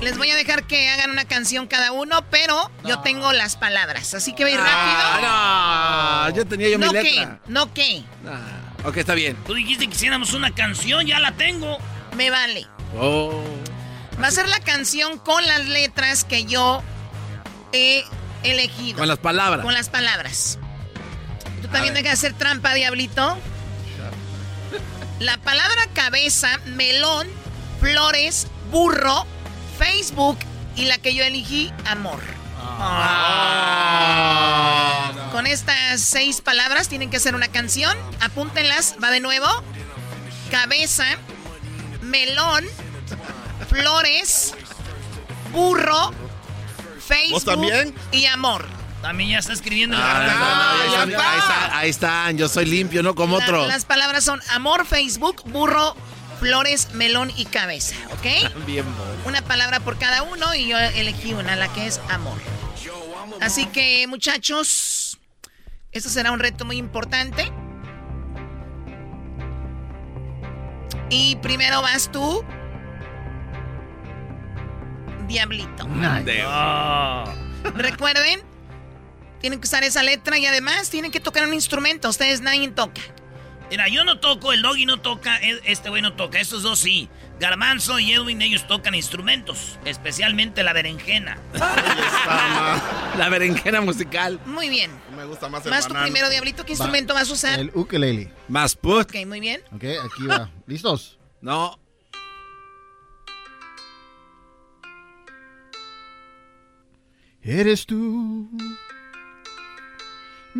S6: Les voy a dejar que hagan una canción cada uno, pero yo tengo las palabras. Así que voy rápido.
S3: Ah, no, yo tenía yo
S6: ¿No
S3: mi
S6: qué?
S3: letra.
S6: ¿No qué?
S3: Ah, ok, está bien.
S2: Tú dijiste que hiciéramos una canción, ya la tengo.
S6: Me vale.
S3: Oh.
S6: Va a ser la canción con las letras que yo he elegido.
S3: Con las palabras.
S6: Con las palabras. Tú también dejas de hacer trampa, diablito. La palabra cabeza, melón, flores, burro, Facebook y la que yo elegí, amor. Con estas seis palabras tienen que hacer una canción. Apúntenlas, va de nuevo. Cabeza, melón, flores, burro, Facebook
S28: también?
S6: y amor.
S2: También ya está escribiendo el
S3: Ah,
S2: garbanzo.
S3: no, no, ahí,
S6: está.
S3: ahí está- ahí están, yo soy limpio, no como
S6: La-
S3: otro.
S6: las palabras son amor, Facebook, burro, flores, melón y cabeza, ¿ok?
S3: Bien,
S6: Una palabra por cada uno y yo elegí una, la que es amor. Así que, muchachos, esto será un reto muy importante. Y primero vas tú, Diablito. Recuerden, tienen que usar esa letra y además tienen que tocar un instrumento. Ustedes nadie toca.
S2: Mira, yo no toco, el doggy no toca, este güey no toca. Estos dos sí. Garbanzo y Edwin, ellos tocan instrumentos. Especialmente la berenjena.
S3: La berenjena musical.
S6: Muy bien.
S28: Me gusta más el
S6: tú
S28: banano.
S6: primero, Diablito. ¿Qué instrumento vas a usar?
S5: El ukelele.
S3: Más put.
S6: Ok, muy bien.
S5: Ok, aquí va. ¿Listos?
S3: No.
S5: Eres tú,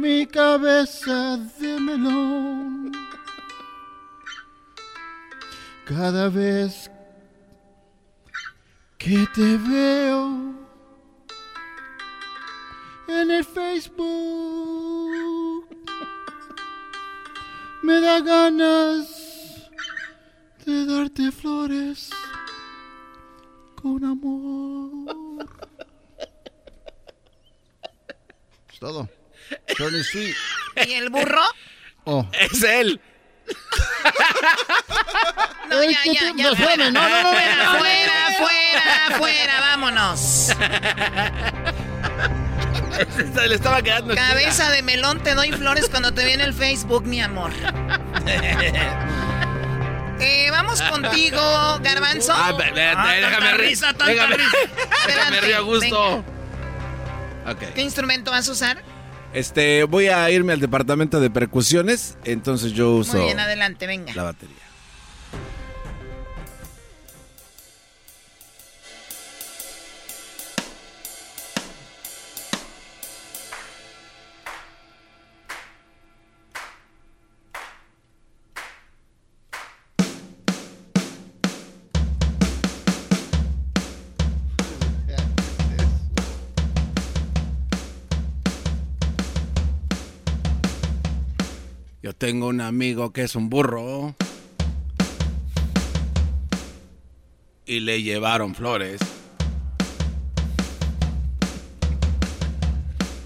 S5: mi cabeza de melón. Cada vez que te veo en el Facebook, me da ganas de darte flores con amor. Todo. Short and sweet.
S6: ¿Y el burro?
S5: Oh.
S3: Es él.
S6: No, ya,
S5: ¿qué
S6: ya, ya.
S5: no, espérame, no, no, no,
S6: Fuera, fuera, fuera, fuera, vámonos.
S3: Le estaba quedando.
S6: Cabeza de melón, te doy flores cuando te viene el Facebook, mi amor. Eh, vamos contigo, Garbanzo.
S3: Ah,
S6: Ah,
S3: déjame
S6: risa, tanta
S3: Déjame-
S6: risa.
S3: Déjame
S6: Adelante,
S3: río a gusto.
S6: ¿Qué instrumento vas a usar?
S3: Este, voy a irme al departamento de percusiones, entonces yo uso
S6: Muy bien, adelante, venga.
S3: la batería. Tengo un amigo que es un burro. Y le llevaron flores.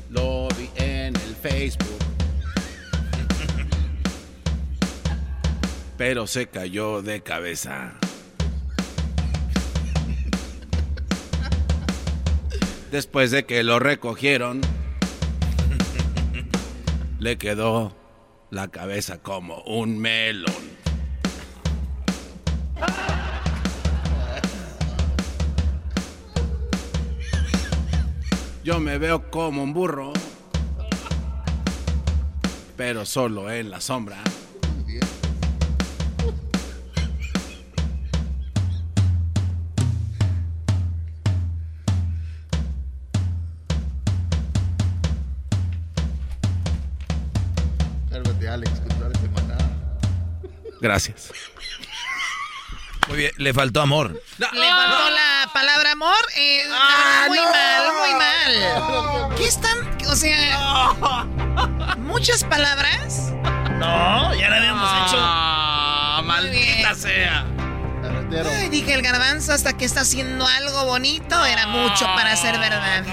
S3: Lo vi en el Facebook. Pero se cayó de cabeza. Después de que lo recogieron, le quedó la cabeza como un melón. Yo me veo como un burro, pero solo en la sombra. Gracias.
S4: Muy bien, le faltó amor.
S6: Le faltó la palabra amor. Eh, muy mal, muy mal. ¿Qué están? O sea, muchas palabras.
S2: No, ya la habíamos hecho.
S3: Ah, maldita sea.
S6: Ay, dije el garbanzo hasta que está haciendo algo bonito. Era mucho para ser verdad.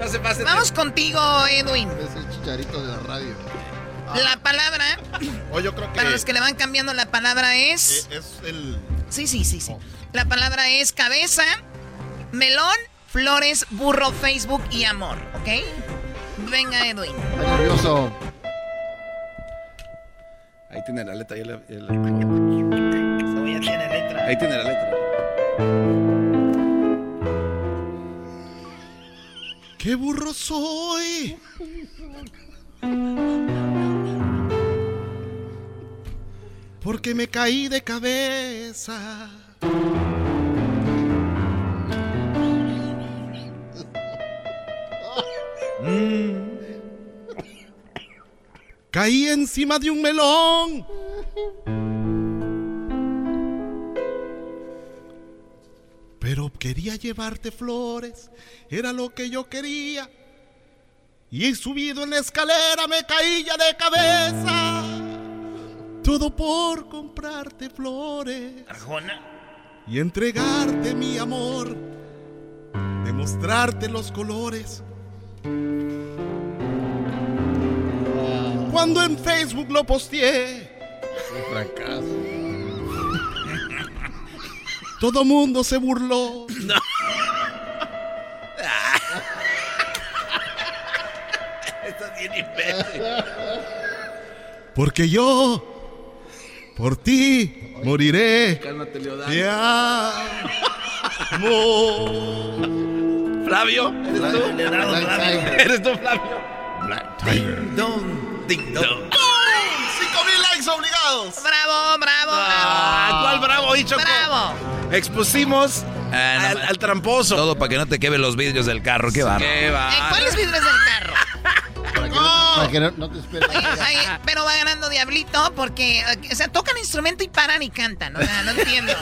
S3: No se pase.
S6: Vamos contigo, Edwin.
S5: Es el chicharito de la radio.
S6: La palabra,
S1: O yo creo que
S6: para los que le van cambiando la palabra es...
S1: eh, es el
S6: Sí, sí, sí, sí. La palabra es cabeza, melón, flores, burro, Facebook y amor, ¿ok? Venga, Edwin.
S5: Está nervioso.
S3: Ahí tiene la letra. ya la- ya la-
S2: tiene letra.
S3: Ahí tiene la letra.
S1: ¡Qué burro soy! Porque me caí de cabeza. Mm. Caí encima de un melón. Pero quería llevarte flores, era lo que yo quería. Y subido en la escalera me caí ya de cabeza. Todo por comprarte flores
S2: Arjona.
S1: y entregarte mi amor, demostrarte los colores. Cuando en Facebook lo posteé,
S5: fracaso.
S1: todo mundo se burló.
S3: Estás bien imbécil.
S1: Porque yo, por ti, moriré.
S3: Cálmate, Leodán.
S1: Te amo.
S3: Flavio, ¿eres tú?
S2: Leonardo
S5: Black
S2: Flavio.
S5: Tiger.
S3: ¿Eres tú, Flavio?
S5: Black Tiger.
S3: Ding dong.
S1: ¡Cinco mil likes obligados!
S6: Bravo, bravo,
S3: Ah,
S6: bravo.
S3: ¿Cuál bravo, Choco?
S6: Bravo.
S3: Expusimos
S4: Ah, no,
S3: al, al tramposo.
S4: Todo para que no te quemen los vidrios del carro. Qué barro.
S3: Qué
S6: Eh,
S3: va.
S6: ¿Cuáles vidrios del carro?
S5: Para que, no, te esperes.
S6: Oye, oye, pero va ganando Diablito porque, eh, o sea, tocan instrumento y paran y cantan. O sea, no entiendo.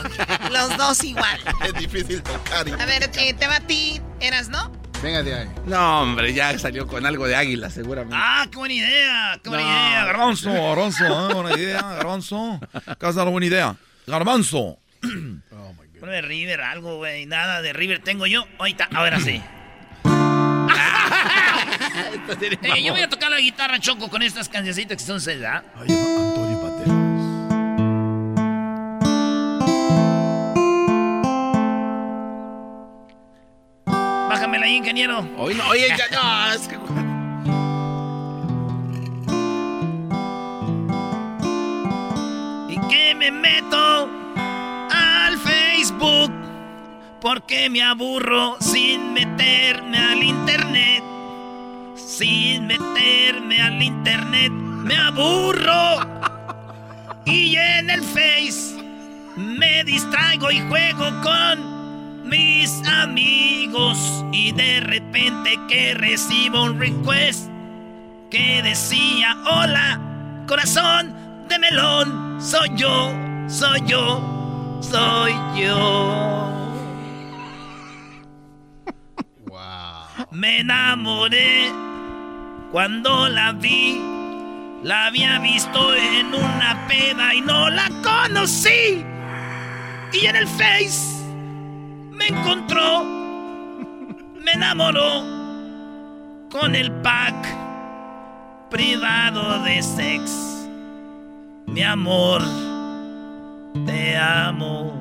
S6: Los dos igual.
S1: Es difícil tocar. y-
S6: A ver, eh, te va a ti, eras, ¿no?
S5: Venga de ahí.
S3: No, hombre, ya salió con algo de águila, seguramente.
S2: Ah, qué buena idea. Qué buena
S3: No.
S2: idea, Garbanzo.
S27: Garbanzo, ¿eh? buena idea, Garbanzo. Casa buena idea. Garbanzo.
S2: Uno de River, algo, güey. Nada de River tengo yo. Ahorita, ahora sí. Eh, yo voy a tocar la guitarra choco con estas cancioncitas que son seis, ¿ah?
S27: Ay, Antonio Pateros.
S2: Bájamela ahí, ingeniero.
S3: Oye, no, oye, ya no, es que...
S2: Y que me meto al Facebook porque me aburro sin meterme al internet. Sin meterme al internet me aburro. Y en el Face me distraigo y juego con mis amigos. Y de repente que recibo un request que decía, hola, corazón de melón, soy yo, soy yo, soy yo. Me enamoré cuando la vi. La había visto en una peda y no la conocí. Y en el Face me encontró, me enamoró con el pack privado de sex. Mi amor, te amo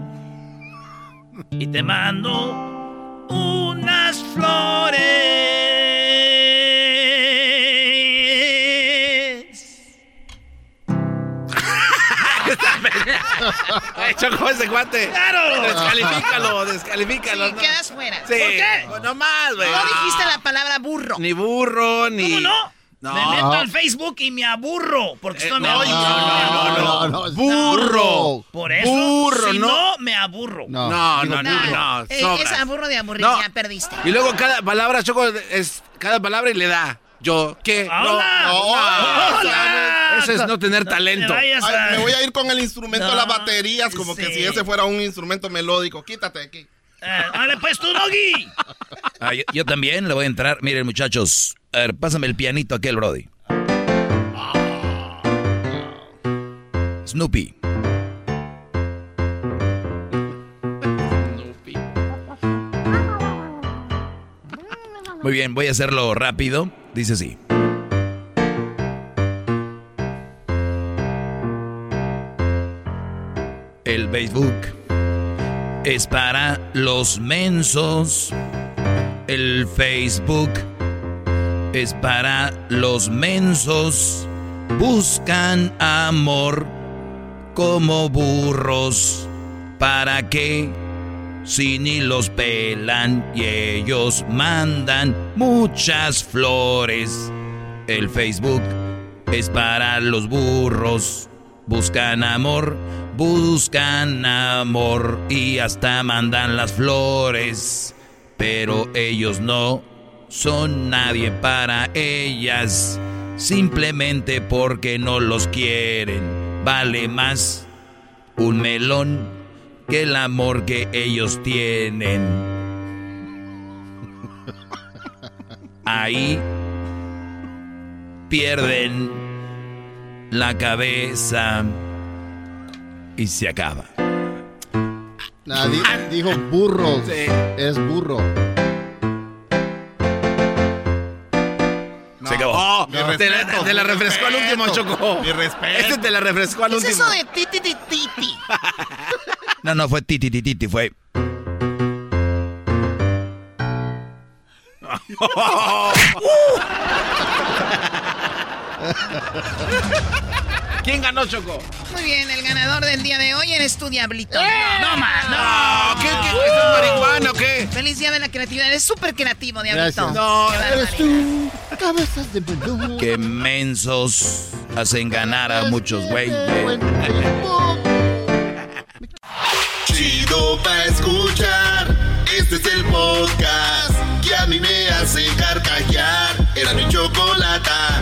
S2: y te mando unas flores.
S3: Ay, Choco, ese guante.
S2: ¡Claro!
S3: Descalifícalo, descalifícalo.
S6: Sí,
S3: no.
S6: quedas fuera.
S3: Sí.
S6: ¿Por qué?
S3: No más, güey.
S6: No dijiste la palabra burro.
S3: Ni burro, ni.
S2: ¿Cómo no?
S3: No.
S2: Me meto al Facebook y me aburro. Porque estoy me
S3: no, no, no, no, no. Burro.
S2: Por eso,
S3: Burro,
S2: si
S3: no.
S2: no, me aburro.
S3: No, no, no, no.
S6: Eh, es aburro de aburrir,
S3: No.
S6: ya perdiste.
S3: Y luego cada palabra, Choco, es cada palabra y le da. Yo, ¿qué? No,
S2: ¡Hola!
S3: no, no,
S2: ¡Hola!
S3: Eso es no tener talento.
S28: Ay, me voy a ir con el instrumento de las baterías, como que si ese fuera un instrumento melódico. Quítate de aquí.
S2: Eh, ¡Dale pues tú, Doggy!
S4: Ah, yo, yo también le voy a entrar. Miren, muchachos. A ver, pásame el pianito aquel, Brody. Snoopy. Muy bien, voy a hacerlo rápido. Dice así. El Facebook es para los mensos. El Facebook es para los mensos. Buscan amor como burros. ¿Para qué? Si ni los pelan y ellos mandan muchas flores. El Facebook es para los burros. Buscan amor, buscan amor y hasta mandan las flores. Pero ellos no son nadie para ellas. Simplemente porque no los quieren. Vale más un melón que el amor que ellos tienen. Ahí pierden la cabeza y se acaba.
S5: Nah, di- dijo burro. Es burro.
S4: Se acabó.
S3: Oh, te, la, te la refrescó al último, Choco.
S28: mi respeto.
S3: Este te la refrescó al
S6: ¿Qué es
S3: último.
S6: eso de titi titi titi?
S4: No, no fue titi titi, titi, fue.
S3: ¿Quién ganó, Choco?
S6: Muy bien, el ganador del día de hoy eres tu diablito.
S2: No más,
S3: No, ¿qué, qué, qué es marihuana o qué?
S6: Feliz día de la creatividad. Eres súper creativo, diablito.
S5: Gracias.
S3: No,
S6: Qué
S5: Eres tú, cabezas de melón.
S4: Que mensos hacen ganar a muchos
S5: tiempo.
S1: Chido pa' escuchar. Este es el podcast que a mí me hace carcajear. Era mi chocolata.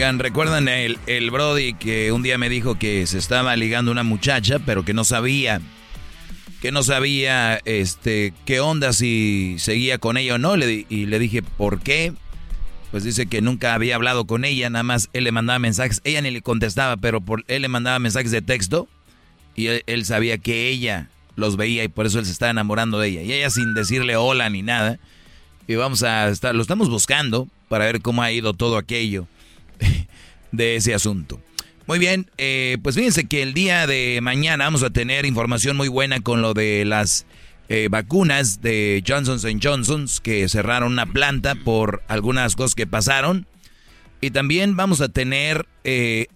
S4: Oigan, ¿recuerdan el, el Brody que un día me dijo que se estaba ligando una muchacha, pero que no sabía, que no sabía este, qué onda si seguía con ella o no? Le, y le dije, ¿por qué? Pues dice que nunca había hablado con ella, nada más él le mandaba mensajes, ella ni le contestaba, pero por, él le mandaba mensajes de texto y él, él sabía que ella los veía y por eso él se estaba enamorando de ella. Y ella sin decirle hola ni nada. Y vamos a estar, lo estamos buscando para ver cómo ha ido todo aquello de ese asunto. Muy bien, eh, pues fíjense que el día de mañana vamos a tener información muy buena con lo de las eh, vacunas de Johnson Johnson que cerraron una planta por algunas cosas que pasaron. Y también vamos a tener eh,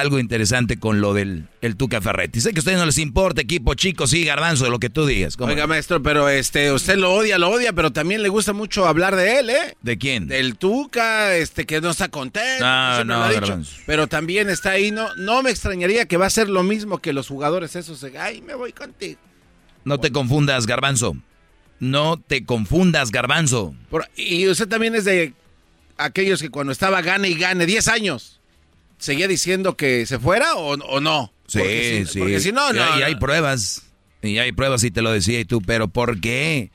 S4: algo interesante con lo del el Tuca Ferretti. Sé que a ustedes no les importa, equipo chico, sí, garbanzo, lo que tú digas. ¿Cómo?
S3: Oiga, maestro, pero este, usted lo odia, lo odia, pero también le gusta mucho hablar de él, ¿eh?
S4: ¿De quién?
S3: Del Tuca, este, que no está contento.
S4: No, no,
S3: ha dicho. Pero también está ahí, no, no me extrañaría que va a ser lo mismo que los jugadores esos. de, Ay, me voy contigo.
S4: No te confundas, garbanzo. No te confundas, garbanzo.
S3: Por- y usted también es de aquellos que cuando estaba gane y gane 10 años, ¿seguía diciendo que se fuera o, o no?
S4: Sí,
S3: Porque
S4: sí.
S3: Porque si no,
S4: Y
S3: no.
S4: hay- Y hay pruebas. Y hay pruebas y te lo decía y tú, pero ¿por qué?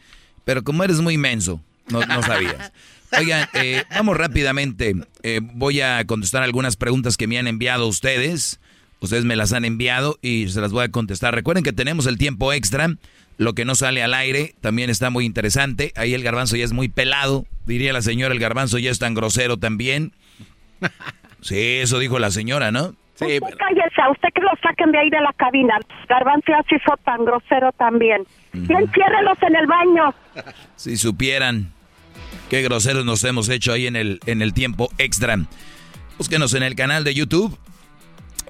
S4: Pero como eres muy menso, no, no sabías. Oigan, eh, vamos rápidamente. Eh, voy a contestar algunas preguntas que me han enviado ustedes. Ustedes me las han enviado y se las voy a contestar. Recuerden que tenemos el tiempo extra. Lo que no sale al aire también está muy interesante. Ahí el garbanzo ya es muy pelado. Diría la señora, el garbanzo ya es tan grosero también. Sí, eso dijo la señora, ¿no?
S3: Sí,
S29: Cállese, a usted que lo saquen de ahí de la cabina. Garbanzo así fue tan grosero también. Y enciérrelos en el baño.
S4: Si supieran qué groseros nos hemos hecho ahí en el, en el tiempo extra. Búsquenos en el canal de YouTube.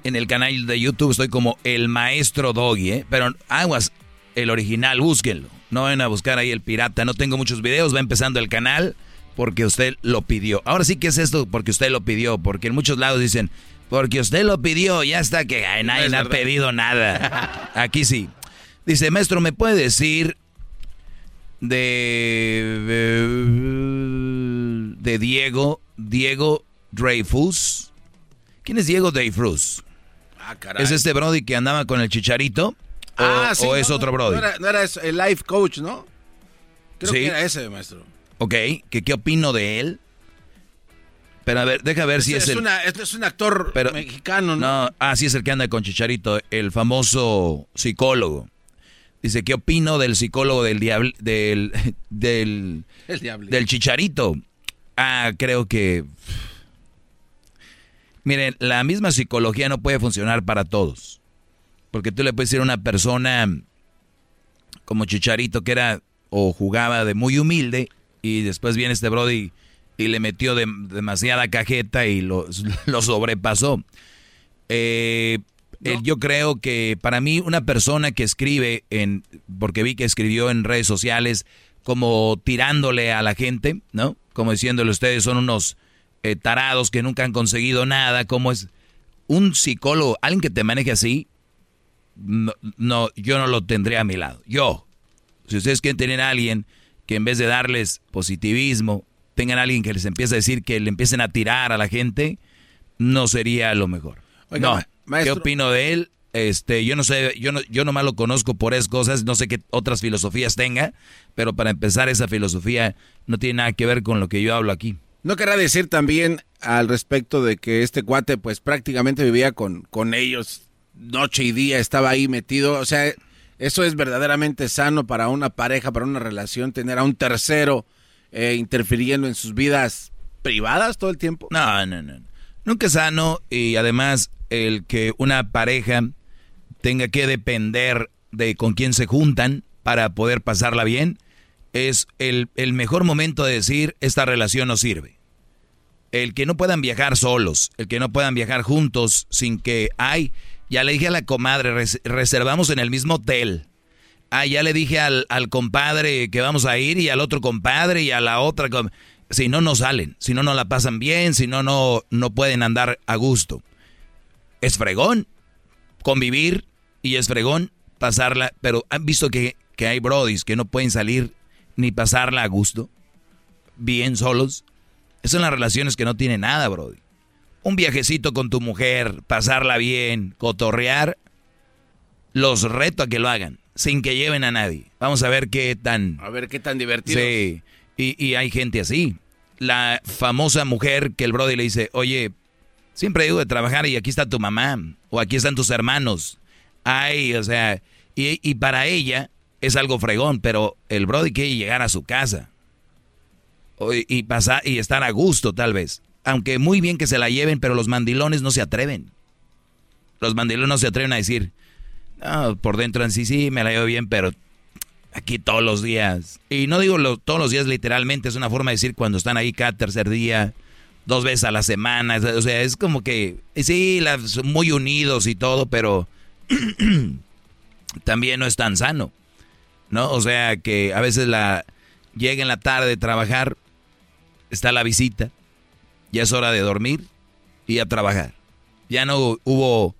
S4: En el canal de YouTube estoy como el maestro Doggy, ¿eh? Pero aguas, el original, búsquenlo. No vayan a buscar ahí el pirata. No tengo muchos videos, va empezando el canal porque usted lo pidió. Ahora sí que es esto porque usted lo pidió, porque en muchos lados dicen, porque usted lo pidió, ya está que ay, nadie
S3: es
S4: ha pedido nada. Aquí sí. Dice, maestro, ¿me puede decir de, de Diego, Diego Dreyfus? ¿Quién es Diego Dreyfus?
S3: Ah, caray.
S4: ¿Es este Brody que andaba con el chicharito? ¿O,
S3: Ah, sí,
S4: o es
S3: no,
S4: otro
S3: no,
S4: Brody?
S3: No era, no era eso, el life coach, ¿no? Creo
S4: Sí.
S3: que era ese, maestro.
S4: Ok, ¿qué, ¿qué opino de él? Pero a ver, deja ver si es,
S3: es,
S4: el...
S3: una- es un actor
S4: Pero-
S3: mexicano, ¿no?
S4: No, ah, sí es el que anda con Chicharito, el famoso psicólogo. Dice, ¿qué opino del psicólogo del diablo, del, del,
S3: El diablo.
S4: del Chicharito? Ah, creo que... Miren, la misma psicología no puede funcionar para todos. Porque tú le puedes decir a una persona como Chicharito que era o jugaba de muy humilde y después viene este Brody y le metió de- demasiada cajeta y lo, lo sobrepasó. Eh, yo creo que para mí una persona que escribe en, porque vi que escribió en redes sociales como tirándole a la gente, ¿no? Como diciéndole ustedes son unos eh, tarados que nunca han conseguido nada, como es un psicólogo, alguien que te maneje así, no, no, yo no lo tendría a mi lado. Yo, si ustedes quieren tener a alguien que en vez de darles positivismo, tengan a alguien que les empiece a decir que le empiecen a tirar a la gente, no sería lo mejor.
S3: Oiga,
S4: no,
S3: ma- maestro-
S4: ¿qué opino de él? Este, yo no sé, yo no, yo nomás lo conozco por esas cosas, no sé qué otras filosofías tenga, pero para empezar esa filosofía no tiene nada que ver con lo que yo hablo aquí.
S3: No querrá decir también al respecto de que este cuate pues prácticamente vivía con, con ellos noche y día, estaba ahí metido. O sea, eso es verdaderamente sano para una pareja, para una relación, tener a un tercero eh, interfiriendo en sus vidas privadas todo el tiempo.
S4: No, no, no. Nunca es sano y además el que una pareja tenga que depender de con quién se juntan para poder pasarla bien es el, el mejor momento de decir esta relación no sirve. El que no puedan viajar solos, el que no puedan viajar juntos sin que, ay, ya le dije a la comadre, res- reservamos en el mismo hotel. Ah, ya le dije al, al compadre que vamos a ir y al otro compadre y a la otra. Si no, no salen. Si no, no la pasan bien. Si no, no, no pueden andar a gusto. Es fregón convivir y es fregón pasarla, pero han visto que, que hay brodis que no pueden salir ni pasarla a gusto, bien solos. Esas son las relaciones que no tienen nada, brody. Un viajecito con tu mujer, pasarla bien, cotorrear, los reto a que lo hagan, sin que lleven a nadie. Vamos a ver qué tan...
S3: A ver qué tan divertido.
S4: Sí, y, y hay gente así. La famosa mujer que el brody le dice, oye, siempre digo de trabajar y aquí está tu mamá, o aquí están tus hermanos. Ay, o sea, y, y para ella es algo fregón, pero el brody quiere llegar a su casa. Y pasar y estar a gusto tal vez. Aunque muy bien que se la lleven, pero los mandilones no se atreven. Los mandilones no se atreven a decir, "No, por dentro en sí sí me la llevo bien, pero aquí todos los días. Y no digo todos los días literalmente, es una forma de decir cuando están ahí cada tercer día, dos veces a la semana. O sea, es como que, sí, las, muy unidos y todo, pero también no es tan sano. ¿No? O sea, que a veces la llega en la tarde de trabajar, está la visita, ya es hora de dormir y a trabajar. Ya no hubo,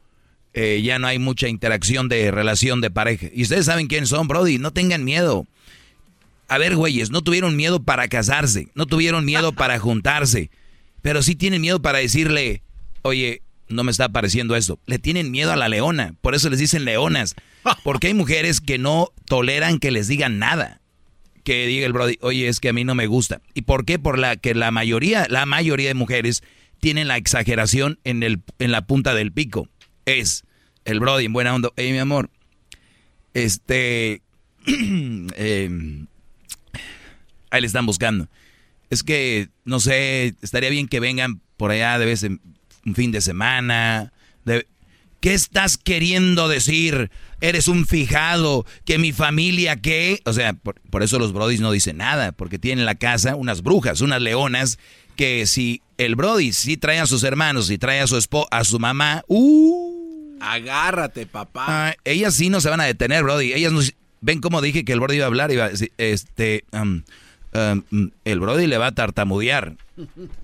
S4: eh, ya no hay mucha interacción de relación de pareja. Y ustedes saben quién son, Brody, no tengan miedo. A ver, güeyes, no tuvieron miedo para casarse, no tuvieron miedo para juntarse, pero sí tienen miedo para decirle, oye, no me está pareciendo esto. Le tienen miedo a la leona, por eso les dicen leonas, porque hay mujeres que no toleran que les digan nada. Que diga el Brody, oye, es que a mí no me gusta. ¿Y por qué? Por la que la mayoría, la mayoría de mujeres tienen la exageración en, el, en la punta del pico. Es el Brody en buena onda, hey mi amor, este, em, ahí le están buscando. Es que, no sé, estaría bien que vengan por allá de vez en un fin de semana. ¿Qué estás queriendo decir? Eres un fijado, que mi familia qué. O sea, por, por eso los brodis no dicen nada, porque tienen en la casa unas brujas, unas leonas, que si el brody sí trae a sus hermanos y trae a su espo a su mamá, uh,
S3: Agárrate, papá.
S4: Ah, ellas sí no se van a detener, Brody. Ellas no, ven cómo dije que el Brody iba a hablar, iba a decir, este, um, um, mm, el Brody le va a tartamudear.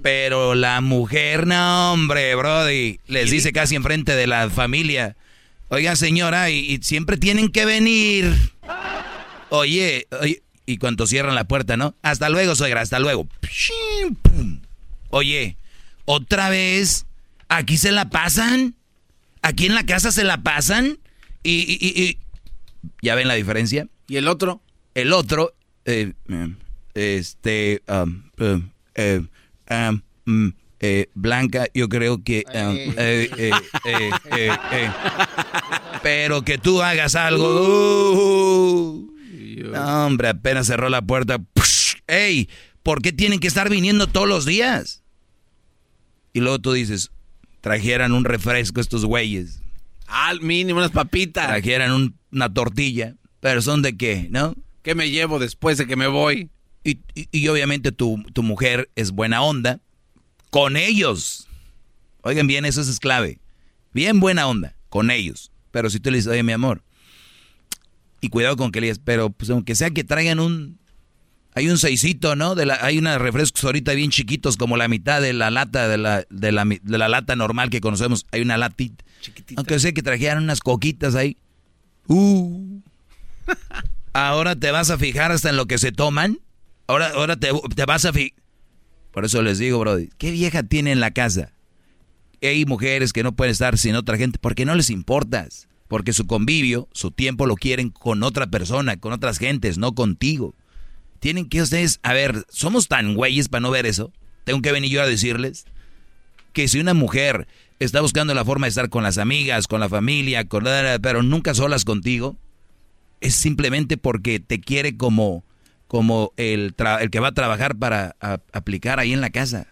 S4: Pero la mujer, no, hombre, Brody, les dice casi enfrente de la familia, oiga señora, y, y siempre tienen que venir. Oye, oye, y cuando cierran la puerta, ¿no? Hasta luego, suegra, hasta luego. Oye, otra vez, aquí se la pasan. Aquí en la casa se la pasan. Y, y- y- y- ¿ya ven la diferencia?
S3: ¿Y el otro?
S4: El otro, eh, este, um, eh, eh, um, mm, eh, Blanca, yo creo que... um, eh, pero que tú hagas algo... uh, no, hombre, apenas cerró la puerta. ¡Ey! ¿Por qué tienen que estar viniendo todos los días? Y luego tú dices, trajeran un refresco estos güeyes.
S3: Al mínimo unas papitas.
S4: Trajeran un- una tortilla. Pero son de qué, ¿no?
S3: ¿Qué me llevo después de que me voy?
S4: Y, y- y obviamente tu, tu mujer es buena onda con ellos. Oigan bien, eso es clave. Bien buena onda con ellos. Pero si tú le dices, oye, mi amor, y cuidado con que le digas, pero pues aunque sea que traigan un... Hay un seisito, ¿no? De la, hay unos refrescos ahorita bien chiquitos, como la mitad de la lata, de la, de la, de la lata normal que conocemos. Hay una latita. Aunque sea que trajeran unas coquitas ahí. Uh. Ahora te vas a fijar hasta en lo que se toman. Ahora, ahora te, vas a fijar. Por eso les digo, Brody, ¿qué vieja tiene en la casa? Hay mujeres que no pueden estar sin otra gente porque no les importas. Porque su convivio, su tiempo lo quieren con otra persona, con otras gentes, no contigo. Tienen que ustedes, a ver, somos tan güeyes para no ver eso. Tengo que venir yo a decirles que si una mujer está buscando la forma de estar con las amigas, con la familia, con pero nunca solas contigo, es simplemente porque te quiere como, como el, el que va a trabajar para a- aplicar ahí en la casa.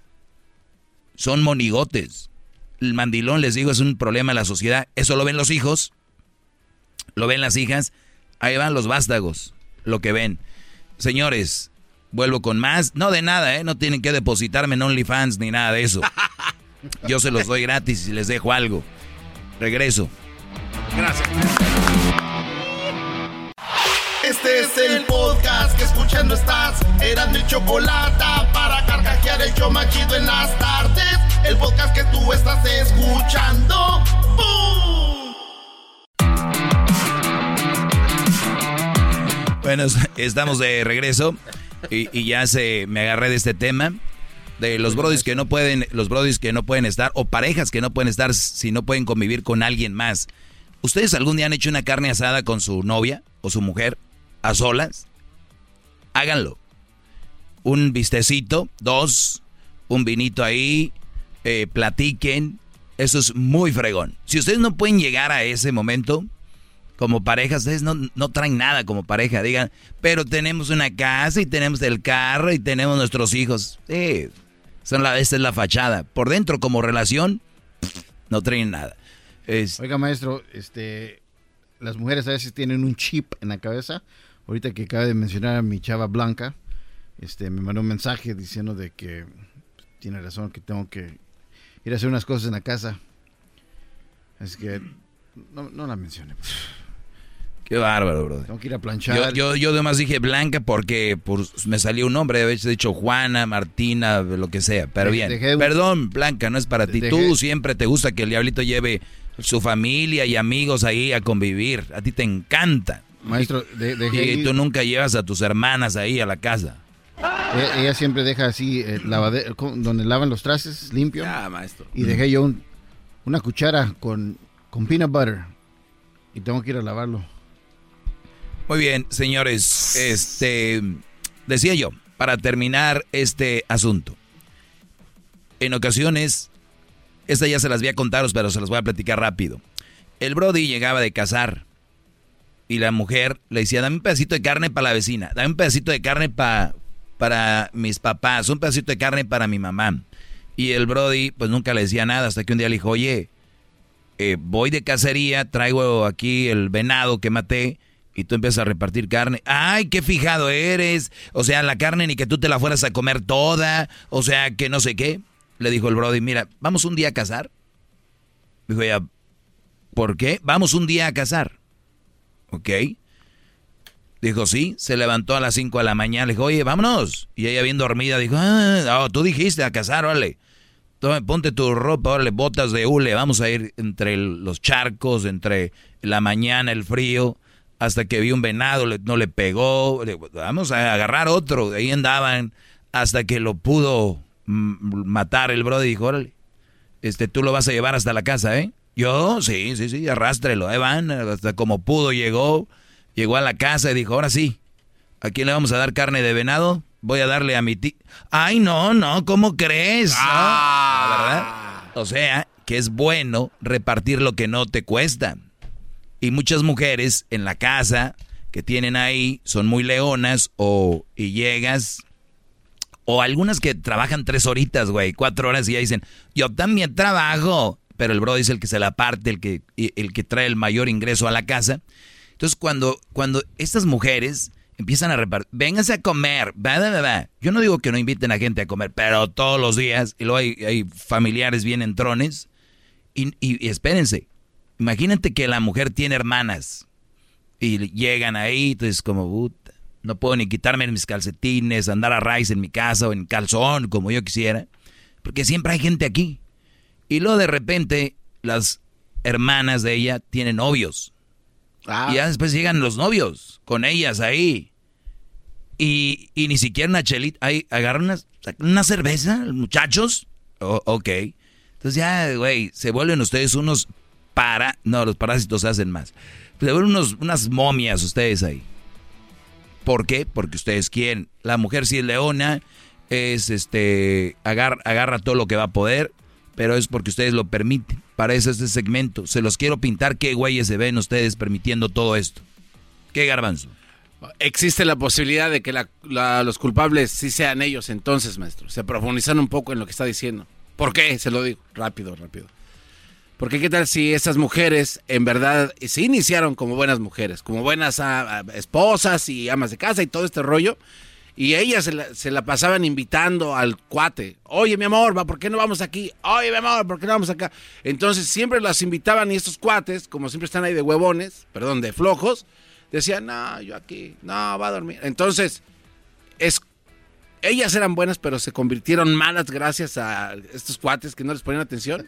S4: Son monigotes. El mandilón, les digo, es un problema de la sociedad. Eso lo ven los hijos, lo ven las hijas. Ahí van los vástagos, lo que ven. Señores, vuelvo con más. No de nada, ¿eh? No tienen que depositarme en OnlyFans ni nada de eso. Yo se los doy gratis y les dejo algo. Regreso.
S3: Gracias.
S1: Este es el podcast que escuchando estás. Eran mi chocolate para carcajear el yo machido en las tardes. El podcast que tú estás escuchando. ¡Bum!
S4: Bueno, estamos de regreso y, y ya se me agarré de este tema de los brodis que no pueden, los brodis que no pueden estar, o parejas que no pueden estar si no pueden convivir con alguien más. ¿Ustedes algún día han hecho una carne asada con su novia o su mujer a solas? Háganlo. Un vistecito, dos, un vinito ahí, eh, platiquen. Eso es muy fregón. Si ustedes no pueden llegar a ese momento, como pareja, ustedes no, no, traen nada como pareja. Digan, pero tenemos una casa y tenemos el carro y tenemos nuestros hijos. Sí, son la, esta es la fachada. Por dentro, como relación, no traen nada.
S5: Oiga, maestro, este, las mujeres a veces tienen un chip en la cabeza. Ahorita que acaba de mencionar a mi chava Blanca, este, me mandó un mensaje diciendo de que tiene razón, que tengo que ir a hacer unas cosas en la casa. Es que no, no la mencione.
S4: Qué bárbaro, bro.
S5: Tengo que ir a planchar.
S4: Yo, yo, yo además dije Blanca porque pues, me salió un nombre. Hecho, dicho Juana, Martina, lo que sea. Pero bien. Perdón, Blanca, no es para ti. Tú siempre te gusta que el diablito lleve su familia y amigos ahí a convivir. A ti te encanta.
S5: Maestro,
S4: Y tú nunca llevas a tus hermanas ahí a la casa.
S5: Ella, ella siempre deja así, eh, lavadero, donde lavan los trastes, limpio.
S3: Ah, maestro.
S5: Y dejé yo un, una cuchara con, con peanut butter. Y tengo que ir a lavarlo.
S4: Muy bien, señores. Este decía yo, para terminar este asunto. En ocasiones, esta ya se las voy a contaros, pero se las voy a platicar rápido. El Brody llegaba de cazar y la mujer le decía, dame un pedacito de carne para la vecina, dame un pedacito de carne pa, para mis papás, un pedacito de carne para mi mamá. Y el Brody pues nunca le decía nada hasta que un día le dijo, oye, eh, voy de cacería, traigo aquí el venado que maté y tú empiezas a repartir carne. ¡Ay, qué fijado eres! O sea, la carne ni que tú te la fueras a comer toda. O sea, que no sé qué. Le dijo el Brody, mira, ¿vamos un día a cazar? Dijo ella, ¿por qué? Vamos un día a cazar. ¿Ok? Dijo, sí. Se levantó a las 5 de la mañana. Le dijo, oye, vámonos. Y ella bien dormida dijo, ah, oh, tú dijiste a cazar, órale. Tome, ponte tu ropa, órale, botas de hule. Vamos a ir entre los charcos, entre la mañana, el frío hasta que vi un venado, no le pegó, vamos a agarrar otro, ahí andaban, hasta que lo pudo matar el brother y dijo, órale, este, tú lo vas a llevar hasta la casa, ¿eh? Yo, sí, sí, sí, arrástrelo, ahí van, hasta como pudo llegó, llegó a la casa y dijo, ahora sí, ¿a quién le vamos a dar carne de venado? Voy a darle a mi tío. Ay, no, no, ¿cómo crees? Ah. ¿Verdad? O sea, que es bueno repartir lo que no te cuesta. Y muchas mujeres en la casa que tienen ahí son muy leonas o y llegas o algunas que trabajan tres horitas, güey, cuatro horas y ya dicen, yo también trabajo. Pero el bro dice el que se la parte, el que, el que trae el mayor ingreso a la casa. Entonces cuando, cuando estas mujeres empiezan a repartir, vénganse a comer, va, yo no digo que no inviten a gente a comer, pero todos los días, y luego hay, familiares bien entrones, y, y espérense, Imagínate que la mujer tiene hermanas y llegan ahí, entonces como, puta, no puedo ni quitarme mis calcetines, andar a raíz en mi casa o en calzón como yo quisiera, porque siempre hay gente aquí. Y luego de repente las hermanas de ella tienen novios. Y ya después llegan los novios con ellas ahí. Y, y ni siquiera una chelita. Ahí agarran una, cerveza, muchachos. ok. Entonces ya, güey, se vuelven ustedes unos para... No, los parásitos hacen más. Se ven unos, unas momias ustedes ahí. ¿Por qué? Porque ustedes quieren. La mujer si es leona, es este, agarra, agarra todo lo que va a poder, pero es porque ustedes lo permiten. Para eso este segmento. Se los quiero pintar qué güeyes se ven ustedes permitiendo todo esto. ¿Qué garbanzo?
S3: Existe la posibilidad de que los culpables sí sean ellos entonces, maestro. Se profundizan un poco en lo que está diciendo. ¿Por qué? Se lo digo. Rápido, rápido. Porque qué tal si esas mujeres en verdad se iniciaron como buenas mujeres, como buenas ah, ah, esposas y amas de casa y todo este rollo, y ellas se la, pasaban invitando al cuate, oye mi amor, ¿por qué no vamos aquí? Oye mi amor, ¿por qué no vamos acá? Entonces siempre las invitaban y estos cuates, como siempre están ahí de huevones, perdón, de flojos, decían, no, yo aquí, no, va a dormir. Entonces, es, ellas eran buenas, pero se convirtieron malas gracias a estos cuates que no les ponían atención.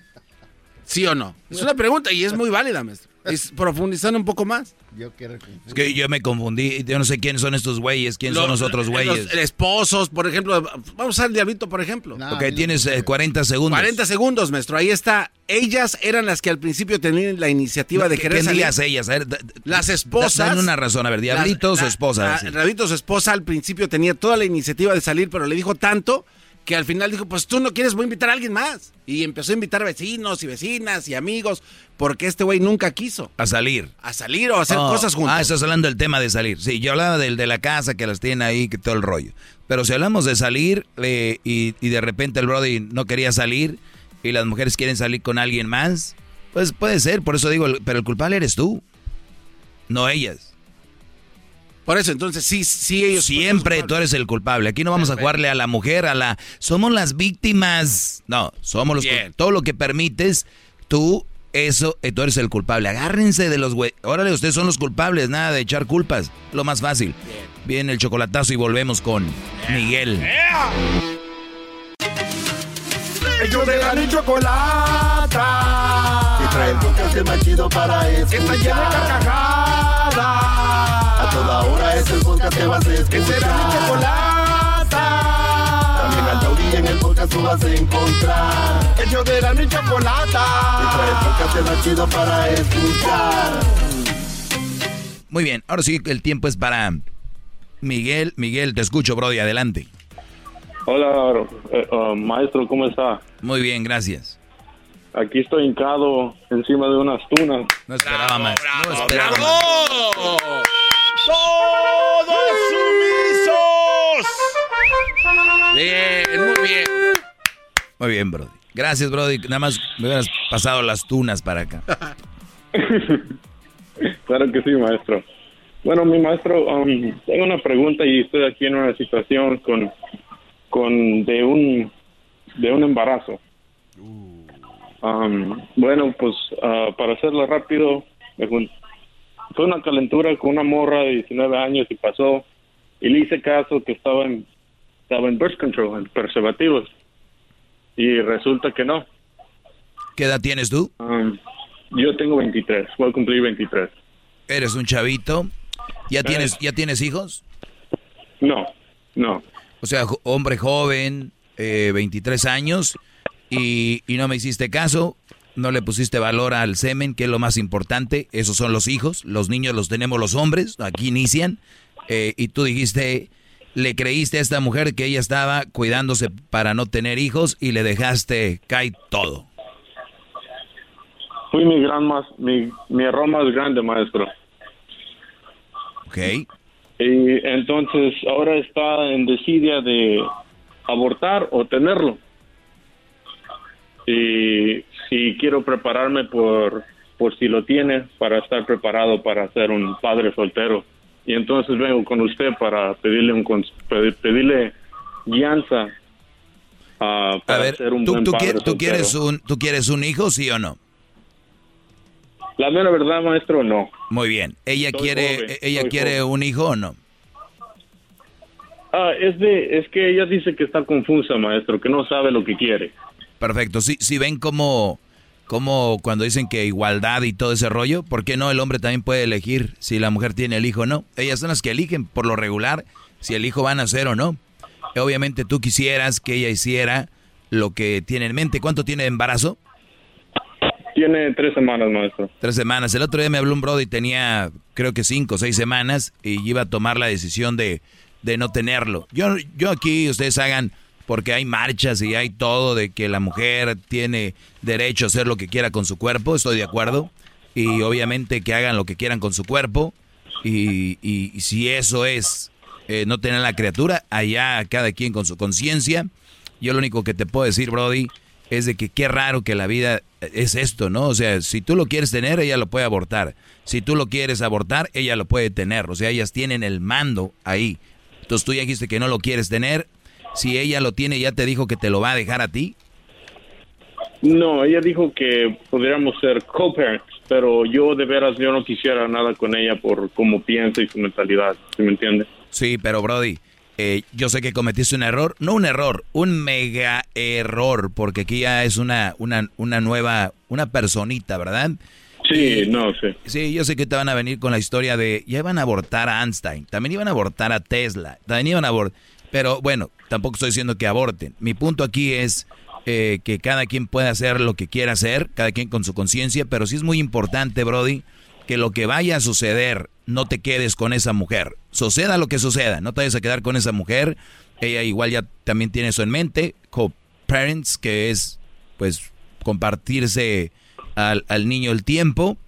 S3: ¿Sí o no? Es una pregunta y es muy válida, maestro. Es profundizando un poco más.
S5: Yo quiero
S4: Es que yo me confundí. Yo no sé quiénes son estos güeyes, quiénes son los otros güeyes.
S3: Los esposos, por ejemplo. Vamos a usar el diablito, por ejemplo.
S4: ok, tienes eh, 40 segundos.
S3: 40 segundos, maestro. Ahí está. Ellas eran las que al principio tenían la iniciativa de
S4: ¿Qué-
S3: querer
S4: qué
S3: salir.
S4: digas ellas? A ver, da-
S3: Las esposas.
S4: dame una razón. A ver, Diablito o su
S3: La-
S4: esposa.
S3: la-
S4: sí.
S3: Diablito, su esposa, al principio tenía toda la iniciativa de salir, pero le dijo tanto que al final dijo, pues tú no quieres, voy a invitar a alguien más. Y empezó a invitar vecinos y vecinas y amigos, porque este güey nunca quiso.
S4: A salir.
S3: A salir o a hacer
S4: Oh,
S3: cosas juntos.
S4: Ah, estás hablando del tema de salir. Sí, yo hablaba del de la casa que las tiene ahí, que todo el rollo. Pero si hablamos de salir eh, y, y de repente el Brody no quería salir y las mujeres quieren salir con alguien más, pues puede ser. Por eso digo, pero el culpable eres tú, no ellas.
S3: Por eso, entonces sí, sí ellos.
S4: Siempre tú eres el culpable. Aquí no vamos a jugarle a la mujer, a la. Somos las víctimas. No, somos los.
S3: Bien.
S4: Todo lo que permites, tú, eso, eh, tú eres el culpable. Agárrense de los güey. Órale, ustedes son los culpables, nada de echar culpas. Lo más fácil. Viene el chocolatazo y volvemos con Miguel.
S1: Ellos de la ni chocolata. Que trae el podcast más chido para escuchar. Que está llena de carcajadas. A toda hora es el podcast que vas a escuchar. Será mi chocolata. También al taurí en el podcast tú vas a encontrar. Ellos de la ni chocolata. Que trae el podcast el más chido para escuchar.
S4: Muy bien, ahora sí el tiempo es para Miguel. Miguel, te escucho, Brody, adelante.
S30: Hola, uh, maestro, ¿cómo está?
S4: Muy bien, gracias.
S30: Aquí estoy hincado encima de unas tunas.
S4: No esperaba más. no esperaba más.
S1: ¡Todos sumisos!
S3: Bien, muy bien.
S4: Muy bien, Brody. Gracias, Brody. Nada más me hubieras pasado las tunas para acá.
S30: Claro que sí, maestro. Bueno, mi maestro, um, tengo una pregunta y estoy aquí en una situación con, con de un de un embarazo. Um, bueno, pues ah, para hacerlo rápido, me jun- fue una calentura con una morra de 19 años y pasó y le hice caso que estaba en estaba en birth control, en preservativos y resulta que no.
S4: ¿Qué edad tienes tú?
S30: Um, yo tengo 23, voy a cumplir 23.
S4: Eres un chavito. ¿Ya tienes, ¿ya tienes hijos?
S30: No, no.
S4: O sea, hombre joven, eh, 23 años, y, y no me hiciste caso, no le pusiste valor al semen, que es lo más importante. Esos son los hijos, los niños los tenemos los hombres, aquí inician. eh, y tú dijiste, le creíste a esta mujer que ella estaba cuidándose para no tener hijos y le dejaste caer todo.
S30: Fui mi gran más, mi, mi error más grande, maestro.
S4: Ok.
S30: Y entonces ahora está en desidia de abortar o tenerlo. Y si quiero prepararme por, por si lo tiene, para estar preparado para ser un padre soltero. Y entonces vengo con usted para pedirle un pedirle guianza ah,
S4: A
S30: para
S4: ver,
S30: ser un
S4: ¿tú,
S30: buen
S4: tú
S30: padre
S4: quieres, tú
S30: soltero.
S4: quieres un, ¿tú quieres un hijo, sí o no?
S30: La mera verdad, maestro, no.
S4: Muy bien. ¿Ella
S30: Soy
S4: quiere,
S30: joven,
S4: ella
S30: soy
S4: quiere
S30: joven.
S4: un hijo o no?
S30: Ah, es de, es que ella dice que está confusa, maestro, que no sabe lo que quiere.
S4: Perfecto. Si, si ven como, como cuando dicen que igualdad y todo ese rollo, ¿por qué no el hombre también puede elegir si la mujer tiene el hijo o no? Ellas son las que eligen por lo regular si el hijo va a nacer o no. Obviamente tú quisieras que ella hiciera lo que tiene en mente. ¿Cuánto tiene de embarazo?
S30: Tiene tres semanas, maestro.
S4: Tres semanas. El otro día me habló un brother y tenía creo que cinco o seis semanas y iba a tomar la decisión de, de no tenerlo. Yo, yo aquí, ustedes hagan, porque hay marchas y hay todo de que la mujer tiene derecho a hacer lo que quiera con su cuerpo, estoy de acuerdo. Y obviamente que hagan lo que quieran con su cuerpo. Y, y- si eso es eh, no tener la criatura, allá cada quien con su conciencia. Yo lo único que te puedo decir, Brody, es de que qué raro que la vida es esto, ¿no? O sea, si tú lo quieres tener, ella lo puede abortar. Si tú lo quieres abortar, ella lo puede tener. O sea, ellas tienen el mando ahí. Entonces tú ya dijiste que no lo quieres tener. Si ella lo tiene, ya te dijo que te lo va a dejar a ti.
S30: No, ella dijo que podríamos ser co-parents, pero yo de veras yo no quisiera nada con ella por cómo piensa y su mentalidad, ¿sí me entiende?
S4: Sí, pero Brody, eh, yo sé que cometiste un error, no un error, un mega error, porque aquí ya es una, una, una nueva, una personita, ¿verdad?
S30: Sí, no, sí.
S4: Sí, yo sé que te van a venir con la historia de, ya iban a abortar a Einstein, también iban a abortar a Tesla, también iban a abortar, pero bueno, tampoco estoy diciendo que aborten. Mi punto aquí es eh, que cada quien puede hacer lo que quiera hacer, cada quien con su conciencia, pero sí es muy importante, Brody, que lo que vaya a suceder, no te quedes con esa mujer. Suceda lo que suceda, no te vayas a quedar con esa mujer. Ella igual ya también tiene eso en mente, co-parents, que es pues compartirse al, al niño el tiempo.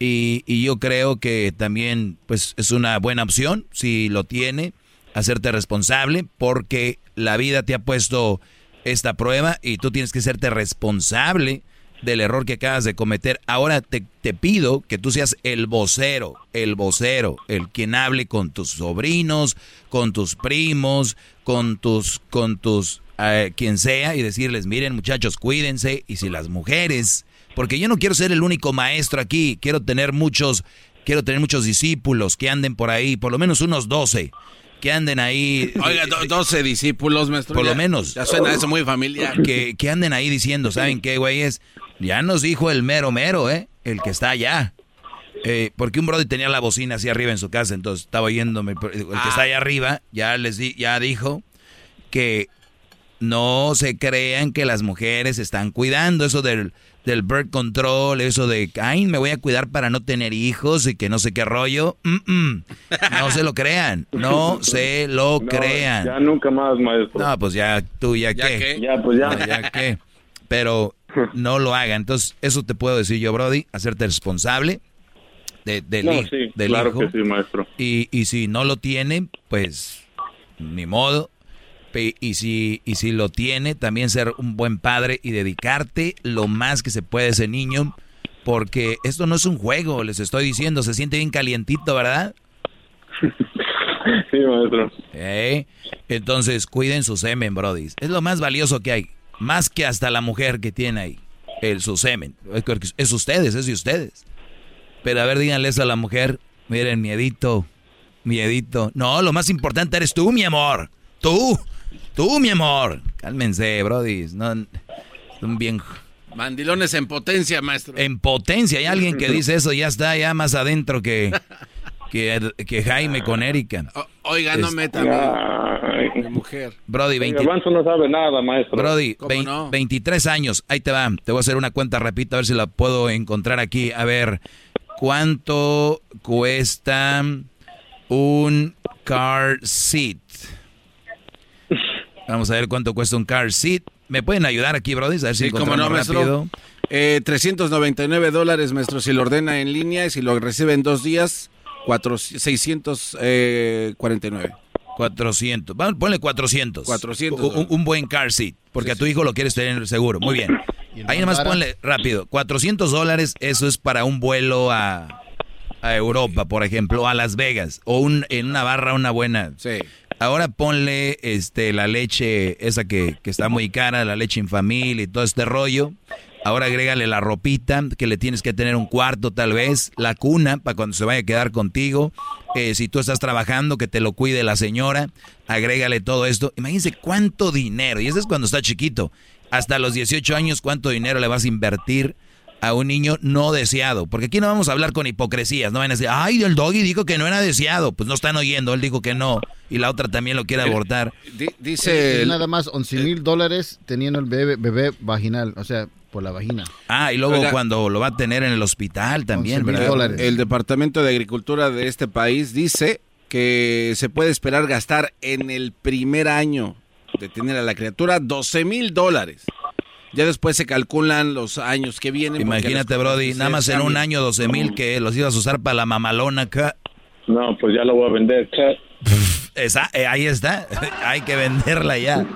S4: Y, y yo creo que también pues es una buena opción, si lo tiene, hacerte responsable, porque la vida te ha puesto esta prueba y tú tienes que serte responsable del error que acabas de cometer. Ahora te, te, pido que tú seas el vocero, el vocero, el quien hable con tus sobrinos, con tus primos, con tus, con tus, eh, quien sea, y decirles, miren muchachos, cuídense, y si las mujeres, porque yo no quiero ser el único maestro aquí, quiero tener muchos, quiero tener muchos discípulos que anden por ahí, por lo menos unos 12 que anden ahí.
S3: Oiga, do, 12 discípulos, maestro.
S4: Por
S3: ya,
S4: lo menos.
S3: Ya suena eso muy familiar.
S4: Que, que anden ahí diciendo, ¿saben qué, güeyes? Ya nos dijo el mero mero, ¿eh? El que está allá. Eh, porque un brody tenía la bocina así arriba en su casa, entonces estaba oyéndome. El que ah. está allá arriba ya les di, ya dijo que no se crean que las mujeres están cuidando eso del, del birth control, eso de, ay, me voy a cuidar para no tener hijos y que no sé qué rollo. Mm -mm. No se lo crean, no se lo no, crean.
S30: Ya nunca más, maestro.
S4: No, pues ya tú, ya,
S30: ¿Ya
S4: qué.
S30: qué. Ya, pues ya.
S4: No, ya qué. Pero no lo hagan. Entonces, eso te puedo decir yo, Brody, hacerte responsable de, del,
S30: no, sí,
S4: del
S30: claro
S4: hijo.
S30: que sí, maestro.
S4: Y, y si no lo tiene, pues ni modo. Y si, y si lo tiene, también ser un buen padre y dedicarte lo más que se puede a ese niño, porque esto no es un juego, les estoy diciendo, se siente bien calientito, ¿verdad?
S30: Sí, maestro.
S4: ¿Eh? Entonces, cuiden su semen, Brody. Es lo más valioso que hay, más que hasta la mujer que tiene ahí, el, su semen. Es ustedes, es de ustedes. Pero a ver, díganle eso a la mujer, miren, miedito, miedito. No, lo más importante eres tú, mi amor. Tú. Tú, mi amor. Cálmense, Brody. No, son bien.
S3: Mandilones en potencia, maestro.
S4: En potencia. Hay alguien que dice eso, ya está ya más adentro que, que, que Jaime con Erika.
S3: O, oiga, no
S4: Es-
S3: meta mi, mujer.
S4: Brody, 20
S30: Garbanzo no sabe nada, maestro.
S4: Brody,
S3: ¿Cómo
S4: vein-
S3: no?
S4: 23 años. Ahí te va. Te voy a hacer una cuenta rapidita a ver si la puedo encontrar aquí. A ver, ¿cuánto cuesta un car seat? Vamos a ver cuánto cuesta un car seat. ¿Me pueden ayudar aquí, Brody? A ver si
S3: Sí, como no,
S4: encontramos
S3: maestro.
S4: rápido.
S3: Eh, 399 dólares, maestro, si lo ordena en línea y si lo recibe en dos días, cuatro, 649.
S4: 400. Vamos, ponle 400.
S3: 400.
S4: Un, un buen car seat. Porque a tu hijo lo quieres tener seguro. Muy bien. Ahí nomás
S5: barato?
S4: ponle rápido. 400 dólares, eso es para un vuelo a, a Europa, por ejemplo, o a Las Vegas. O un, en una barra, una buena.
S3: Sí.
S4: Ahora ponle este, la leche, esa que, que está muy cara, la leche infamil y todo este rollo. Ahora agrégale la ropita, que le tienes que tener un cuarto tal vez, la cuna para cuando se vaya a quedar contigo. Eh, si tú estás trabajando, que te lo cuide la señora. Agrégale todo esto. Imagínense cuánto dinero, y eso es cuando está chiquito. Hasta los 18 años, cuánto dinero le vas a invertir a un niño no deseado. Porque aquí no vamos a hablar con hipocresías. No van a decir, ay, el doggy dijo que no era deseado. Pues no están oyendo, él dijo que no. Y la otra también lo quiere abortar.
S3: Di-
S5: Eh,
S3: dice...
S5: eh, nada más 11 mil dólares teniendo el bebé, bebé vaginal, o sea, por la vagina.
S4: Ah, y luego
S3: Oiga.
S4: cuando lo va a tener en el hospital también,
S5: 11,000
S4: ¿verdad?
S5: dólares.
S3: El Departamento de Agricultura de este país dice que se puede esperar gastar en el primer año de tener a la criatura 12 mil dólares. Ya después se calculan los años que vienen. porque
S4: Imagínate, Brody, nada más en un año 12 mil que los ibas a usar para la mamalona acá.
S30: No, pues ya lo voy a vender.
S4: Esa, eh, ahí está, hay que venderla ya.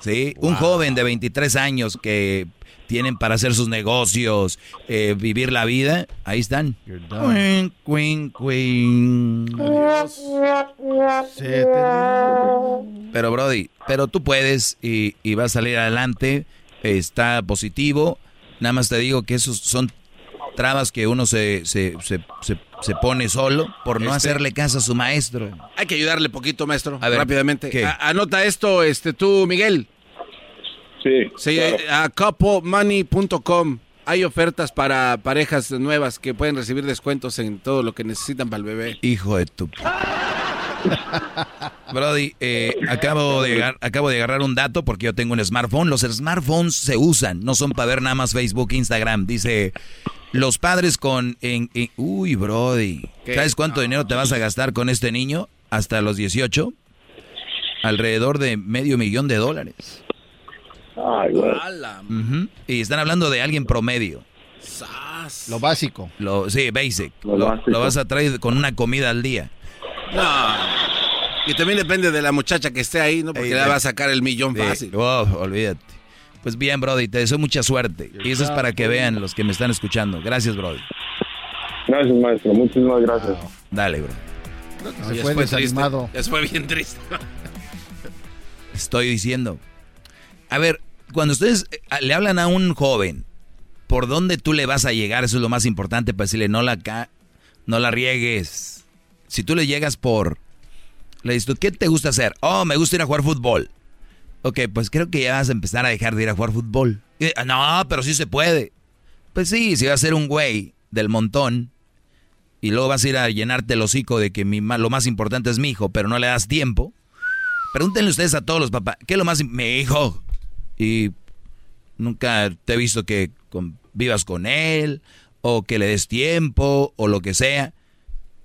S4: Sí, un joven de 23 años que tienen para hacer sus negocios, eh, vivir la vida, ahí están. Queen, queen, queen. Pero Brody, pero tú puedes y, y vas a salir adelante, está positivo. Nada más te digo que esos son trabas que uno se, se, se, se, se pone solo por no
S3: Este-
S4: hacerle caso a su maestro.
S3: Hay que ayudarle poquito, maestro.
S4: A ver,
S3: rápidamente.
S4: ¿qué?
S3: A- anota esto, este, tú, Miguel.
S30: Sí.
S3: Sí,
S30: claro.
S3: a couplemoney.com. hay ofertas para parejas nuevas que pueden recibir descuentos en todo lo que necesitan para el bebé.
S4: Hijo de tu... Brody, eh, acabo, de, acabo de agarrar un dato porque yo tengo un smartphone. Los smartphones se usan, no son para ver nada más Facebook, Instagram. Dice, los padres con... en- en- uy, Brody.
S3: ¿Qué?
S4: ¿Sabes cuánto dinero te vas a gastar con este niño hasta los 18? Alrededor de medio millón de dólares. Y están hablando de alguien promedio.
S5: Lo básico.
S4: Lo, sí, basic.
S5: Lo
S4: Lo,
S5: básico.
S4: lo vas a traer con una comida al día.
S3: No. Y también depende de la muchacha que esté ahí, ¿no? Porque
S4: Ey,
S3: le
S4: ey.
S3: va a sacar el millón
S4: Sí.
S3: fácil.
S4: Oh, olvídate. Pues bien, Brody, te deseo mucha suerte. Y eso es para que vean los que me están escuchando. Gracias, Brody.
S30: Gracias, maestro. Muchísimas gracias.
S4: Dale, bro.
S5: Se
S3: ya
S5: fue
S3: fue triste.
S5: desanimado.
S3: Ya fue bien triste.
S4: Estoy diciendo. A ver, cuando ustedes eh, le hablan a un joven, ¿por dónde tú le vas a llegar? Eso es lo más importante para decirle, no la, ca no la riegues. Si tú le llegas por... Le dices, ¿tú qué te gusta hacer? Oh, me gusta ir a jugar fútbol. Ok, pues creo que ya vas a empezar a dejar de ir a jugar fútbol. "Ah, no, pero sí se puede. Pues sí, si vas a ser un güey del montón y luego vas a ir a llenarte el hocico de que mi, lo más importante es mi hijo, pero no le das tiempo. Pregúntenle ustedes a todos los papás, ¿qué es lo más... Mi hijo. Y nunca te he visto que vivas con él, o que le des tiempo, o lo que sea.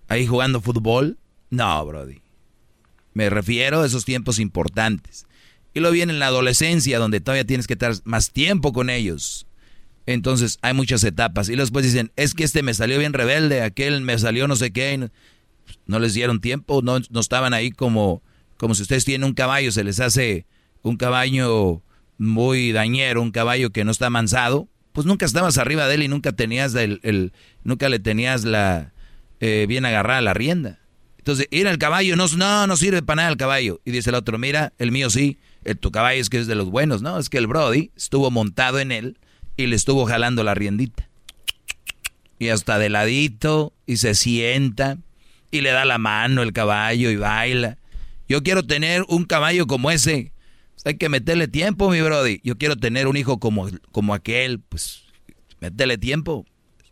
S4: Ahí jugando fútbol. No, Brody. Me refiero a esos tiempos importantes. Y luego viene la adolescencia, donde todavía tienes que estar más tiempo con ellos. Entonces hay muchas etapas. Y después dicen, es que este me salió bien rebelde, aquel me salió no sé qué. no, les dieron tiempo, no, no estaban ahí como, como si ustedes tienen un caballo, se les hace un caballo muy dañero, un caballo que no está mansado. Pues nunca estabas arriba de él y nunca tenías el- nunca le tenías la eh, bien agarrada la rienda. Entonces, ir al caballo no, no, no sirve para nada el caballo. Y dice el otro, mira, el mío sí, el, tu caballo es que es de los buenos, ¿no? Es que el Brody estuvo montado en él y le estuvo jalando la riendita. Y hasta de ladito, y se sienta, y le da la mano el caballo y baila. Yo quiero tener un caballo como ese. Pues hay que meterle tiempo, mi Brody. Yo quiero tener un hijo como, como aquel. Pues, métele tiempo.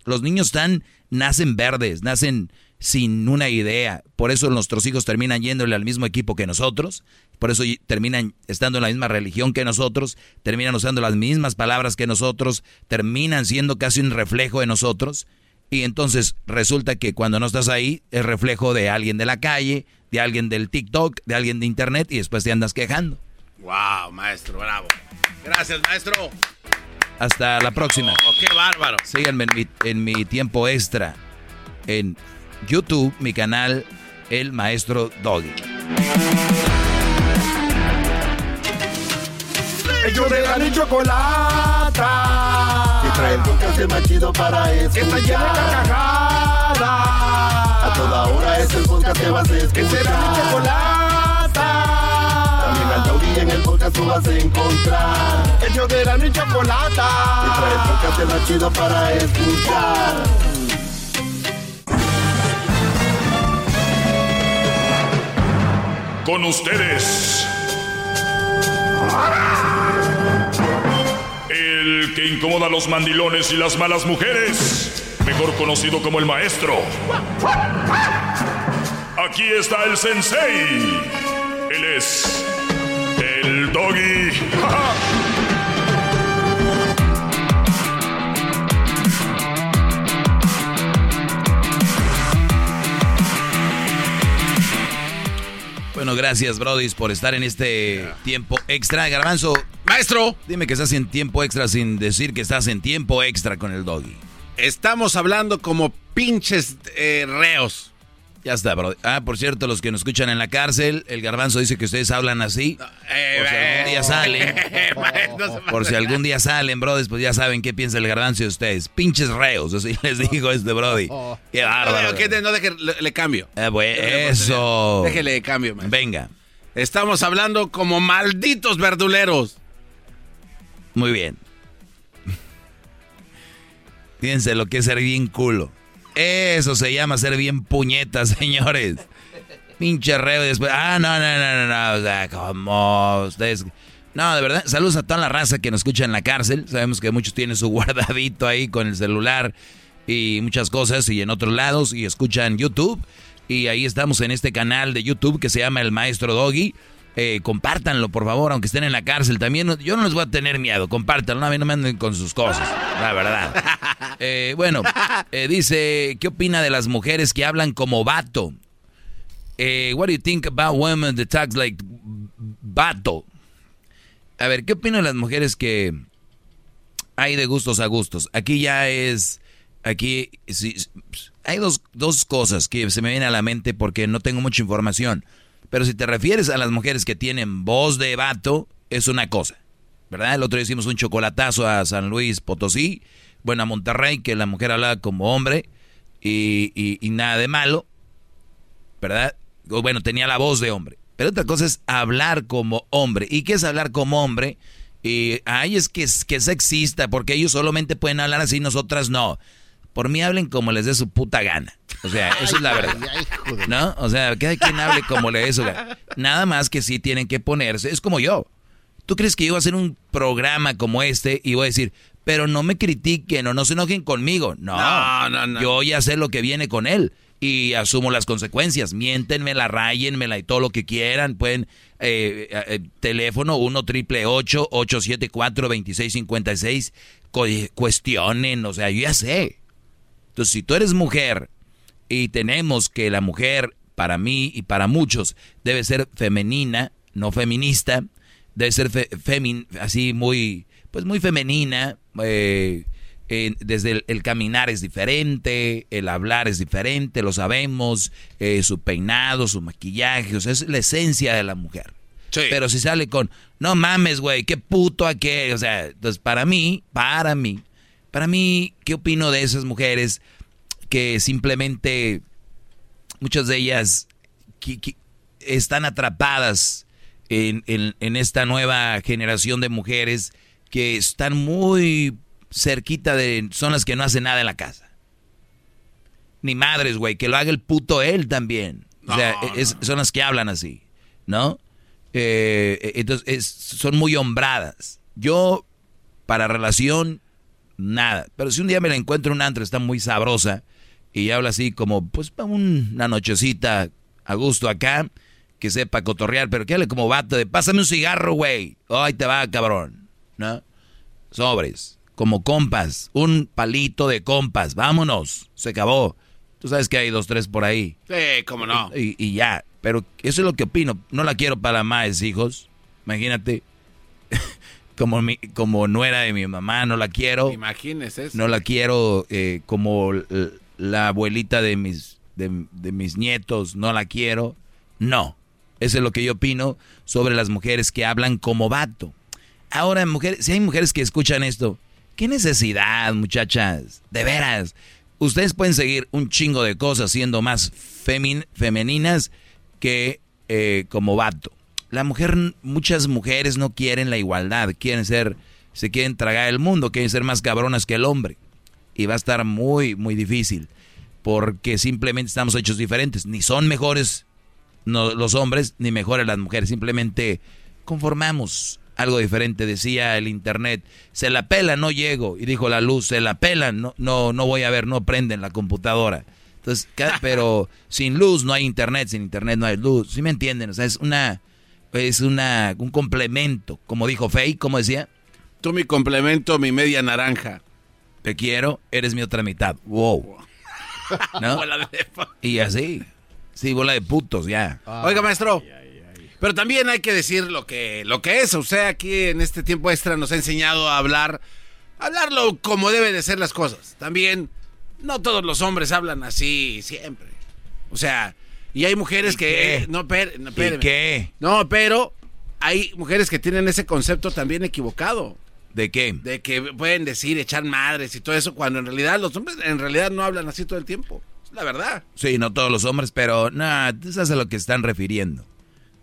S4: Los niños están, nacen verdes, nacen sin una idea. Por eso nuestros hijos terminan yéndole al mismo equipo que nosotros. Por eso terminan estando en la misma religión que nosotros. Terminan usando las mismas palabras que nosotros. Terminan siendo casi un reflejo de nosotros. Y entonces resulta que cuando no estás ahí es reflejo de alguien de la calle, de alguien del TikTok, de alguien de internet y después te andas quejando.
S3: Wow, maestro, bravo. Gracias, maestro.
S4: Hasta la próxima.
S3: Oh, qué bárbaro.
S4: Síganme en mi, en mi tiempo extra en YouTube, mi canal El Maestro Doggy.
S1: Ellos de la ni chocolata. Que trae el podcast el más chido para escuchar. Que está llena de carcajadas. A toda hora es el podcast que vas a escuchar. Que será mi chocolata. En el podcast tú vas a encontrar. Ellos de la ni chocolata. Que trae el podcast el más chido para escuchar.
S13: Con ustedes. El que incomoda a los mandilones y las malas mujeres. Mejor conocido como el maestro. Aquí está el sensei. Él es el doggy.
S4: Bueno, gracias, Brody, por estar en este tiempo extra. Garbanzo.
S3: Maestro.
S4: Dime que estás en tiempo extra sin decir que estás en tiempo extra con el doggy.
S3: Estamos hablando como pinches eh, reos.
S4: Ya está, Brody. Ah, por cierto, los que nos escuchan en la cárcel, el garbanzo dice que ustedes hablan así.
S3: Eh,
S4: por si algún día salen.
S3: No se
S4: Por si algún día salen, Brody, pues ya saben qué piensa el garbanzo de ustedes. Pinches reos, así les digo este Brody. Qué bárbaro.
S3: No deje, le, le cambio.
S4: Eh, eso.
S3: Déjele cambio, maestro.
S4: Venga.
S3: Estamos hablando como malditos verduleros.
S4: Muy bien. Fíjense lo que es ser bien culo. Eso se llama ser bien puñetas, señores. Pinche reo y después. Ah, no, no, no, no, no. O sea, como ustedes. No, de verdad, saludos a toda la raza que nos escucha en la cárcel. Sabemos que muchos tienen su guardadito ahí con el celular y muchas cosas y en otros lados y escuchan YouTube. Y ahí estamos en este canal de YouTube que se llama El Maestro Doggy. Eh, compártanlo, por favor, aunque estén en la cárcel. También yo no les voy a tener miedo. Compártanlo, no, no me anden con sus cosas, la verdad. Eh, bueno, eh, dice, ¿qué opina de las mujeres que hablan como vato? Eh, what do you think about women that talk like vato? A ver, ¿qué opina de las mujeres que hay de gustos a gustos? Aquí ya es, aquí sí, hay dos, dos cosas que se me vienen a la mente porque no tengo mucha información. Pero si te refieres a las mujeres que tienen voz de vato, es una cosa. ¿Verdad? El otro día hicimos un chocolatazo a San Luis Potosí, bueno, a Monterrey, que la mujer hablaba como hombre y, y, nada de malo. ¿Verdad? O bueno, tenía la voz de hombre. Pero otra cosa es hablar como hombre. ¿Y qué es hablar como hombre? Y ay, es que, que sexista, porque ellos solamente pueden hablar así, nosotras no. Por mí hablen como les dé su puta gana. O sea, eso es la verdad. ¿No? O sea, que quien hable como le dé su gana. Nada más que sí tienen que ponerse. Es como yo. ¿Tú crees que yo voy a hacer un programa como este y voy a decir, pero no me critiquen o no se enojen conmigo? No,
S3: No, no, no.
S4: Yo ya sé lo que viene con él y asumo las consecuencias. Miéntenmela, rayenmela y todo lo que quieran. Pueden, eh, eh, teléfono 1 triple 874 2656 cuestionen, o sea, yo ya sé. Entonces, si tú eres mujer y tenemos que la mujer, para mí y para muchos, debe ser femenina, no feminista, debe ser fe, femin, así muy, pues muy femenina, eh, eh, desde el, el, caminar es diferente, el hablar es diferente, lo sabemos, eh, su peinado, su maquillaje, o sea, es la esencia de la mujer.
S3: Sí.
S4: Pero si sale con, no mames, güey, qué puto aquel, o sea, entonces para mí, para mí, para mí, ¿qué opino de esas mujeres que simplemente, muchas de ellas que, que están atrapadas en, en, en esta nueva generación de mujeres que están muy cerquita de... Son las que no hacen nada en la casa. Ni madres, güey, que lo haga el puto él también. O sea,
S3: No,
S4: es- son las que hablan así, ¿no? Eh, entonces, es- son muy hombradas. Yo, para relación, nada. Pero si un día me la encuentro en un antro, está muy sabrosa, y habla así como, pues, pa' una nochecita a gusto acá, que sepa cotorrear, pero que hable como vato de, pásame un cigarro, güey. Ay, te va, cabrón. ¿No? Sobres, como compas, un palito de compas, vámonos, se acabó. Tú sabes que hay dos, tres por ahí.
S3: Sí, cómo no.
S4: Y, y ya, pero eso es lo que opino. No la quiero para más hijos. Imagínate, como, mi, como nuera de mi mamá, no la quiero.
S3: Imagínese eso.
S4: No la quiero eh, como la abuelita de mis, de, de mis nietos, no la quiero. No, eso es lo que yo opino sobre las mujeres que hablan como vato. Ahora, mujeres, si hay mujeres que escuchan esto, ¿qué necesidad, muchachas? De veras. Ustedes pueden seguir un chingo de cosas siendo más femeninas que eh, como vato. La mujer, muchas mujeres no quieren la igualdad, quieren ser, se quieren tragar el mundo, quieren ser más cabronas que el hombre. Y va a estar muy, muy difícil, porque simplemente estamos hechos diferentes. Ni son mejores no, los hombres, ni mejores las mujeres, simplemente conformamos algo diferente. Decía el internet, se la pela, no llego. Y dijo la luz, se la pelan, no, no, no voy a ver, no prenden la computadora. Entonces, pero sin luz no hay internet, sin internet no hay luz. ¿Sí me entienden? O sea, es una, es una, un complemento. Como dijo Faye, ¿cómo decía?
S3: Tú mi complemento, mi media naranja.
S4: Te quiero, eres mi otra mitad. Wow. ¿No? Y así. Sí, bola de putos, ya.
S3: Oiga, maestro. Pero también hay que decir lo que, lo que es. Usted aquí en este tiempo extra nos ha enseñado a hablar, hablarlo como debe de ser las cosas. También, no todos los hombres hablan así siempre. O sea, y hay mujeres
S4: ¿Y
S3: que...
S4: qué?
S3: No, per- no,
S4: ¿Y
S3: espéreme.
S4: qué?
S3: No, pero hay mujeres que tienen ese concepto también equivocado.
S4: ¿De qué?
S3: De que pueden decir, echar madres y todo eso, cuando en realidad los hombres en realidad no hablan así todo el tiempo. Es la verdad.
S4: Sí, no todos los hombres, pero nada, tú sabes a lo que están refiriendo.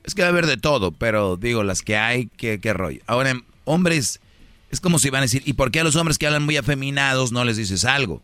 S4: Es que va a haber de todo, pero digo, las que hay, qué, qué rollo. Ahora, hombres, es como si van a decir, ¿y por qué a los hombres que hablan muy afeminados no les dices algo?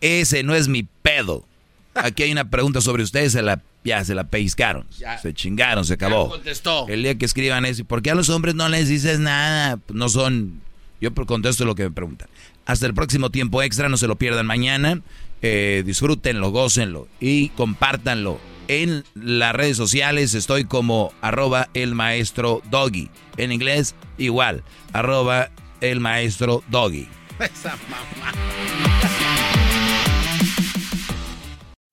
S4: Ese no es mi pedo. Aquí hay una pregunta sobre ustedes, se la, ya se la peiscaron. Se chingaron, se acabó.
S3: contestó.
S4: El día que escriban eso, ¿por qué a los hombres no les dices nada? No son... Yo contesto lo que me preguntan. Hasta el próximo tiempo extra, no se lo pierdan mañana. Eh, disfrútenlo, gócenlo y compártanlo. En las redes sociales estoy como arroba el maestro doggy. En inglés igual, arroba el maestro doggy.
S3: Esa mamá.